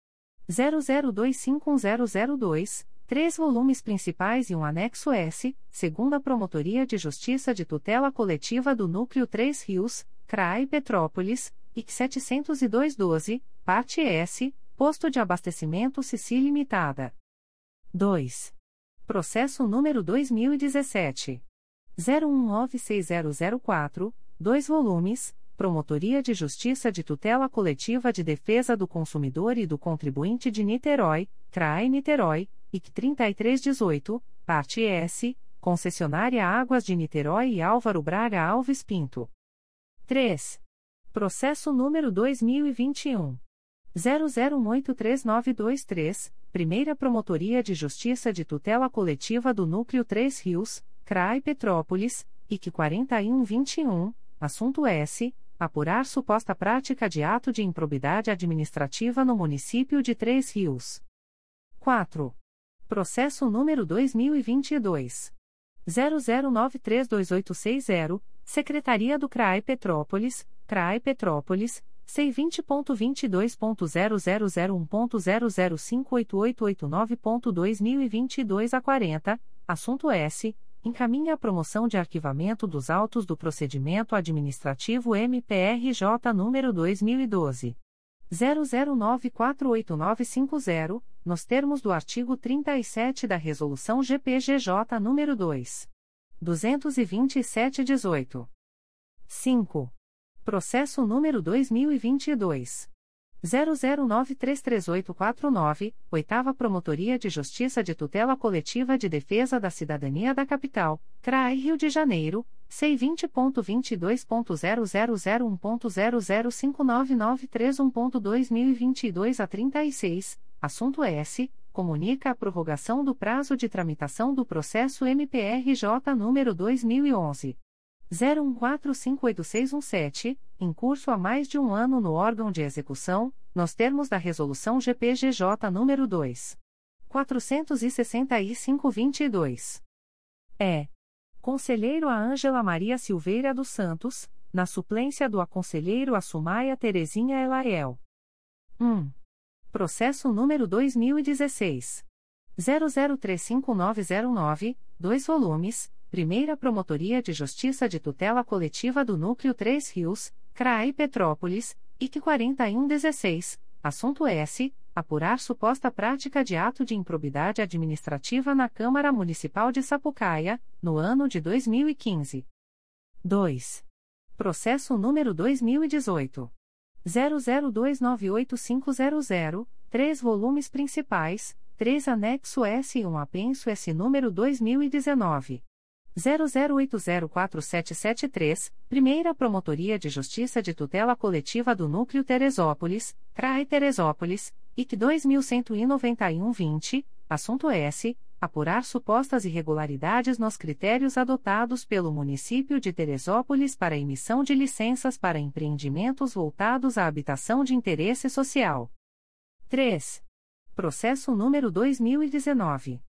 00251002, três volumes principais e um anexo S, segunda Promotoria de Justiça de Tutela Coletiva do Núcleo 3 Rios, CRAI Petrópolis, IC 70212, parte S, Posto de Abastecimento Cici Limitada. 2. Processo número 2017. 01960004, 2 volumes, Promotoria de Justiça de Tutela Coletiva de Defesa do Consumidor e do Contribuinte de Niterói, CRAE Niterói, IC 3318, parte S, Concessionária Águas de Niterói e Álvaro Braga Alves Pinto. 3. Processo número 2021. 00183923, Primeira Promotoria de Justiça de Tutela Coletiva do Núcleo 3 Rios, CRAI Petrópolis, IC 4121, assunto S. Apurar suposta prática de ato de improbidade administrativa no município de Três Rios. 4. Processo número 2022. 00932860, Secretaria do CRAI Petrópolis, CRAI Petrópolis, C20.22.0001.0058889.2022 a 40, assunto S. Encaminha a promoção de arquivamento dos autos do procedimento administrativo MPRJ número 2012. 00948950 nos termos do artigo 37 da Resolução GPGJ nº 2. 227-18. 5. Processo número 2022. 00933849, Oitava Promotoria de Justiça de Tutela Coletiva de Defesa da Cidadania da Capital, CRAI Rio de Janeiro, C20.22.0001.0059931.2022 a 36, assunto S. Comunica a prorrogação do prazo de tramitação do processo MPRJ número 2011. 01458617, em curso há mais de um ano no órgão de execução, nos termos da Resolução GPGJ nº 2. 465-22. É. Conselheiro a Ângela Maria Silveira dos Santos, na suplência do aconselheiro a Sumaia Terezinha Elaiel. 1. Processo número 2016. 00359909, 2 volumes Primeira Promotoria de Justiça de Tutela Coletiva do Núcleo 3 Rios, CRAI Petrópolis, IC 4116, assunto S. Apurar suposta prática de ato de improbidade administrativa na Câmara Municipal de Sapucaia, no ano de 2015. 2. Processo número 2018. 00298500, 3 volumes principais, 3 anexo S e 1 apenso S número 2019. 00804773, Primeira Promotoria de Justiça de Tutela Coletiva do Núcleo Teresópolis, CRAE Teresópolis, IC 2191-20, assunto S. Apurar supostas irregularidades nos critérios adotados pelo município de Teresópolis para emissão de licenças para empreendimentos voltados à habitação de interesse social. 3. Processo número 2019.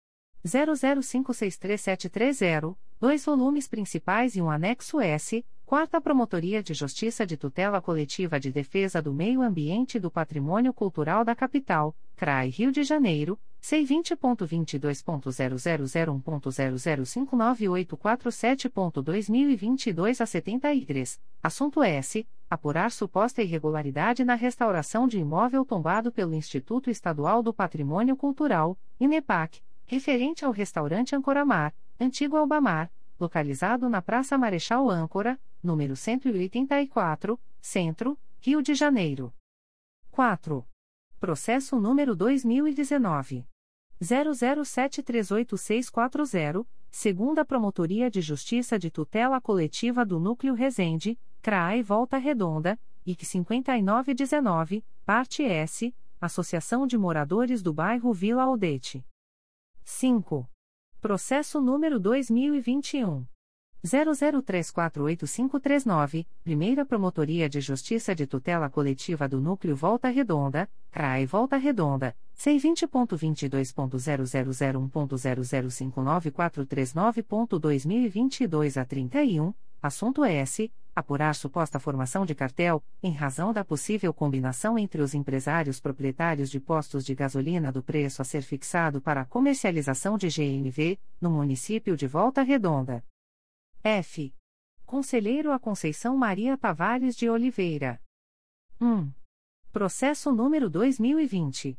00563730, dois volumes principais e um anexo S, Quarta Promotoria de Justiça de Tutela Coletiva de Defesa do Meio Ambiente e do Patrimônio Cultural da Capital, CRAI Rio de Janeiro, C20.22.0001.0059847.2022 a 73, assunto S. Apurar suposta irregularidade na restauração de imóvel tombado pelo Instituto Estadual do Patrimônio Cultural, INEPAC, referente ao restaurante Ancoramar, antigo Albamar, localizado na Praça Marechal Âncora, número 184, Centro, Rio de Janeiro. 4. Processo número 2019 00738640, segunda Promotoria de Justiça de Tutela Coletiva do Núcleo Resende, CRAI Volta Redonda, IC 5919, parte S, Associação de Moradores do Bairro Vila Aldete. 5. Processo número 2021. 00348539, Primeira Promotoria de Justiça de Tutela Coletiva do Núcleo Volta Redonda, CRAE Volta Redonda, C20.22.0001.0059439.2022 a 31, assunto S apurar suposta formação de cartel, em razão da possível combinação entre os empresários proprietários de postos de gasolina do preço a ser fixado para a comercialização de GNV, no município de Volta Redonda. F. Conselheiro a Conceição Maria Tavares de Oliveira. 1. Processo número 2020.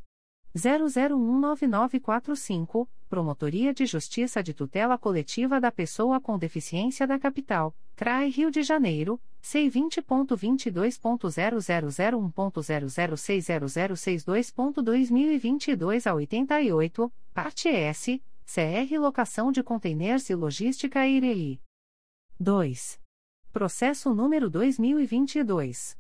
00199945, Promotoria de Justiça de Tutela Coletiva da Pessoa com Deficiência da Capital, CRAE Rio de Janeiro, C20.22.0001.0060062.2022 a 88, parte S, CR Locação de Containers e Logística Irei. 2. Processo número 2022.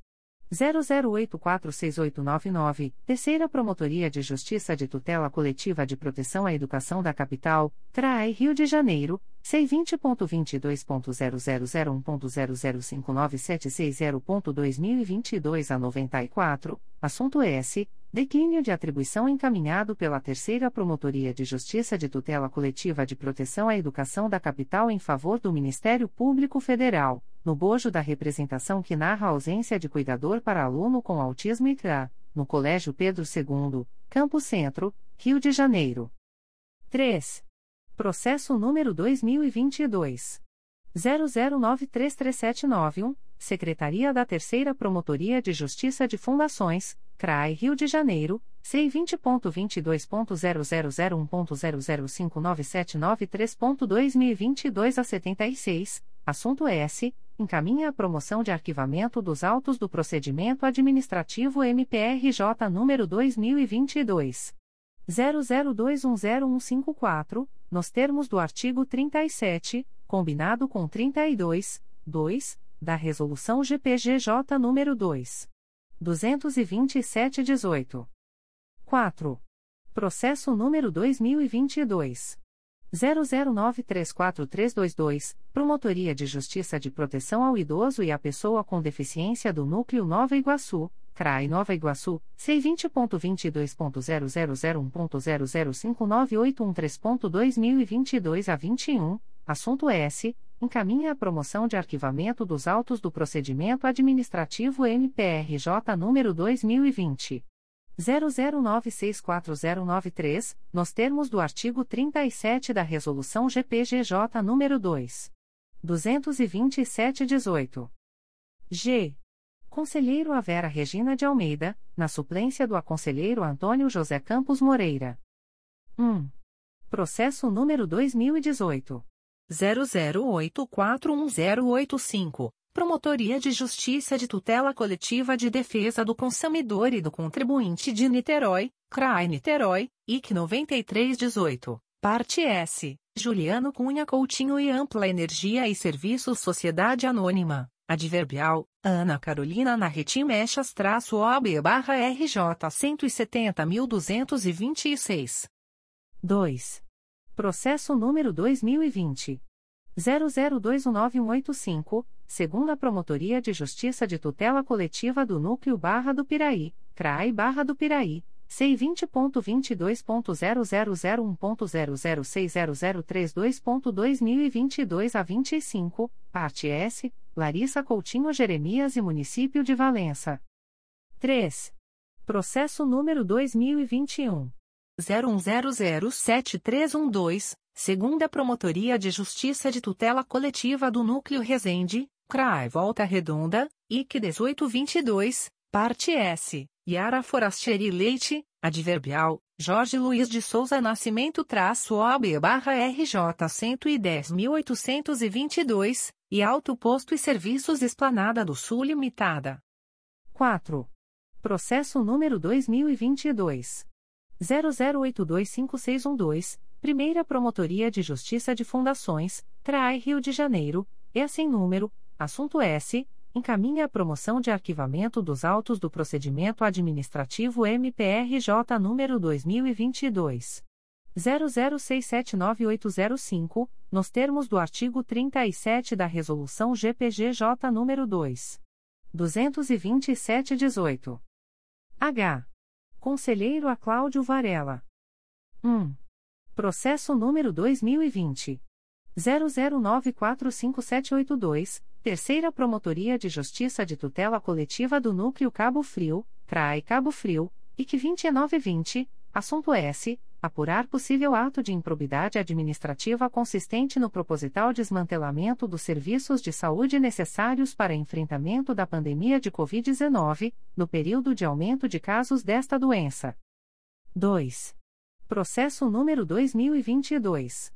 00846899, Terceira Promotoria de Justiça de Tutela Coletiva de Proteção à Educação da Capital, CRAE Rio de Janeiro, C20.22.0001.0059760.2022 a 94, assunto S. Declínio de atribuição encaminhado pela Terceira Promotoria de Justiça de Tutela Coletiva de Proteção à Educação da Capital em favor do Ministério Público Federal, no bojo da representação que narra a ausência de cuidador para aluno com autismo e TRA, no Colégio Pedro II, Campo Centro, Rio de Janeiro. 3. Processo número 2022. 00933791, Secretaria da Terceira Promotoria de Justiça de Fundações, CRAI Rio de Janeiro, C20.22.0001.0059793.2022 a 76, assunto S. Encaminha a promoção de arquivamento dos autos do procedimento administrativo MPRJ número 2022. 00210154, nos termos do artigo 37, combinado com 32, 2, da Resolução GPGJ nº 2. 227-18. 4. Processo número 2022. 00934322, Promotoria de Justiça de Proteção ao Idoso e à Pessoa com Deficiência do Núcleo Nova Iguaçu, CRAI Nova Iguaçu, C20.22.0001.0059813.2022 a 21, assunto S. Encaminha a promoção de arquivamento dos autos do procedimento administrativo MPRJ número 2020. 00964093, nos termos do artigo 37 da Resolução GPGJ nº 2. 227-18. G. Conselheiro Avera Regina de Almeida, na suplência do aconselheiro Antônio José Campos Moreira. 1. Processo número 2018. 00841085. Promotoria de Justiça de Tutela Coletiva de Defesa do Consumidor e do Contribuinte de Niterói, CRAI Niterói, IC 9318, Parte S, Juliano Cunha Coutinho e Ampla Energia e Serviços Sociedade Anônima, Adverbial, Ana Carolina Narretim Mechas-OB barra RJ 170.226. 2. Processo número 2020. 00219185 segunda Promotoria de Justiça de Tutela Coletiva do Núcleo Barra do Piraí, CRAI Barra do Piraí, C20.22.0001.0060032.2022 a 25, parte S, Larissa Coutinho Jeremias e Município de Valença. 3. Processo número 2021. 01007312, segunda Promotoria de Justiça de Tutela Coletiva do Núcleo Resende, CRAI Volta Redonda, IC 1822, parte S, Yara Forasteri Leite, adverbial, Jorge Luiz de Souza Nascimento traço OAB barra RJ 110.822, e Alto Posto e Serviços Esplanada do Sul Limitada. 4. Processo número 2022. 00825612, Primeira Promotoria de Justiça de Fundações, CRAI Rio de Janeiro, e assim número, Assunto S. Encaminha a promoção de arquivamento dos autos do procedimento administrativo MPRJ número 2022. 00679805, nos termos do artigo 37 da Resolução GPGJ número 2. 227-18. H. Conselheiro a Cláudio Varela. 1. Processo número 2020. 00945782, Terceira Promotoria de Justiça de Tutela Coletiva do Núcleo Cabo Frio, CRAI Cabo Frio, IC 2920, assunto S. Apurar possível ato de improbidade administrativa consistente no proposital desmantelamento dos serviços de saúde necessários para enfrentamento da pandemia de Covid-19, no período de aumento de casos desta doença. 2. Processo número 2022.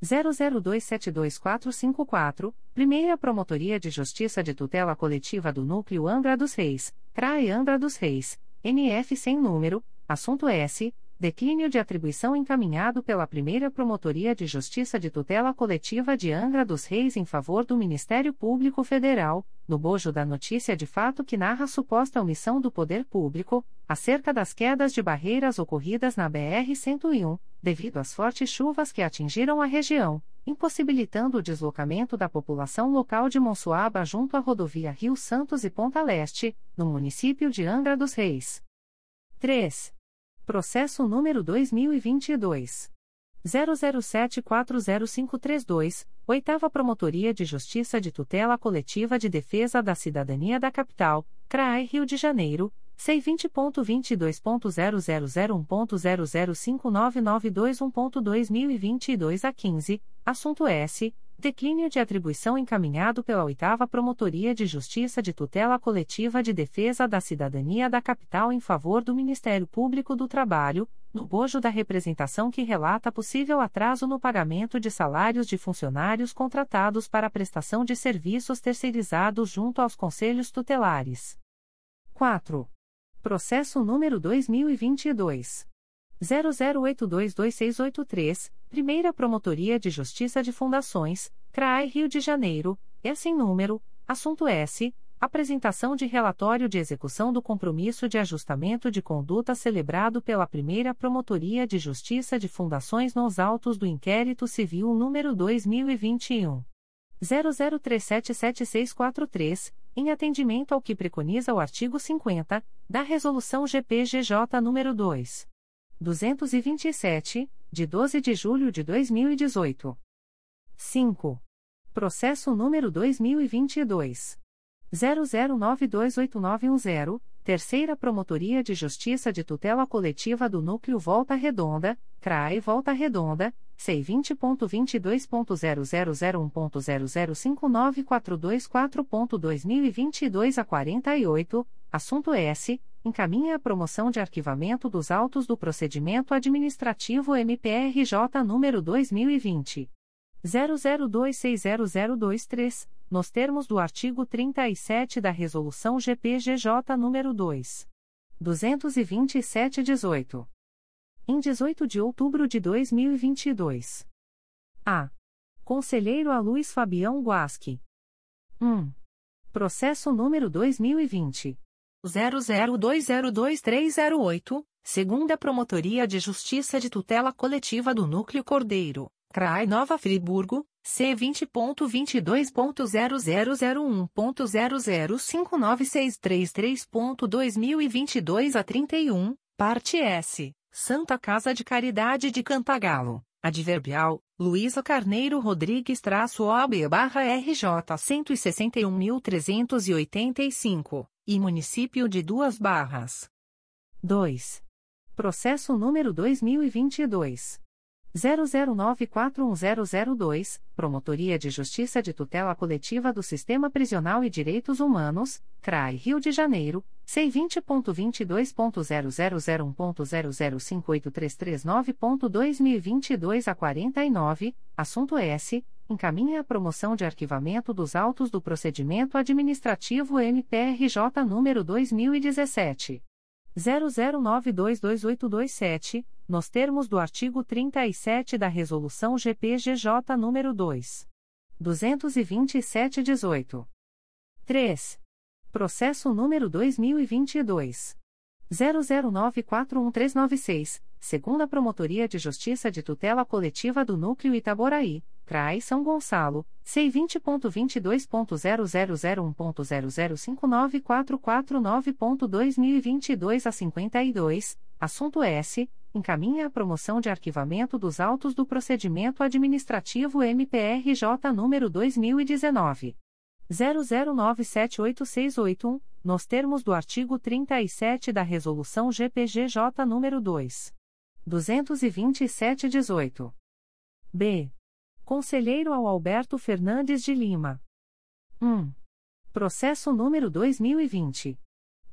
00272454, Primeira Promotoria de Justiça de Tutela Coletiva do Núcleo Angra dos Reis, CRAE Angra dos Reis, NF sem número, assunto S. Declínio de atribuição encaminhado pela Primeira Promotoria de Justiça de Tutela Coletiva de Angra dos Reis em favor do Ministério Público Federal, no bojo da notícia de fato que narra suposta omissão do poder público, acerca das quedas de barreiras ocorridas na BR-101, devido às fortes chuvas que atingiram a região, impossibilitando o deslocamento da população local de Monsuaba junto à rodovia Rio Santos e Ponta Leste, no município de Angra dos Reis. 3. Processo número 2022. 00740532, Oitava Promotoria de Justiça de Tutela Coletiva de Defesa da Cidadania da Capital, CRAI Rio de Janeiro, C20.22.0001.0059921.2022 a 15, assunto S Declínio de atribuição encaminhado pela Oitava Promotoria de Justiça de Tutela Coletiva de Defesa da Cidadania da Capital em favor do Ministério Público do Trabalho, no bojo da representação que relata possível atraso no pagamento de salários de funcionários contratados para prestação de serviços terceirizados junto aos conselhos tutelares. 4. Processo número 2022 00822683, Primeira Promotoria de Justiça de Fundações, CRAI Rio de Janeiro, S em número, assunto S. Apresentação de relatório de execução do compromisso de ajustamento de conduta celebrado pela Primeira Promotoria de Justiça de Fundações nos autos do inquérito civil número 2021 00377643, em atendimento ao que preconiza o artigo 50 da Resolução GPGJ nº 2. 227, de 12 de julho de 2018. 5. Processo número 2022 00928910, Terceira Promotoria de Justiça de Tutela Coletiva do Núcleo Volta Redonda, CRAE Volta Redonda, C20.22.0001.0059424.2022 a 48, assunto S. Encaminha a promoção de arquivamento dos autos do procedimento administrativo MPRJ número 2020. 00260023, nos termos do artigo 37 da Resolução GPGJ nº 2. 227-18. Em 18 de outubro de 2022. A. Conselheiro a Luiz Fabião Guasque. 1. Processo número 2020. 00202308, segunda Promotoria de Justiça de Tutela Coletiva do Núcleo Cordeiro, CRAI Nova Friburgo, C20.22.0001.0059633.2022 a 31, parte S, Santa Casa de Caridade de Cantagalo, adverbial, Luísa Carneiro Rodrigues traço OB barra RJ 161.385, e Município de Duas Barras. 2. Processo número 2022. 00941002, Promotoria de Justiça de Tutela Coletiva do Sistema Prisional e Direitos Humanos, CRAI Rio de Janeiro, C20.22.0001.0058339.2022 a 49, assunto S. Encaminha a promoção de arquivamento dos autos do procedimento administrativo MPRJ número 2017. 00922827, nos termos do artigo 37 da Resolução GPGJ nº 2. 227-18. 3. Processo número 2022. 00941396, segunda Promotoria de Justiça de Tutela Coletiva do Núcleo Itaboraí, CRAI São Gonçalo, C20.22.0001.0059449.2022 a 52, assunto S. Encaminha a promoção de arquivamento dos autos do procedimento administrativo MPRJ número 2019. 00978681, nos termos do artigo 37 da Resolução GPGJ nº 2. 227-18. B. Conselheiro ao Alberto Fernandes de Lima. 1. Processo número 2020.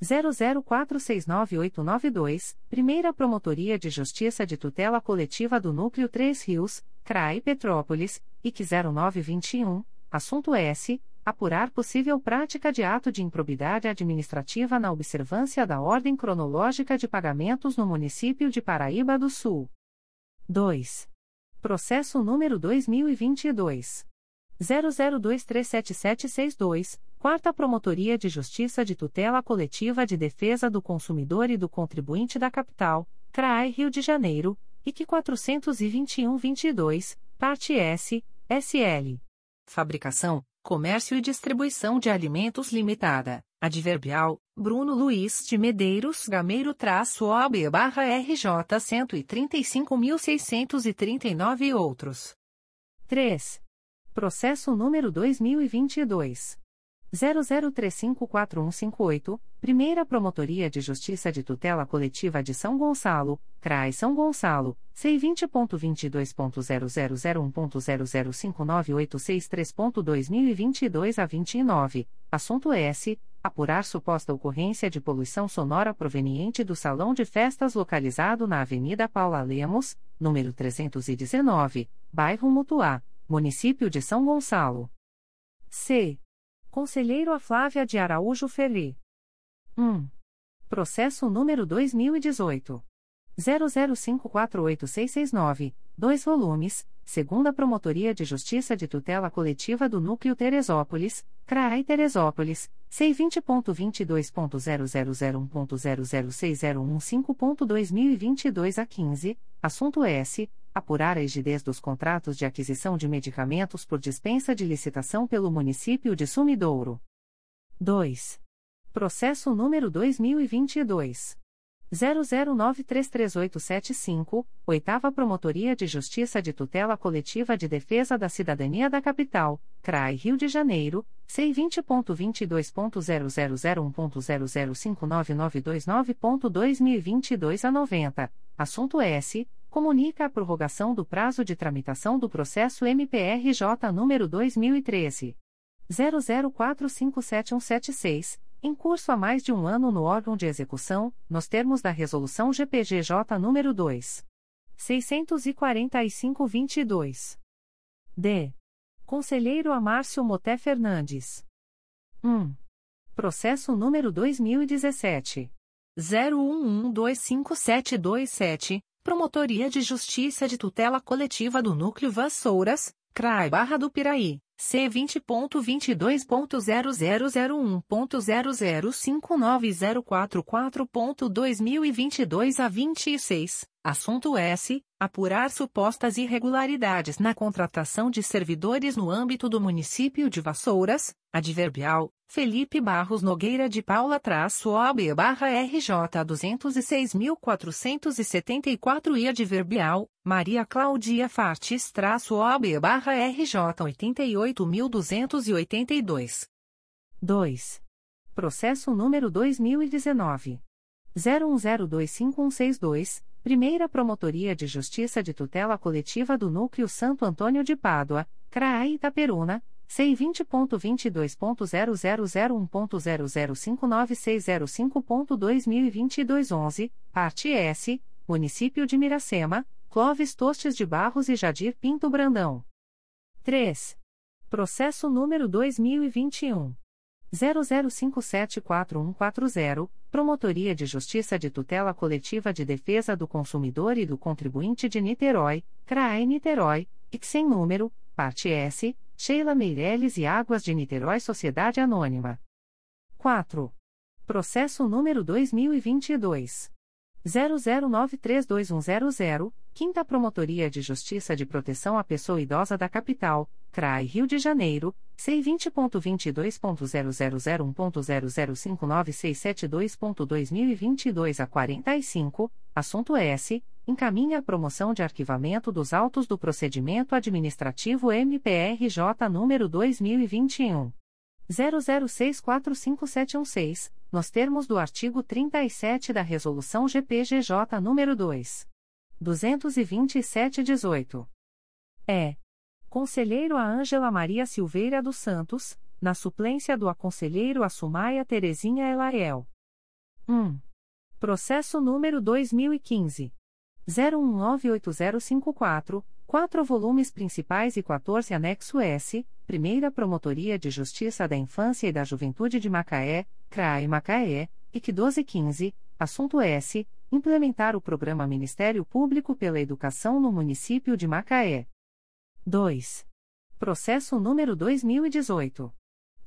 00469892, Primeira Promotoria de Justiça de Tutela Coletiva do Núcleo 3 Rios, CRAI Petrópolis, IC 0921, assunto S apurar possível prática de ato de improbidade administrativa na observância da ordem cronológica de pagamentos no município de Paraíba do Sul. 2. Processo número 2022 00237762, Quarta Promotoria de Justiça de Tutela Coletiva de Defesa do Consumidor e do Contribuinte da Capital, CRAI Rio de Janeiro, IC 421-22, parte S, SL. Fabricação, Comércio e Distribuição de Alimentos Limitada, Adverbial, Bruno Luiz de Medeiros Gameiro traço OAB barra RJ 135.639 e outros. 3. Processo número 2022. 00354158, Primeira Promotoria de Justiça de Tutela Coletiva de São Gonçalo, CRAI São Gonçalo, C20.22.0001.0059863.2022 a 29, assunto S. Apurar suposta ocorrência de poluição sonora proveniente do salão de festas localizado na Avenida Paula Lemos, número 319, bairro Mutuá, município de São Gonçalo. C. Conselheiro a Flávia de Araújo Ferri. 1. Processo número 2018. 00548669, 2 volumes, segunda Promotoria de Justiça de Tutela Coletiva do Núcleo Teresópolis, CRAI Teresópolis, C20.22.0001.0060115.2022 a 15, assunto S apurar a rigidez dos contratos de aquisição de medicamentos por dispensa de licitação pelo município de Sumidouro. 2. Processo número 2022 00933875, Oitava Promotoria de Justiça de Tutela Coletiva de Defesa da Cidadania da Capital, CRAI Rio de Janeiro, C20.22.0001.0059929.2022 a 90, assunto S comunica a prorrogação do prazo de tramitação do processo MPRJ número 2013 00457176, em curso há mais de um ano no órgão de execução, nos termos da resolução GPGJ número 2 645/22. D. Conselheiro Amárcio Moté Fernandes. 1. Processo número 2017 0112577 Promotoria de Justiça de Tutela Coletiva do Núcleo Vassouras, CRAI Barra do Piraí, C20.22.0001.0059044.2022 a 26, assunto S. Apurar supostas irregularidades na contratação de servidores no âmbito do município de Vassouras, adverbial, Felipe Barros Nogueira de Paula traço barra RJ 206.474 e adverbial, Maria Claudia Fartes traço barra RJ 88.282. 2. Processo número 2019. 01025162, Primeira Promotoria de Justiça de Tutela Coletiva do Núcleo Santo Antônio de Pádua, CRAI Itaperuna, C20.22.0001.0059605.2022 11, parte S, Município de Miracema, Clóvis Tostes de Barros e Jadir Pinto Brandão. 3. Processo número 2021. 00574140, Promotoria de Justiça de Tutela Coletiva de Defesa do Consumidor e do Contribuinte de Niterói, CRAE Niterói, e sem número, parte S, Sheila Meirelles e Águas de Niterói Sociedade Anônima. 4. Processo número 2022. 00932100, Quinta Promotoria de Justiça de Proteção à Pessoa Idosa da Capital, CRAI Rio de Janeiro, C20.22.0001.0059672.2022 a 45, assunto S. Encaminha a promoção de arquivamento dos autos do procedimento administrativo MPRJ número 2021. 00645716, nos termos do artigo 37 da Resolução GPGJ nº 2. 227-18. É. Conselheiro a Ângela Maria Silveira dos Santos, na suplência do aconselheiro a Sumaia Terezinha Elaiel. 1. Processo número 2015. 01985054, 4 volumes principais e 14 anexo S, Primeira Promotoria de Justiça da Infância e da Juventude de Macaé, CRAI Macaé, IC 1215, assunto S. Implementar o Programa Ministério Público pela Educação no município de Macaé. 2. Processo número 2018.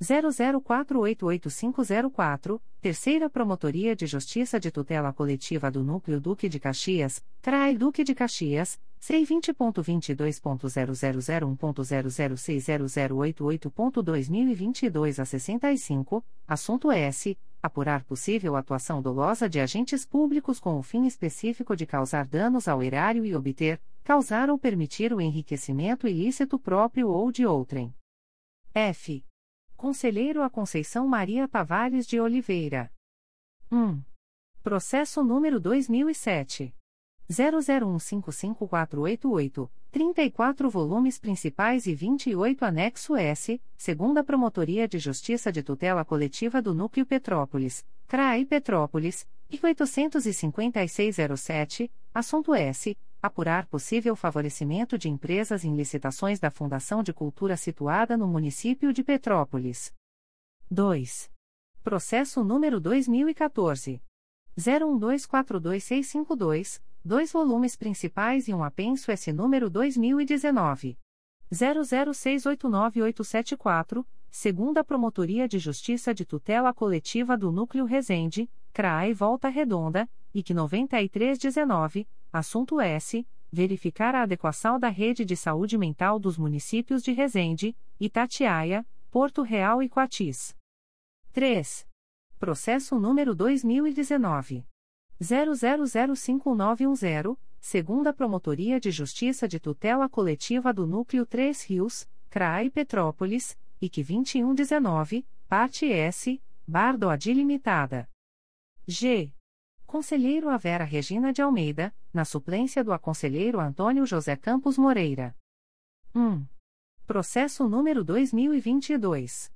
00488504, Terceira Promotoria de Justiça de Tutela Coletiva do Núcleo Duque de Caxias, CRAI Duque de Caxias, C20.22.0001.0060088.2022 a 65, assunto S. Apurar possível atuação dolosa de agentes públicos com o fim específico de causar danos ao erário e obter, causar ou permitir o enriquecimento ilícito próprio ou de outrem. F Conselheiro a Conceição Maria Tavares de Oliveira. 1. Processo número 2007. 00155488, 34 volumes principais e 28 anexo S, segunda Promotoria de Justiça de Tutela Coletiva do Núcleo Petrópolis, CRAI Petrópolis, e 85607, assunto S. Apurar possível favorecimento de empresas em licitações da Fundação de Cultura situada no município de Petrópolis. 2. Processo número 2014. 01242652, dois volumes principais e um apenso S número 2019. 00689874, segunda Promotoria de Justiça de Tutela Coletiva do Núcleo Resende, CRAE Volta Redonda, IC 9319, assunto S. Verificar a adequação da rede de saúde mental dos municípios de Resende, Itatiaia, Porto Real e Coatis. 3. Processo número 2019. 00051910, segunda Promotoria de Justiça de Tutela Coletiva do Núcleo 3 Rios, CRAI Petrópolis, IC 2119, parte S, Bardo Adi Limitada. G. Conselheiro a Vera Regina de Almeida, na suplência do aconselheiro Antônio José Campos Moreira. 1. Processo número 2022.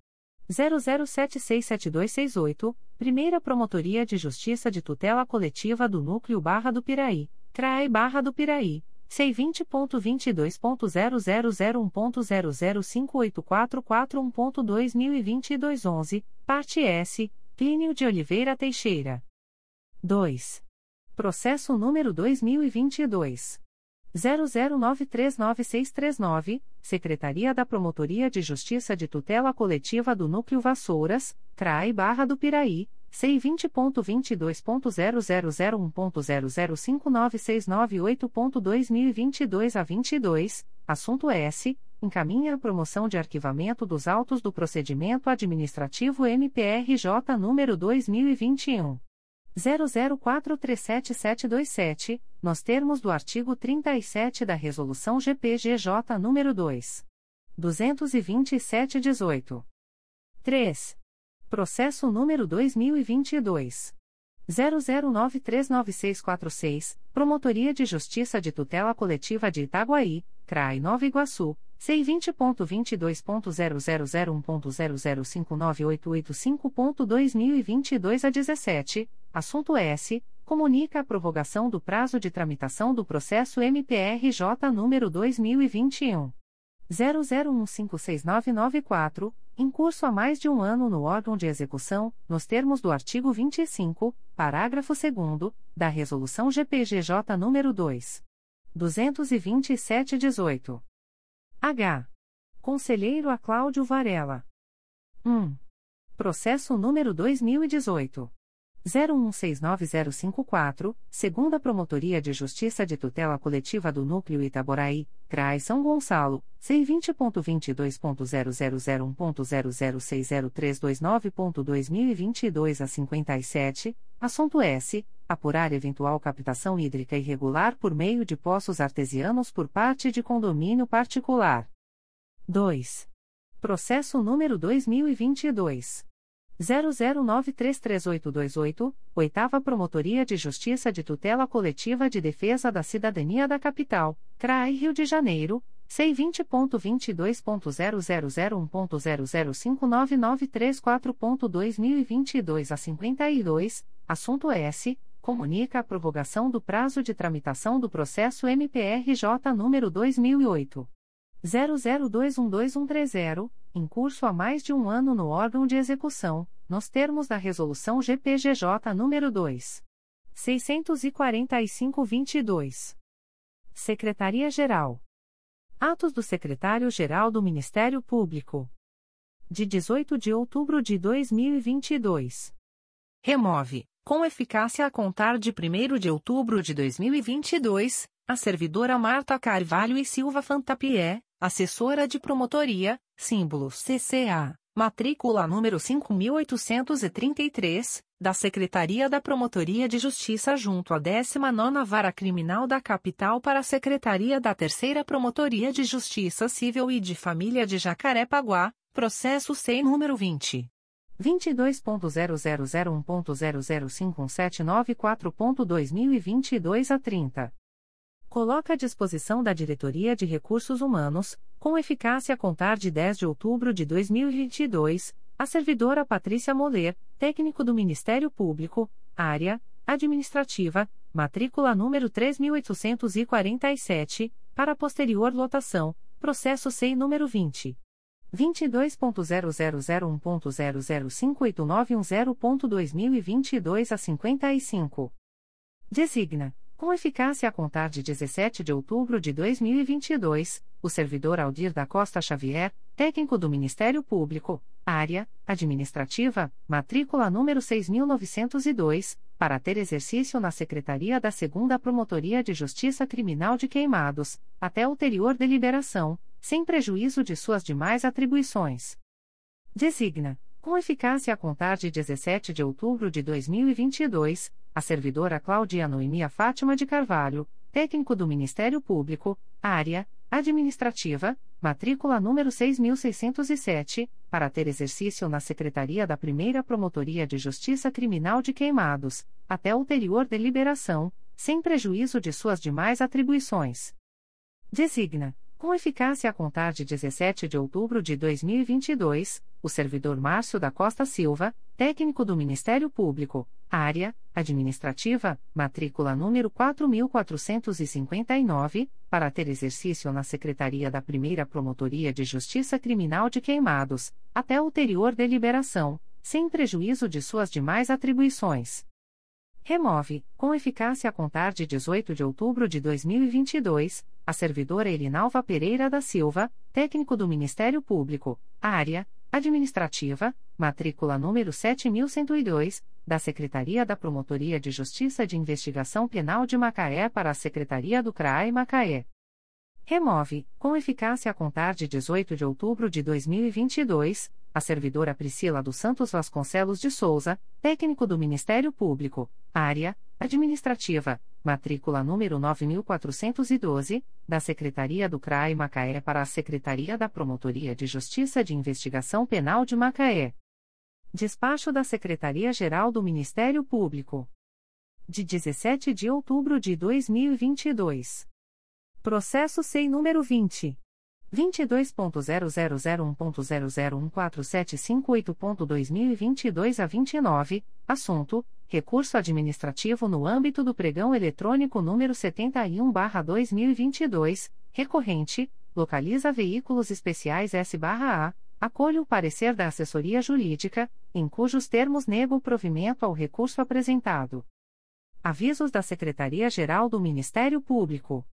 00767268, Primeira Promotoria de Justiça de Tutela Coletiva do Núcleo Barra do Piraí, CRAE Barra do Piraí, C20.22.0001.0058441.2022 11, parte S, Clínio de Oliveira Teixeira. 2. Processo número 2022. 00939639, Secretaria da Promotoria de Justiça de Tutela Coletiva do Núcleo Vassouras, CRAI Barra do Piraí, C20.22.0001.0059698.2022 a 22, assunto S. Encaminha a promoção de arquivamento dos autos do procedimento administrativo MPRJ número 2021. 00437727, nos termos do artigo 37 da Resolução GPGJ nº 2. 227-18. 3. Processo número 2022. 00939646, Promotoria de Justiça de Tutela Coletiva de Itaguaí, CRAI Nova Iguaçu, C20.22.0001.0059885.2022 a 17, assunto S. Comunica a prorrogação do prazo de tramitação do processo MPRJ número 2021. 00156994, em curso há mais de um ano no órgão de execução, nos termos do artigo 25, parágrafo 2 da Resolução GPGJ nº 2. 227-18. H. Conselheiro a Cláudio Varela. 1. Processo número 2018. 01695054, segunda Promotoria de Justiça de Tutela Coletiva do Núcleo Itaboraí, CRAI São Gonçalo, C20.22.0001.0060329.2022 a 57, assunto S. Apurar eventual captação hídrica irregular por meio de poços artesianos por parte de condomínio particular. 2. Processo número 2022. 00933828, Oitava Promotoria de Justiça de Tutela Coletiva de Defesa da Cidadania da Capital, CRAI Rio de Janeiro, C20.22.0001.0059934.2022 a 52, assunto S. Comunica a prorrogação do prazo de tramitação do processo MPRJ número 2008. 00212130, em curso há mais de um ano no órgão de execução, nos termos da Resolução GPGJ nº 2. 645-22. Secretaria-Geral. Atos do Secretário-Geral do Ministério Público. De 18 de outubro de 2022. Remove, com eficácia a contar de 1 de outubro de 2022, a servidora Marta Carvalho e Silva Fantapié, assessora de promotoria, símbolo CCA, matrícula número 5833, da Secretaria da Promotoria de Justiça junto à 19ª Vara Criminal da Capital para a Secretaria da Terceira Promotoria de Justiça Civil e de Família de Jacarepaguá, Processo SEI número 20. 22.0001.0051794.2022 a 30. Coloca à disposição da Diretoria de Recursos Humanos, com eficácia a contar de 10 de outubro de 2022, a servidora Patrícia Moller, técnico do Ministério Público, área administrativa, matrícula número 3847, para posterior lotação, processo SEI número 20. 22.0001.0058910.2022 a 55. Designa, com eficácia a contar de 17 de outubro de 2022, o servidor Aldir da Costa Xavier, técnico do Ministério Público, área administrativa, matrícula número 6902, para ter exercício na Secretaria da 2 Promotoria de Justiça Criminal de Queimados, até ulterior deliberação sem prejuízo de suas demais atribuições. Designa, com eficácia a contar de 17 de outubro de 2022, a servidora Claudia Noemia Fátima de Carvalho, técnico do Ministério Público, área administrativa, matrícula número 6607, para ter exercício na Secretaria da Primeira Promotoria de Justiça Criminal de Queimados, até ulterior deliberação, sem prejuízo de suas demais atribuições. Designa, com eficácia a contar de 17 de outubro de 2022, o servidor Márcio da Costa Silva, técnico do Ministério Público, área administrativa, matrícula número 4459, para ter exercício na Secretaria da Primeira Promotoria de Justiça Criminal de Queimados, até ulterior deliberação, sem prejuízo de suas demais atribuições. Remove, com eficácia a contar de 18 de outubro de 2022, a servidora Elinalva Pereira da Silva, técnico do Ministério Público, área administrativa, matrícula número 7102, da Secretaria da Promotoria de Justiça de Investigação Penal de Macaé para a Secretaria do CRAI Macaé. Remove, com eficácia a contar de 18 de outubro de 2022, a servidora Priscila dos Santos Vasconcelos de Souza, técnico do Ministério Público, área administrativa, matrícula número 9412, da Secretaria do CRAI Macaé para a Secretaria da Promotoria de Justiça de Investigação Penal de Macaé. Despacho da Secretaria-Geral do Ministério Público. De 17 de outubro de 2022. Processo SEI número 20. 22.0001.0014758.2022 a 29, assunto: Recurso administrativo no âmbito do pregão eletrônico número 71/2022, recorrente, localiza veículos especiais S/A, acolho o parecer da assessoria jurídica, em cujos termos nego o provimento ao recurso apresentado. Avisos da Secretaria-Geral do Ministério Público.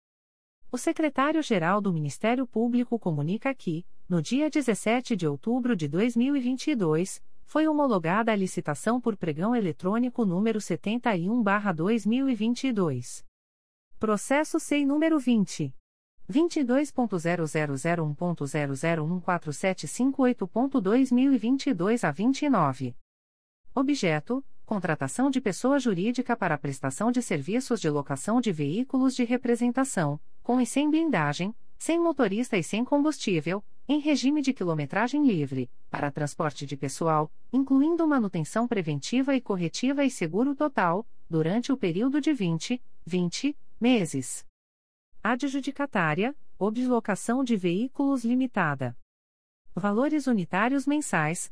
O secretário-geral do Ministério Público comunica que, no dia 17 de outubro de 2022, foi homologada a licitação por pregão eletrônico número 71/2022. Processo SEI número 20 22.0001.0014758.2022 a 29. Objeto: contratação de pessoa jurídica para prestação de serviços de locação de veículos de representação com e sem blindagem, sem motorista e sem combustível, em regime de quilometragem livre, para transporte de pessoal, incluindo manutenção preventiva e corretiva e seguro total, durante o período de 20, 20 meses. Adjudicatária, oblocação de veículos limitada. Valores unitários mensais,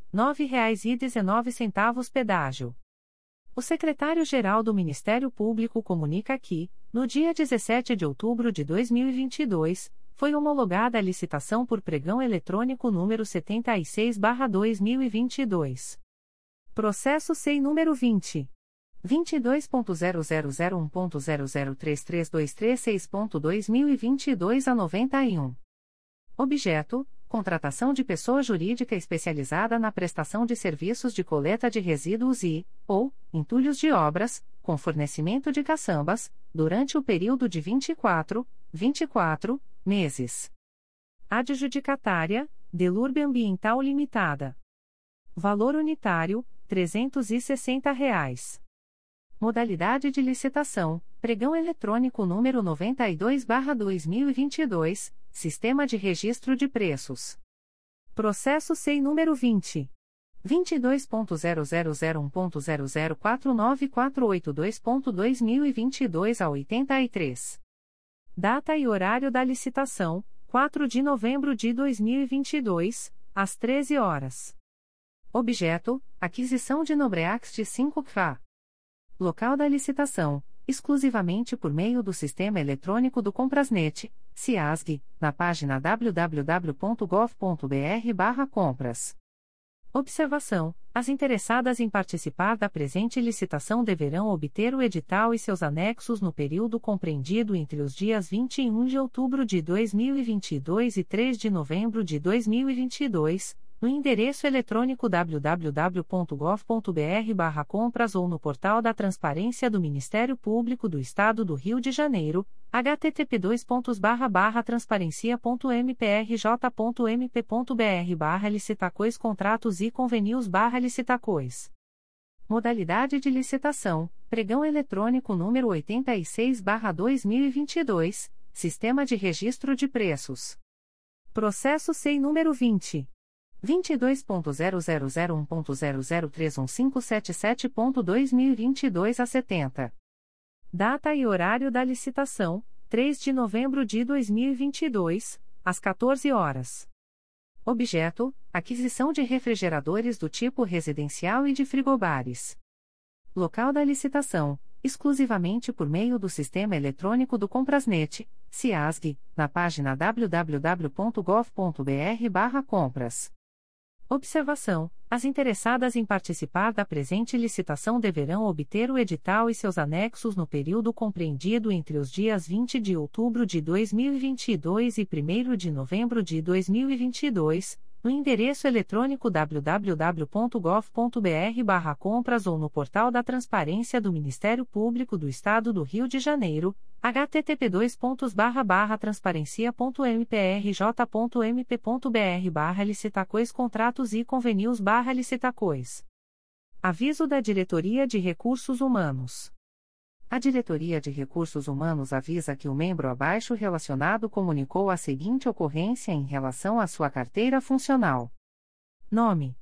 R$ 9,19 pedágio. O secretário-geral do Ministério Público comunica que, no dia 17 de outubro de 2022, foi homologada a licitação por pregão eletrônico número 76/2022. Processo SEI número 20 22.0001.0033236.2022 a 91. Objeto: Contratação de pessoa jurídica especializada na prestação de serviços de coleta de resíduos e, ou, entulhos de obras, com fornecimento de caçambas, durante o período de 24, 24 meses. Adjudicatária, Delurbe Ambiental Limitada. Valor unitário, 360 reais. Modalidade de licitação: Pregão eletrônico número 92/2022, Sistema de Registro de Preços. Processo SEI número 20 22.0001.0049482.2022 a 83. Data e horário da licitação: 4 de novembro de 2022, às 13 horas. Objeto: aquisição de Nobreax de 5K. Local da licitação: exclusivamente por meio do sistema eletrônico do Comprasnet, CIASG, na página www.gov.br/compras. Observação: As interessadas em participar da presente licitação deverão obter o edital e seus anexos no período compreendido entre os dias 21 de outubro de 2022 e 3 de novembro de 2022 no endereço eletrônico www.gov.br/compras ou no portal da Transparência do Ministério Público do Estado do Rio de Janeiro, http://transparencia.mprj.mp.br/licitacois contratos e convenios/licitacois. Modalidade de licitação: Pregão eletrônico número 86/2022, Sistema de Registro de Preços. Processo SEI número 20 22.0001.0031577.2022 a 70. Data e horário da licitação: 3 de novembro de 2022, às 14 horas. Objeto: aquisição de refrigeradores do tipo residencial e de frigobares. Local da licitação: exclusivamente por meio do sistema eletrônico do Comprasnet, CIASG, na página www.gov.br/compras. Observação: As interessadas em participar da presente licitação deverão obter o edital e seus anexos no período compreendido entre os dias 20 de outubro de 2022 e 1 de novembro de 2022, no endereço eletrônico www.gov.br/compras ou no portal da Transparência do Ministério Público do Estado do Rio de Janeiro http://transparencia.mprj.mp.br licitacois contratos e convenios licitacois. Aviso da Diretoria de Recursos Humanos. A Diretoria de Recursos Humanos avisa que o membro abaixo relacionado comunicou a seguinte ocorrência em relação à sua carteira funcional. Nome: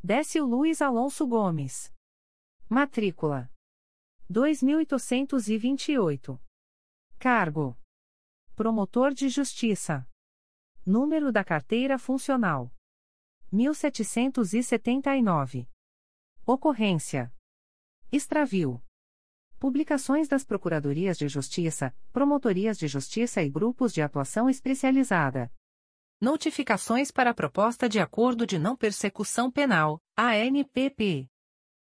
Décio Luiz Alonso Gomes. Matrícula: 2828. Cargo: Promotor de Justiça. Número da carteira funcional: 1779. Ocorrência: Extravio. Publicações das Procuradorias de Justiça, Promotorias de Justiça e Grupos de Atuação Especializada. Notificações para a Proposta de Acordo de Não Persecução Penal, ANPP.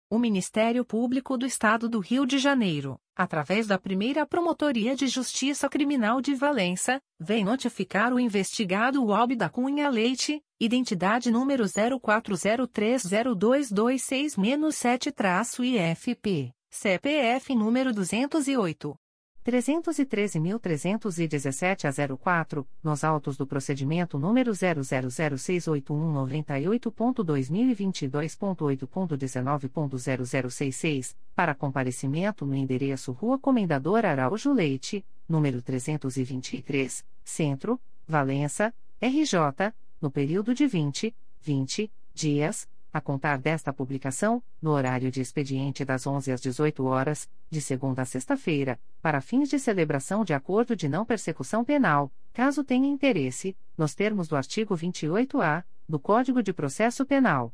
O Ministério Público do Estado do Rio de Janeiro, através da primeira Promotoria de Justiça Criminal de Valença, vem notificar o investigado Albi da Cunha Leite, identidade número 04030226-7-IFP, CPF número 208. 313.317 a 04, nos autos do procedimento número 00068198.2022.8.19.0066, para comparecimento no endereço Rua Comendador Araújo Leite, número 323, Centro, Valença, RJ, no período de 20, 20 dias a contar desta publicação, no horário de expediente das 11 às 18 horas, de segunda a sexta-feira, para fins de celebração de acordo de não persecução penal, caso tenha interesse, nos termos do artigo 28-A do Código de Processo Penal.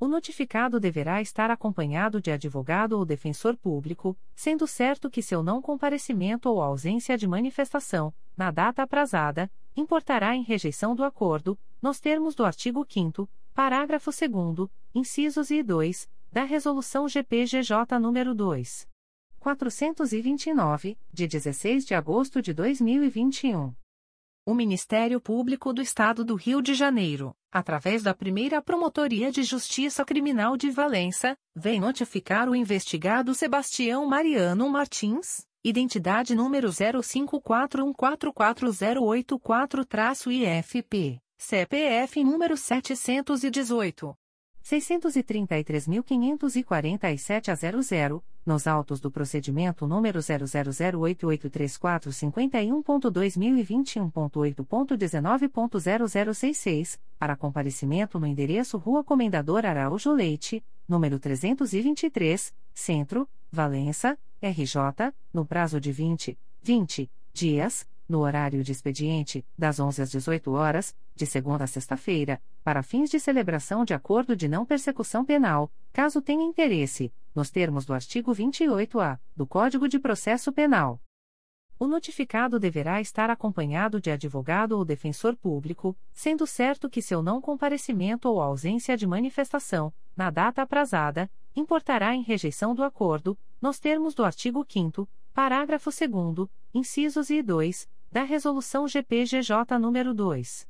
O notificado deverá estar acompanhado de advogado ou defensor público, sendo certo que seu não comparecimento ou ausência de manifestação, na data aprazada, importará em rejeição do acordo, nos termos do artigo 5 Parágrafo 2 incisos e 2, da Resolução GPGJ nº 2. 429, de 16 de agosto de 2021. O Ministério Público do Estado do Rio de Janeiro, através da primeira Promotoria de Justiça Criminal de Valença, vem notificar o investigado Sebastião Mariano Martins, identidade número 0541440884-IFP, CPF número 718. 633.547 a 00, nos autos do procedimento número 000883451.2021.8.19.0066, para comparecimento no endereço Rua Comendador Araújo Leite, número 323, Centro, Valença, RJ, no prazo de 20, 20 dias no horário de expediente, das 11 às 18 horas, de segunda a sexta-feira, para fins de celebração de acordo de não persecução penal, caso tenha interesse, nos termos do artigo 28-A do Código de Processo Penal. O notificado deverá estar acompanhado de advogado ou defensor público, sendo certo que seu não comparecimento ou ausência de manifestação, na data aprazada, importará em rejeição do acordo, nos termos do artigo 5 parágrafo 2 incisos e 2, da Resolução GPGJ nº 2.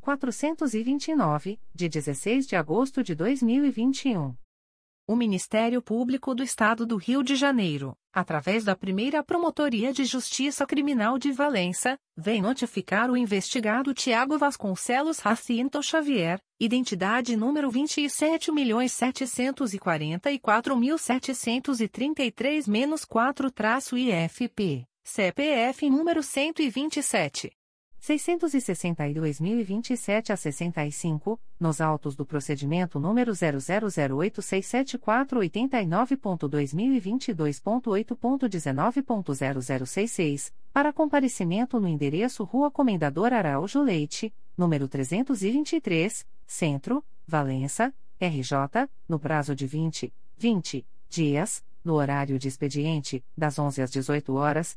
429, de 16 de agosto de 2021. O Ministério Público do Estado do Rio de Janeiro, através da primeira Promotoria de Justiça Criminal de Valença, vem notificar o investigado Tiago Vasconcelos Racinto Xavier, identidade número 27.744.733-4-IFP CPF número 127. 662.027 a 65, nos autos do procedimento número 000867489.2022.8.19.0066, para comparecimento no endereço Rua Comendador Araújo Leite, número 323, Centro, Valença, RJ, no prazo de 20, 20 dias no horário de expediente, das 11 às 18 horas,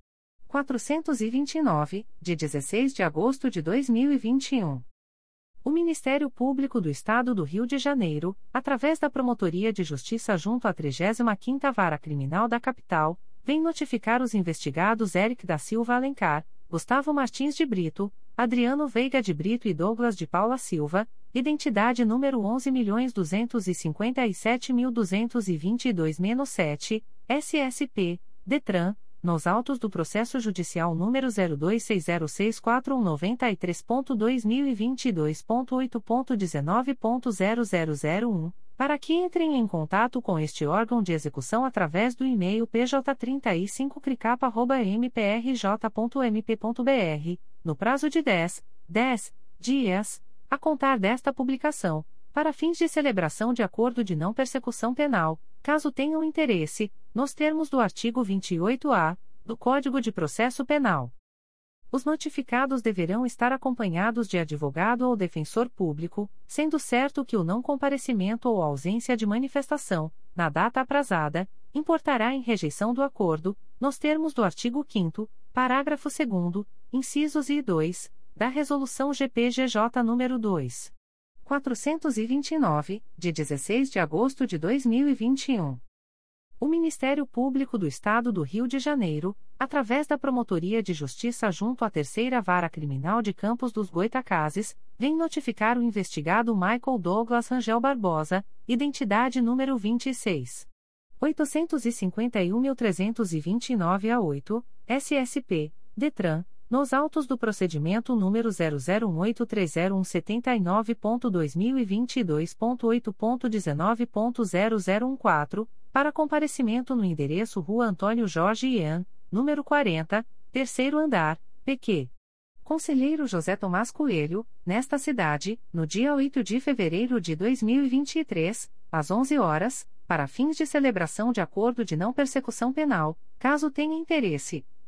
429, de 16 de agosto de 2021. O Ministério Público do Estado do Rio de Janeiro, através da Promotoria de Justiça junto à 35ª Vara Criminal da Capital, vem notificar os investigados Eric da Silva Alencar, Gustavo Martins de Brito, Adriano Veiga de Brito e Douglas de Paula Silva, identidade número 11.257.222-7, SSP, DETRAN, nos autos do processo judicial número 02606493.2022.8.19.0001, para que entrem em contato com este órgão de execução através do e-mail pj35cricapa.mprj.mp.br, no prazo de 10, 10 dias a contar desta publicação, para fins de celebração de acordo de não persecução penal, caso tenham interesse, nos termos do artigo 28-A do Código de Processo Penal. Os notificados deverão estar acompanhados de advogado ou defensor público, sendo certo que o não comparecimento ou ausência de manifestação, na data aprazada, importará em rejeição do acordo, nos termos do artigo 5 parágrafo 2 incisos e 2, da Resolução GPGJ nº 2. 429, de 16 de agosto de 2021. O Ministério Público do Estado do Rio de Janeiro, através da Promotoria de Justiça junto à Terceira Vara Criminal de Campos dos Goitacazes, vem notificar o investigado Michael Douglas Rangel Barbosa, identidade número 26. 851.329 a 8, SSP, DETRAN, nos autos do procedimento número 008301729.2022.8.19.0014, para comparecimento no endereço Rua Antônio Jorge Ian, número 40, terceiro andar, PQ. Conselheiro José Tomás Coelho, nesta cidade, no dia 8 de fevereiro de 2023, às 11 horas, para fins de celebração de acordo de não persecução penal, caso tenha interesse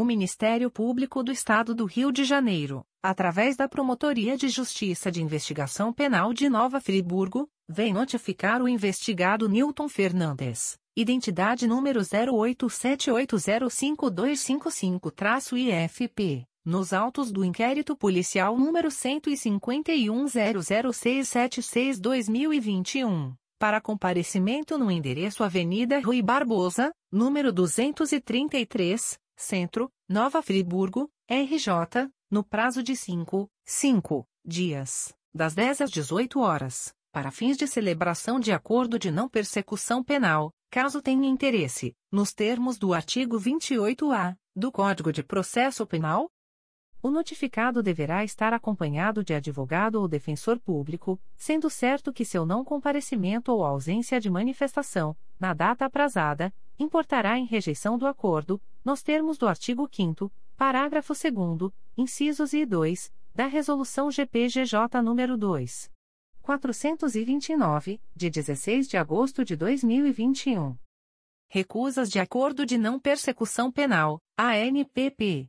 O Ministério Público do Estado do Rio de Janeiro, através da Promotoria de Justiça de Investigação Penal de Nova Friburgo, vem notificar o investigado Newton Fernandes, identidade número 0878052255-IFP, nos autos do inquérito policial número 151.00676-2021, para comparecimento no endereço Avenida Rui Barbosa, número 233, Centro, Nova Friburgo, RJ, no prazo de 5, 5 dias, das 10 às 18 horas, para fins de celebração de acordo de não persecução penal, caso tenha interesse, nos termos do artigo 28-A do Código de Processo Penal. O notificado deverá estar acompanhado de advogado ou defensor público, sendo certo que seu não comparecimento ou ausência de manifestação, na data aprazada, importará em rejeição do acordo, nos termos do artigo 5 parágrafo 2 incisos e 2, da Resolução GPGJ nº 2. 429, de 16 de agosto de 2021. Recusas de Acordo de Não Persecução Penal, ANPP.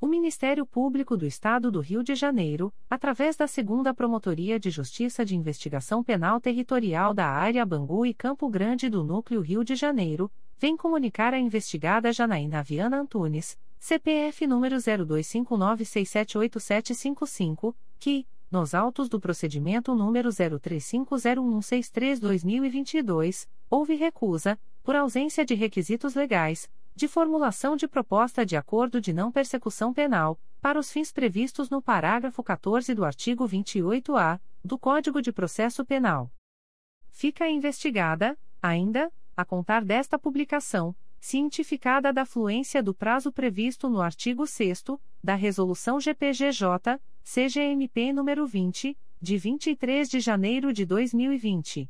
O Ministério Público do Estado do Rio de Janeiro, através da Segunda Promotoria de Justiça de Investigação Penal Territorial da Área Bangu e Campo Grande do Núcleo Rio de Janeiro, vem comunicar à investigada Janaína Viana Antunes, CPF número 0259678755, que, nos autos do procedimento número 03501163-2022, houve recusa, por ausência de requisitos legais, de formulação de proposta de acordo de não persecução penal, para os fins previstos no parágrafo 14 do artigo 28-A do Código de Processo Penal. Fica investigada, ainda, a contar desta publicação, cientificada da fluência do prazo previsto no artigo 6 da Resolução GPGJ, CGMP nº 20, de 23 de janeiro de 2020.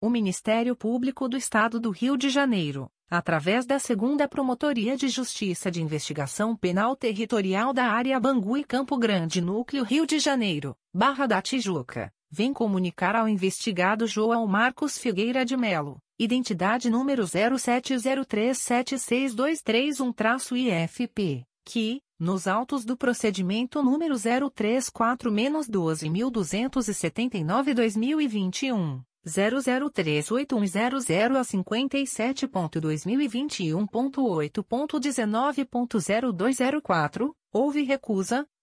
O Ministério Público do Estado do Rio de Janeiro, através da Segunda Promotoria de Justiça de Investigação Penal Territorial da Área Bangu e Campo Grande Núcleo Rio de Janeiro, Barra da Tijuca, vem comunicar ao investigado João Marcos Figueira de Melo identidade número 0703762331-IFP, que, nos autos do procedimento número 034-1279-2021, 00381000 a 57.2021.8.19.0204, houve recusa,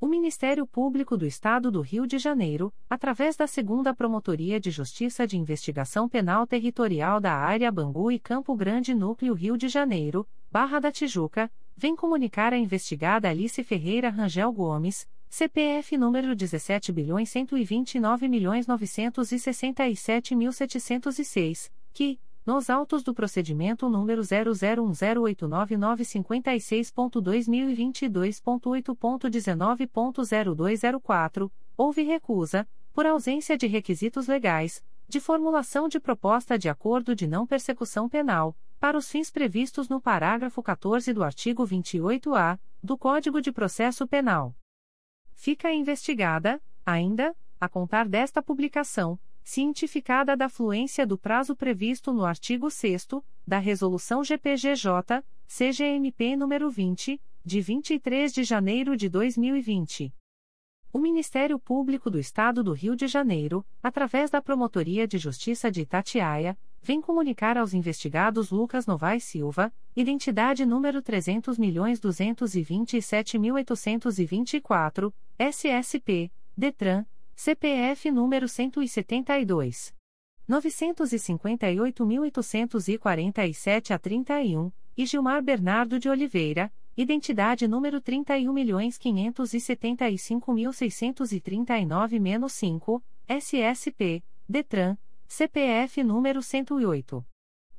O Ministério Público do Estado do Rio de Janeiro, através da Segunda Promotoria de Justiça de Investigação Penal Territorial da Área Bangu e Campo Grande Núcleo Rio de Janeiro, Barra da Tijuca, vem comunicar à investigada Alice Ferreira Rangel Gomes, CPF número 17.129.967.706, que, nos autos do procedimento número 001089956.2022.8.19.0204, houve recusa, por ausência de requisitos legais, de formulação de proposta de acordo de não persecução penal, para os fins previstos no parágrafo 14 do artigo 28-A do Código de Processo Penal. Fica investigada, ainda, a contar desta publicação, cientificada da fluência do prazo previsto no artigo 6 da Resolução GPGJ, CGMP nº 20, de 23 de janeiro de 2020. O Ministério Público do Estado do Rio de Janeiro, através da Promotoria de Justiça de Itatiaia, vem comunicar aos investigados Lucas Novaes Silva, identidade número 300.227.824, SSP, DETRAN, CPF número 172. 958.847 a 31, e Gilmar Bernardo de Oliveira, identidade número 31.555.639-5, SSP, DETRAN, CPF número 108.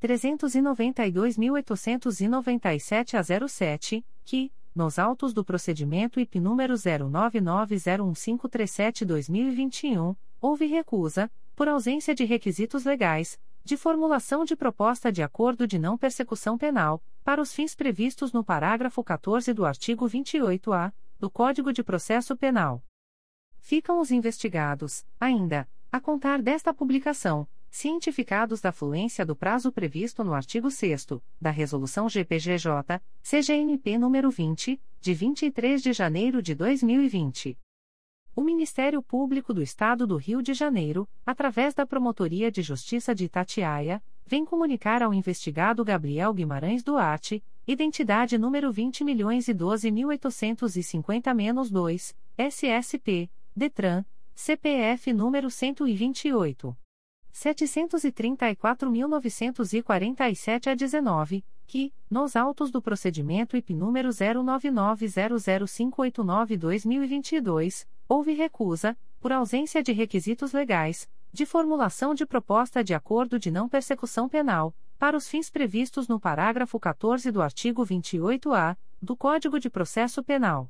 392.897 a 07, que, nos autos do procedimento IP número 09901537-2021, houve recusa, por ausência de requisitos legais, de formulação de proposta de acordo de não persecução penal, para os fins previstos no parágrafo 14 do artigo 28-A do Código de Processo Penal. Ficam os investigados, ainda, a contar desta publicação, cientificados da fluência do prazo previsto no artigo 6 da Resolução GPGJ, CGNP nº 20, de 23 de janeiro de 2020. O Ministério Público do Estado do Rio de Janeiro, através da Promotoria de Justiça de Itatiaia, vem comunicar ao investigado Gabriel Guimarães Duarte, identidade número 20.012.850-2, SSP, DETRAN, CPF número 128. 734.947 a 19, que, nos autos do procedimento IP número 09900589-2022, houve recusa, por ausência de requisitos legais, de formulação de proposta de acordo de não persecução penal, para os fins previstos no parágrafo 14 do artigo 28-A do Código de Processo Penal.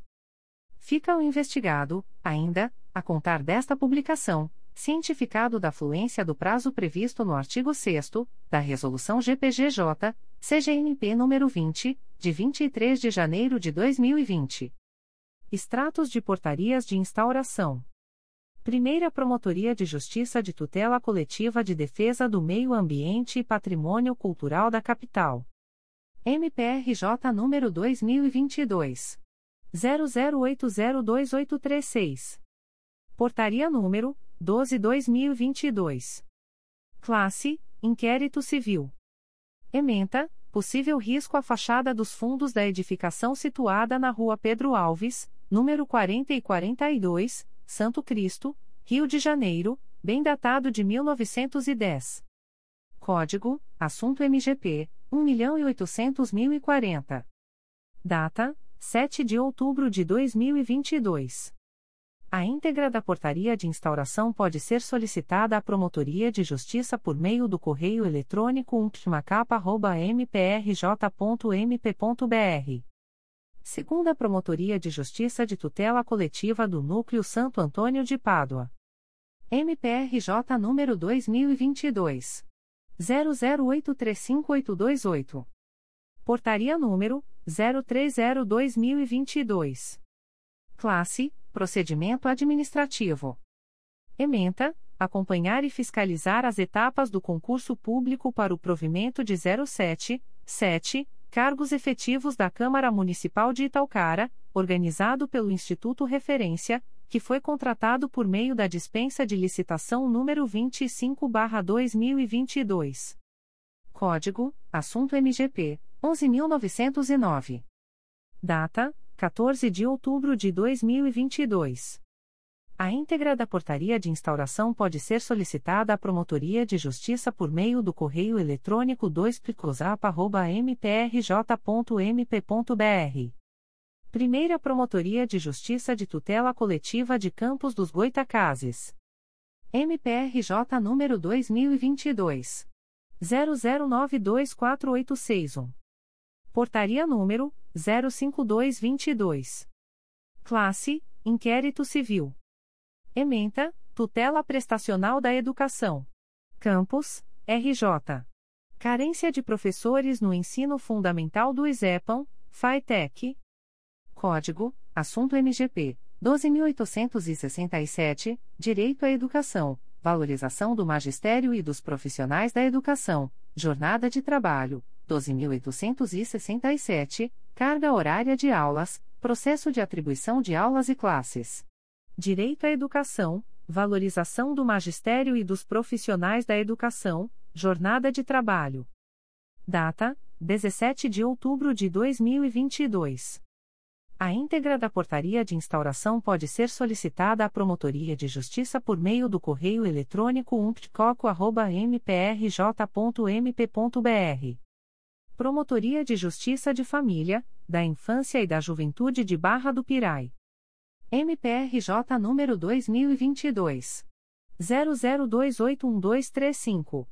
Fica o investigado, ainda, a contar desta publicação cientificado da fluência do prazo previsto no artigo 6 da Resolução GPGJ, CGNP nº 20, de 23 de janeiro de 2020. Extratos de portarias de instauração. Primeira Promotoria de Justiça de Tutela Coletiva de Defesa do Meio Ambiente e Patrimônio Cultural da Capital. MPRJ número 2022 00802836. Portaria número 12-2022. Classe: Inquérito Civil. Ementa: Possível risco à fachada dos fundos da edificação situada na Rua Pedro Alves, número 40 e 42, Santo Cristo, Rio de Janeiro, bem datado de 1910. Código: Assunto MGP 1.800.040. Data: 7 de outubro de 2022. A íntegra da portaria de instauração pode ser solicitada à Promotoria de Justiça por meio do correio eletrônico umptmacapa.mprj.mp.br. Segunda Promotoria de Justiça de Tutela Coletiva do Núcleo Santo Antônio de Pádua. MPRJ número 2022. 00835828. Portaria número 030-2022. Classe Procedimento Administrativo. Ementa, acompanhar e fiscalizar as etapas do concurso público para o provimento de 07, 7, cargos efetivos da Câmara Municipal de Italcara, organizado pelo Instituto Referência, que foi contratado por meio da dispensa de licitação número 25/2022. Código: Assunto MGP 11909. Data: 14 de outubro de 2022. A íntegra da portaria de instauração pode ser solicitada à Promotoria de Justiça por meio do correio eletrônico 2 mprj.mp.br. Primeira Promotoria de Justiça de Tutela Coletiva de Campos dos Goitacazes. MPRJ número 2022. 00924861. Portaria número 05222. Classe: Inquérito Civil. Ementa: Tutela Prestacional da Educação. Campus: RJ. Carência de professores no ensino fundamental do ISEPAM, FAITEC. Código: Assunto MGP 12867, Direito à Educação, Valorização do Magistério e dos Profissionais da Educação, Jornada de Trabalho, 12.867, carga horária de aulas, processo de atribuição de aulas e classes. Direito à educação, valorização do magistério e dos profissionais da educação, jornada de trabalho. Data: 17 de outubro de 2022. A íntegra da portaria de instauração pode ser solicitada à Promotoria de Justiça por meio do correio eletrônico umptcoco.mprj.mp.br. Promotoria de Justiça de Família, da Infância e da Juventude de Barra do Pirai. MPRJ número 2022. 00281235.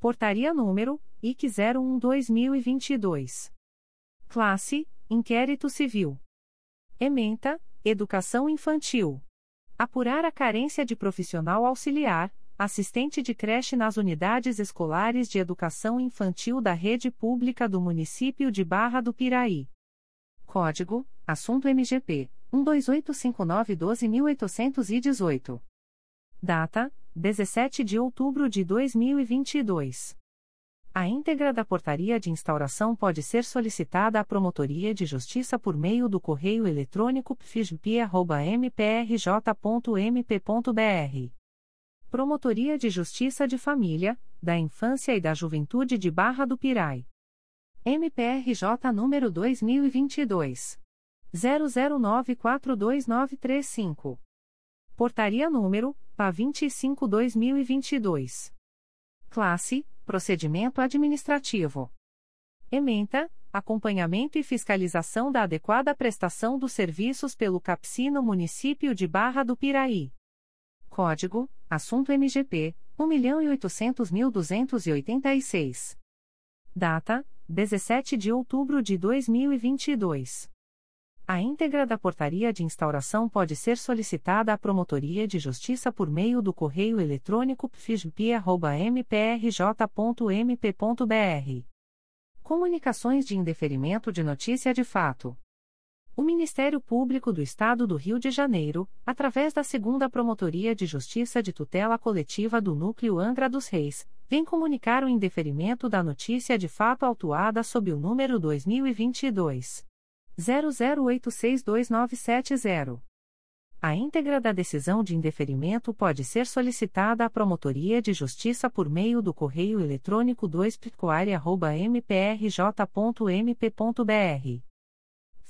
Portaria número IC 01-2022. Classe: Inquérito Civil. Ementa: Educação Infantil. Apurar a carência de profissional auxiliar, assistente de creche nas unidades escolares de educação infantil da rede pública do município de Barra do Piraí. Código: Assunto MGP 1285912818. Data: 17 de outubro de 2022. A íntegra da portaria de instauração pode ser solicitada à Promotoria de Justiça por meio do correio eletrônico pfisp.mprj.mp.br. Promotoria de Justiça de Família, da Infância e da Juventude de Barra do Pirai. MPRJ número 2022. 00942935. Portaria número PA 25/2022. Classe: Procedimento administrativo. Ementa: Acompanhamento e fiscalização da adequada prestação dos serviços pelo CAPSI no município de Barra do Piraí. Código: Assunto MGP 1.800.286. Data: 17 de outubro de 2022. A íntegra da portaria de instauração pode ser solicitada à Promotoria de Justiça por meio do correio eletrônico pfisp.mprj.mp.br. Comunicações de indeferimento de notícia de fato. O Ministério Público do Estado do Rio de Janeiro, através da Segunda Promotoria de Justiça de Tutela Coletiva do Núcleo Angra dos Reis, vem comunicar o indeferimento da notícia de fato autuada sob o número 2022 00862970. A íntegra da decisão de indeferimento pode ser solicitada à Promotoria de Justiça por meio do correio eletrônico 2picoare.mprj.mp.br.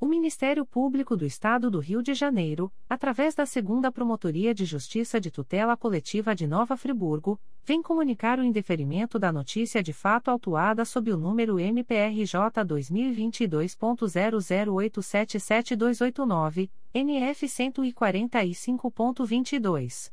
O Ministério Público do Estado do Rio de Janeiro, através da Segunda Promotoria de Justiça de Tutela Coletiva de Nova Friburgo, vem comunicar o indeferimento da notícia de fato autuada sob o número MPRJ 2022.00877289, NF 145.22.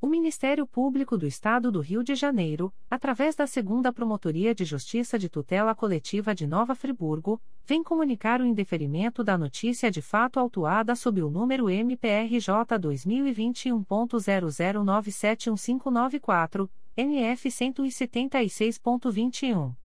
O Ministério Público do Estado do Rio de Janeiro, através da Segunda Promotoria de Justiça de Tutela Coletiva de Nova Friburgo, vem comunicar o indeferimento da notícia de fato autuada sob o número MPRJ 2021.00971594, NF 176.21.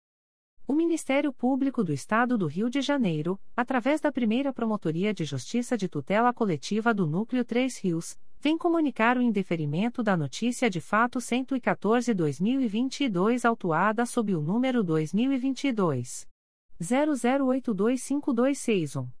O Ministério Público do Estado do Rio de Janeiro, através da primeira Promotoria de Justiça de Tutela Coletiva do Núcleo 3 Rios, vem comunicar o indeferimento da notícia de fato 114-2022 autuada sob o número 2022 00825261.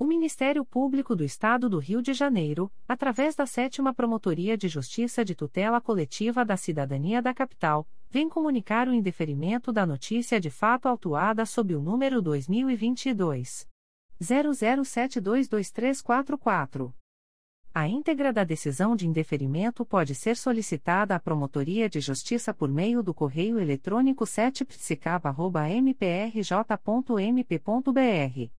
O Ministério Público do Estado do Rio de Janeiro, através da Sétima Promotoria de Justiça de Tutela Coletiva da Cidadania da Capital, vem comunicar o indeferimento da notícia de fato autuada sob o número 2022 00722344. A íntegra da decisão de indeferimento pode ser solicitada à Promotoria de Justiça por meio do correio eletrônico 7psicaba.mprj.mp.br.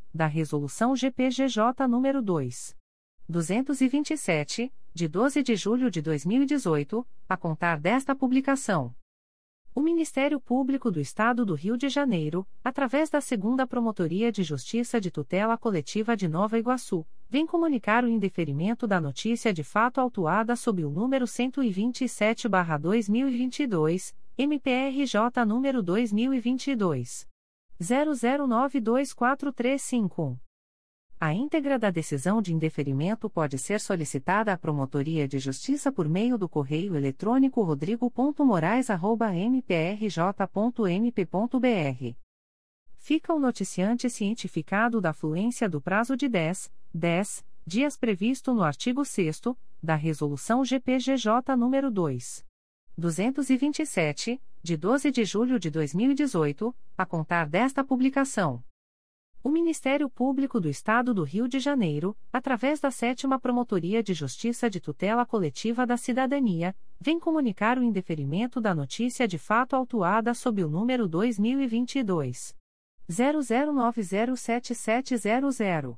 da Resolução GPGJ nº 2. 227, de 12 de julho de 2018, a contar desta publicação. O Ministério Público do Estado do Rio de Janeiro, através da Segunda Promotoria de Justiça de Tutela Coletiva de Nova Iguaçu, vem comunicar o indeferimento da notícia de fato autuada sob o número 127-2022, MPRJ número 2022 00924351. A íntegra da decisão de indeferimento pode ser solicitada à Promotoria de Justiça por meio do correio eletrônico rodrigo.moraes.mprj.mp.br. Fica o noticiante cientificado da fluência do prazo de 10, 10 dias previsto no artigo 6 da Resolução GPGJ nº 2. 227, de 12 de julho de 2018, a contar desta publicação. O Ministério Público do Estado do Rio de Janeiro, através da Sétima Promotoria de Justiça de Tutela Coletiva da Cidadania, vem comunicar o indeferimento da notícia de fato autuada sob o número 2022 00907700.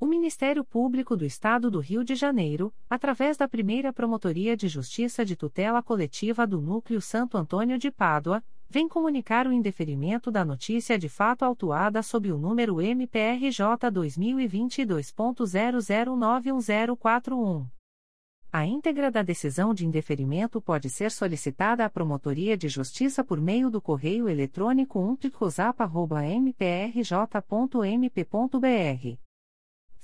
O Ministério Público do Estado do Rio de Janeiro, através da primeira Promotoria de Justiça de Tutela Coletiva do Núcleo Santo Antônio de Pádua, vem comunicar o indeferimento da notícia de fato autuada sob o número MPRJ 2022.00910441. A íntegra da decisão de indeferimento pode ser solicitada à Promotoria de Justiça por meio do correio eletrônico umpticosap.mprj.mp.br.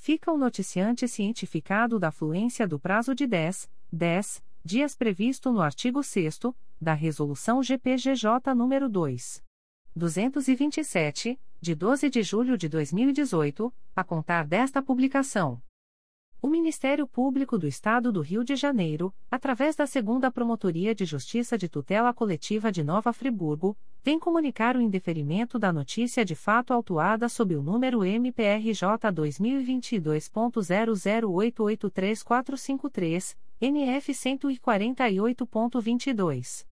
Fica o noticiante cientificado da fluência do prazo de 10, 10 dias previsto no artigo 6 da Resolução GPGJ nº 2. 227, de 12 de julho de 2018, a contar desta publicação. O Ministério Público do Estado do Rio de Janeiro, através da Segunda Promotoria de Justiça de Tutela Coletiva de Nova Friburgo, vem comunicar o indeferimento da notícia de fato autuada sob o número MPRJ 2022.00883453, NF 148.22.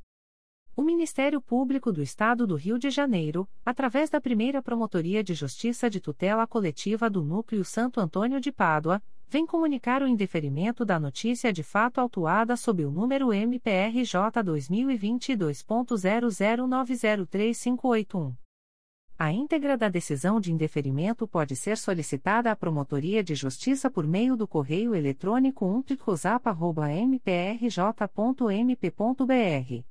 O Ministério Público do Estado do Rio de Janeiro, através da primeira Promotoria de Justiça de Tutela Coletiva do Núcleo Santo Antônio de Pádua, vem comunicar o indeferimento da notícia de fato autuada sob o número MPRJ 2022.00903581. A íntegra da decisão de indeferimento pode ser solicitada à Promotoria de Justiça por meio do correio eletrônico umplicosap.mprj.mp.br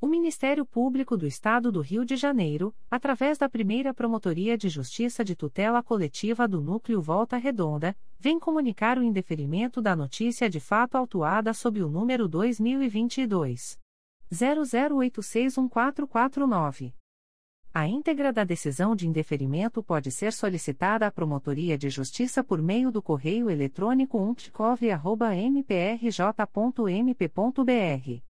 O Ministério Público do Estado do Rio de Janeiro, através da primeira Promotoria de Justiça de Tutela Coletiva do Núcleo Volta Redonda, vem comunicar o indeferimento da notícia de fato autuada sob o número 2022. 00861449. A íntegra da decisão de indeferimento pode ser solicitada à Promotoria de Justiça por meio do correio eletrônico umptcov.mprj.mp.br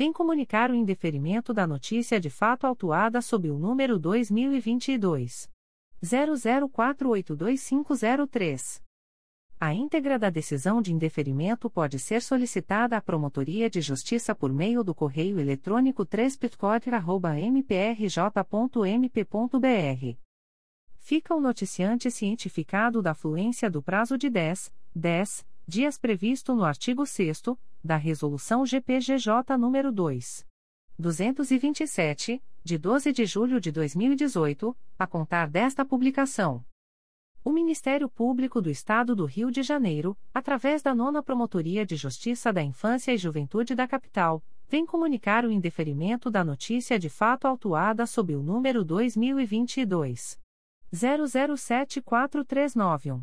vem comunicar o indeferimento da notícia de fato autuada sob o número 2022 00482503. A íntegra da decisão de indeferimento pode ser solicitada à Promotoria de Justiça por meio do correio eletrônico 3 mprj.mp.br. Fica o noticiante cientificado da fluência do prazo de 10, 10 dias previsto no artigo 6 da Resolução GPGJ nº 2. 227, de 12 de julho de 2018, a contar desta publicação. O Ministério Público do Estado do Rio de Janeiro, através da Nona Promotoria de Justiça da Infância e Juventude da Capital, vem comunicar o indeferimento da notícia de fato autuada sob o número 2022 00743991.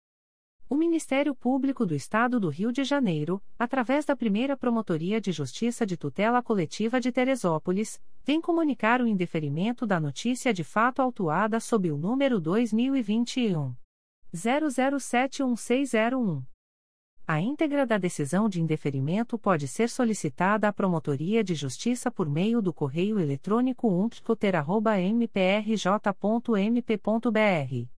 O Ministério Público do Estado do Rio de Janeiro, através da primeira Promotoria de Justiça de Tutela Coletiva de Teresópolis, vem comunicar o indeferimento da notícia de fato autuada sob o número 2021. 00716001. A íntegra da decisão de indeferimento pode ser solicitada à Promotoria de Justiça por meio do correio eletrônico umptcoter.mprj.mp.br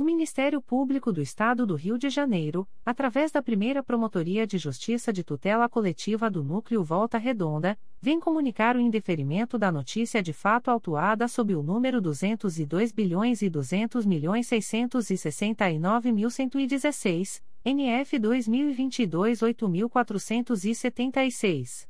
O Ministério Público do Estado do Rio de Janeiro, através da primeira Promotoria de Justiça de Tutela Coletiva do Núcleo Volta Redonda, vem comunicar o indeferimento da notícia de fato autuada sob o número 202 bilhões e 200 milhões 669.116, NF 2022 8476.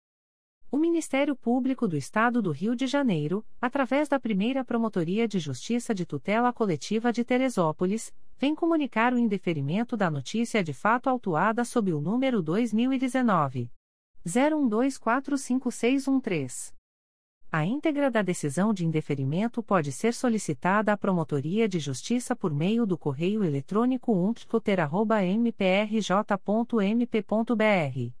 O Ministério Público do Estado do Rio de Janeiro, através da primeira Promotoria de Justiça de Tutela Coletiva de Teresópolis, vem comunicar o indeferimento da notícia de fato autuada sob o número 2019. 01245613. A íntegra da decisão de indeferimento pode ser solicitada à Promotoria de Justiça por meio do correio eletrônico umptcoter.mprj.mp.br.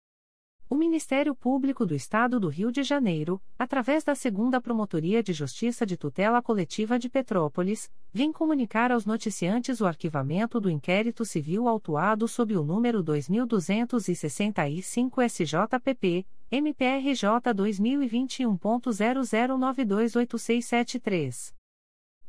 O Ministério Público do Estado do Rio de Janeiro, através da Segunda Promotoria de Justiça de Tutela Coletiva de Petrópolis, vem comunicar aos noticiantes o arquivamento do inquérito civil autuado sob o número 2265 SJPP, MPRJ 2021.00928673.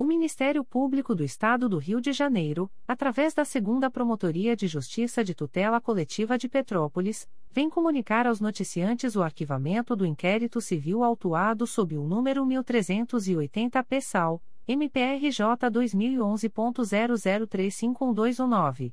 O Ministério Público do Estado do Rio de Janeiro, através da Segunda Promotoria de Justiça de Tutela Coletiva de Petrópolis, vem comunicar aos noticiantes o arquivamento do inquérito civil autuado sob o número 1380 PSAL, MPRJ 2011.00351219.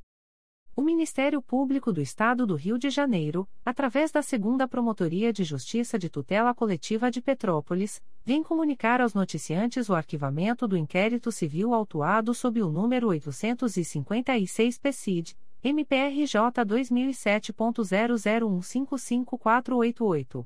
O Ministério Público do Estado do Rio de Janeiro, através da Segunda Promotoria de Justiça de Tutela Coletiva de Petrópolis, vem comunicar aos noticiantes o arquivamento do inquérito civil autuado sob o número 856 PCID, MPRJ 2007.00155488.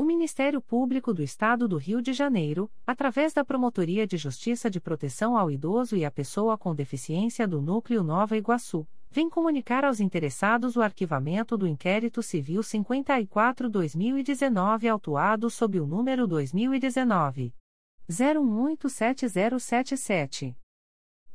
O Ministério Público do Estado do Rio de Janeiro, através da Promotoria de Justiça de Proteção ao Idoso e à Pessoa com Deficiência do Núcleo Nova Iguaçu, vem comunicar aos interessados o arquivamento do inquérito civil 54-2019 autuado sob o número 2019 01870077.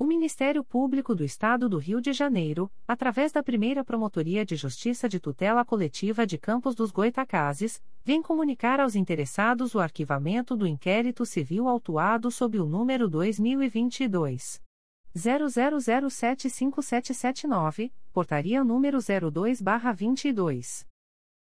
O Ministério Público do Estado do Rio de Janeiro, através da primeira Promotoria de Justiça de Tutela Coletiva de Campos dos Goitacazes, vem comunicar aos interessados o arquivamento do inquérito civil autuado sob o número 2022. 00075779, portaria número 02-22.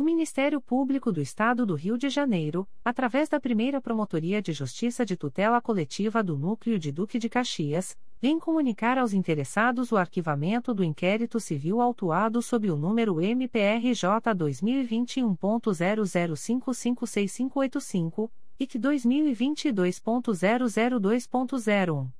O Ministério Público do Estado do Rio de Janeiro, através da primeira Promotoria de Justiça de Tutela Coletiva do Núcleo de Duque de Caxias, vem comunicar aos interessados o arquivamento do inquérito civil autuado sob o número MPRJ 2021.00556585 e que 2022.002.01.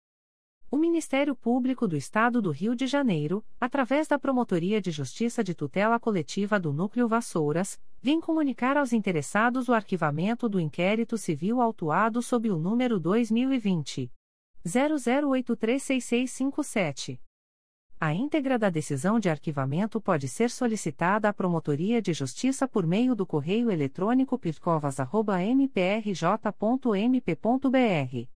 O Ministério Público do Estado do Rio de Janeiro, através da Promotoria de Justiça de Tutela Coletiva do Núcleo Vassouras, vem comunicar aos interessados o arquivamento do inquérito civil autuado sob o número 2020 00836657. A íntegra da decisão de arquivamento pode ser solicitada à Promotoria de Justiça por meio do correio eletrônico pircovas.mprj.mp.br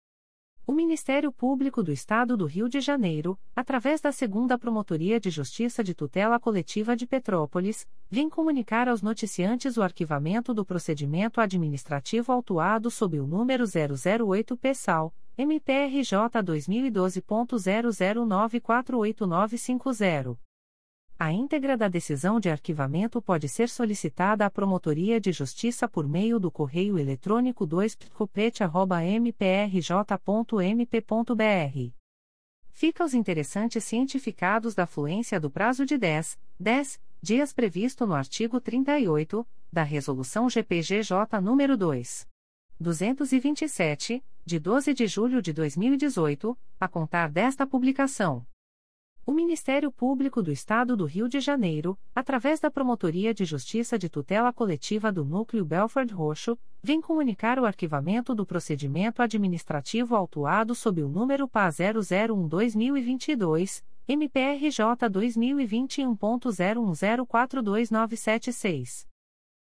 O Ministério Público do Estado do Rio de Janeiro, através da Segunda Promotoria de Justiça de Tutela Coletiva de Petrópolis, vem comunicar aos noticiantes o arquivamento do procedimento administrativo autuado sob o número 008 PESAL, MPRJ 2012.00948950. A íntegra da decisão de arquivamento pode ser solicitada à Promotoria de Justiça por meio do correio eletrônico 2pcopete.mprj.mp.br. Fica aos interessantes cientificados da fluência do prazo de 10, 10 dias previsto no artigo 38 da Resolução GPGJ nº 2. 227, de 12 de julho de 2018, a contar desta publicação. O Ministério Público do Estado do Rio de Janeiro, através da Promotoria de Justiça de Tutela Coletiva do Núcleo Belford Roxo, vem comunicar o arquivamento do procedimento administrativo autuado sob o número PA 001-2022, MPRJ 2021.01042976.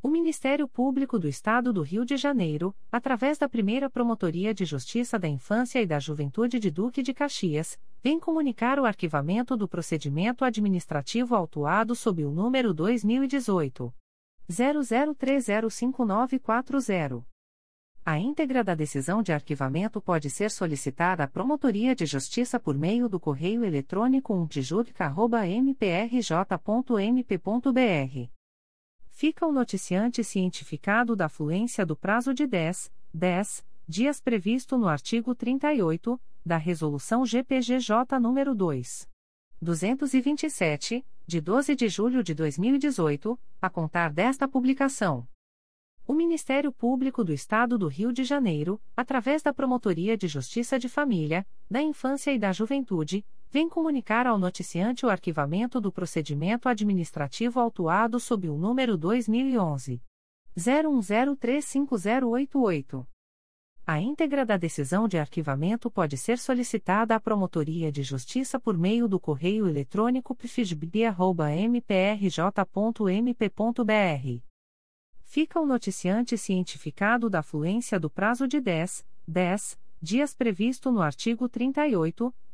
O Ministério Público do Estado do Rio de Janeiro, através da primeira Promotoria de Justiça da Infância e da Juventude de Duque de Caxias, vem comunicar o arquivamento do procedimento administrativo autuado sob o número 2018. 00305940. A íntegra da decisão de arquivamento pode ser solicitada à Promotoria de Justiça por meio do correio eletrônico umtjudica.mprj.mp.br fica o noticiante cientificado da fluência do prazo de 10, 10 dias previsto no artigo 38 da Resolução GPGJ nº 2. 227, de 12 de julho de 2018, a contar desta publicação. O Ministério Público do Estado do Rio de Janeiro, através da Promotoria de Justiça de Família, da Infância e da Juventude, vem comunicar ao noticiante o arquivamento do procedimento administrativo autuado sob o número 2011 01035088. A íntegra da decisão de arquivamento pode ser solicitada à Promotoria de Justiça por meio do correio eletrônico pfisb.mprj.mp.br fica o noticiante cientificado da fluência do prazo de 10, 10 dias previsto no artigo 38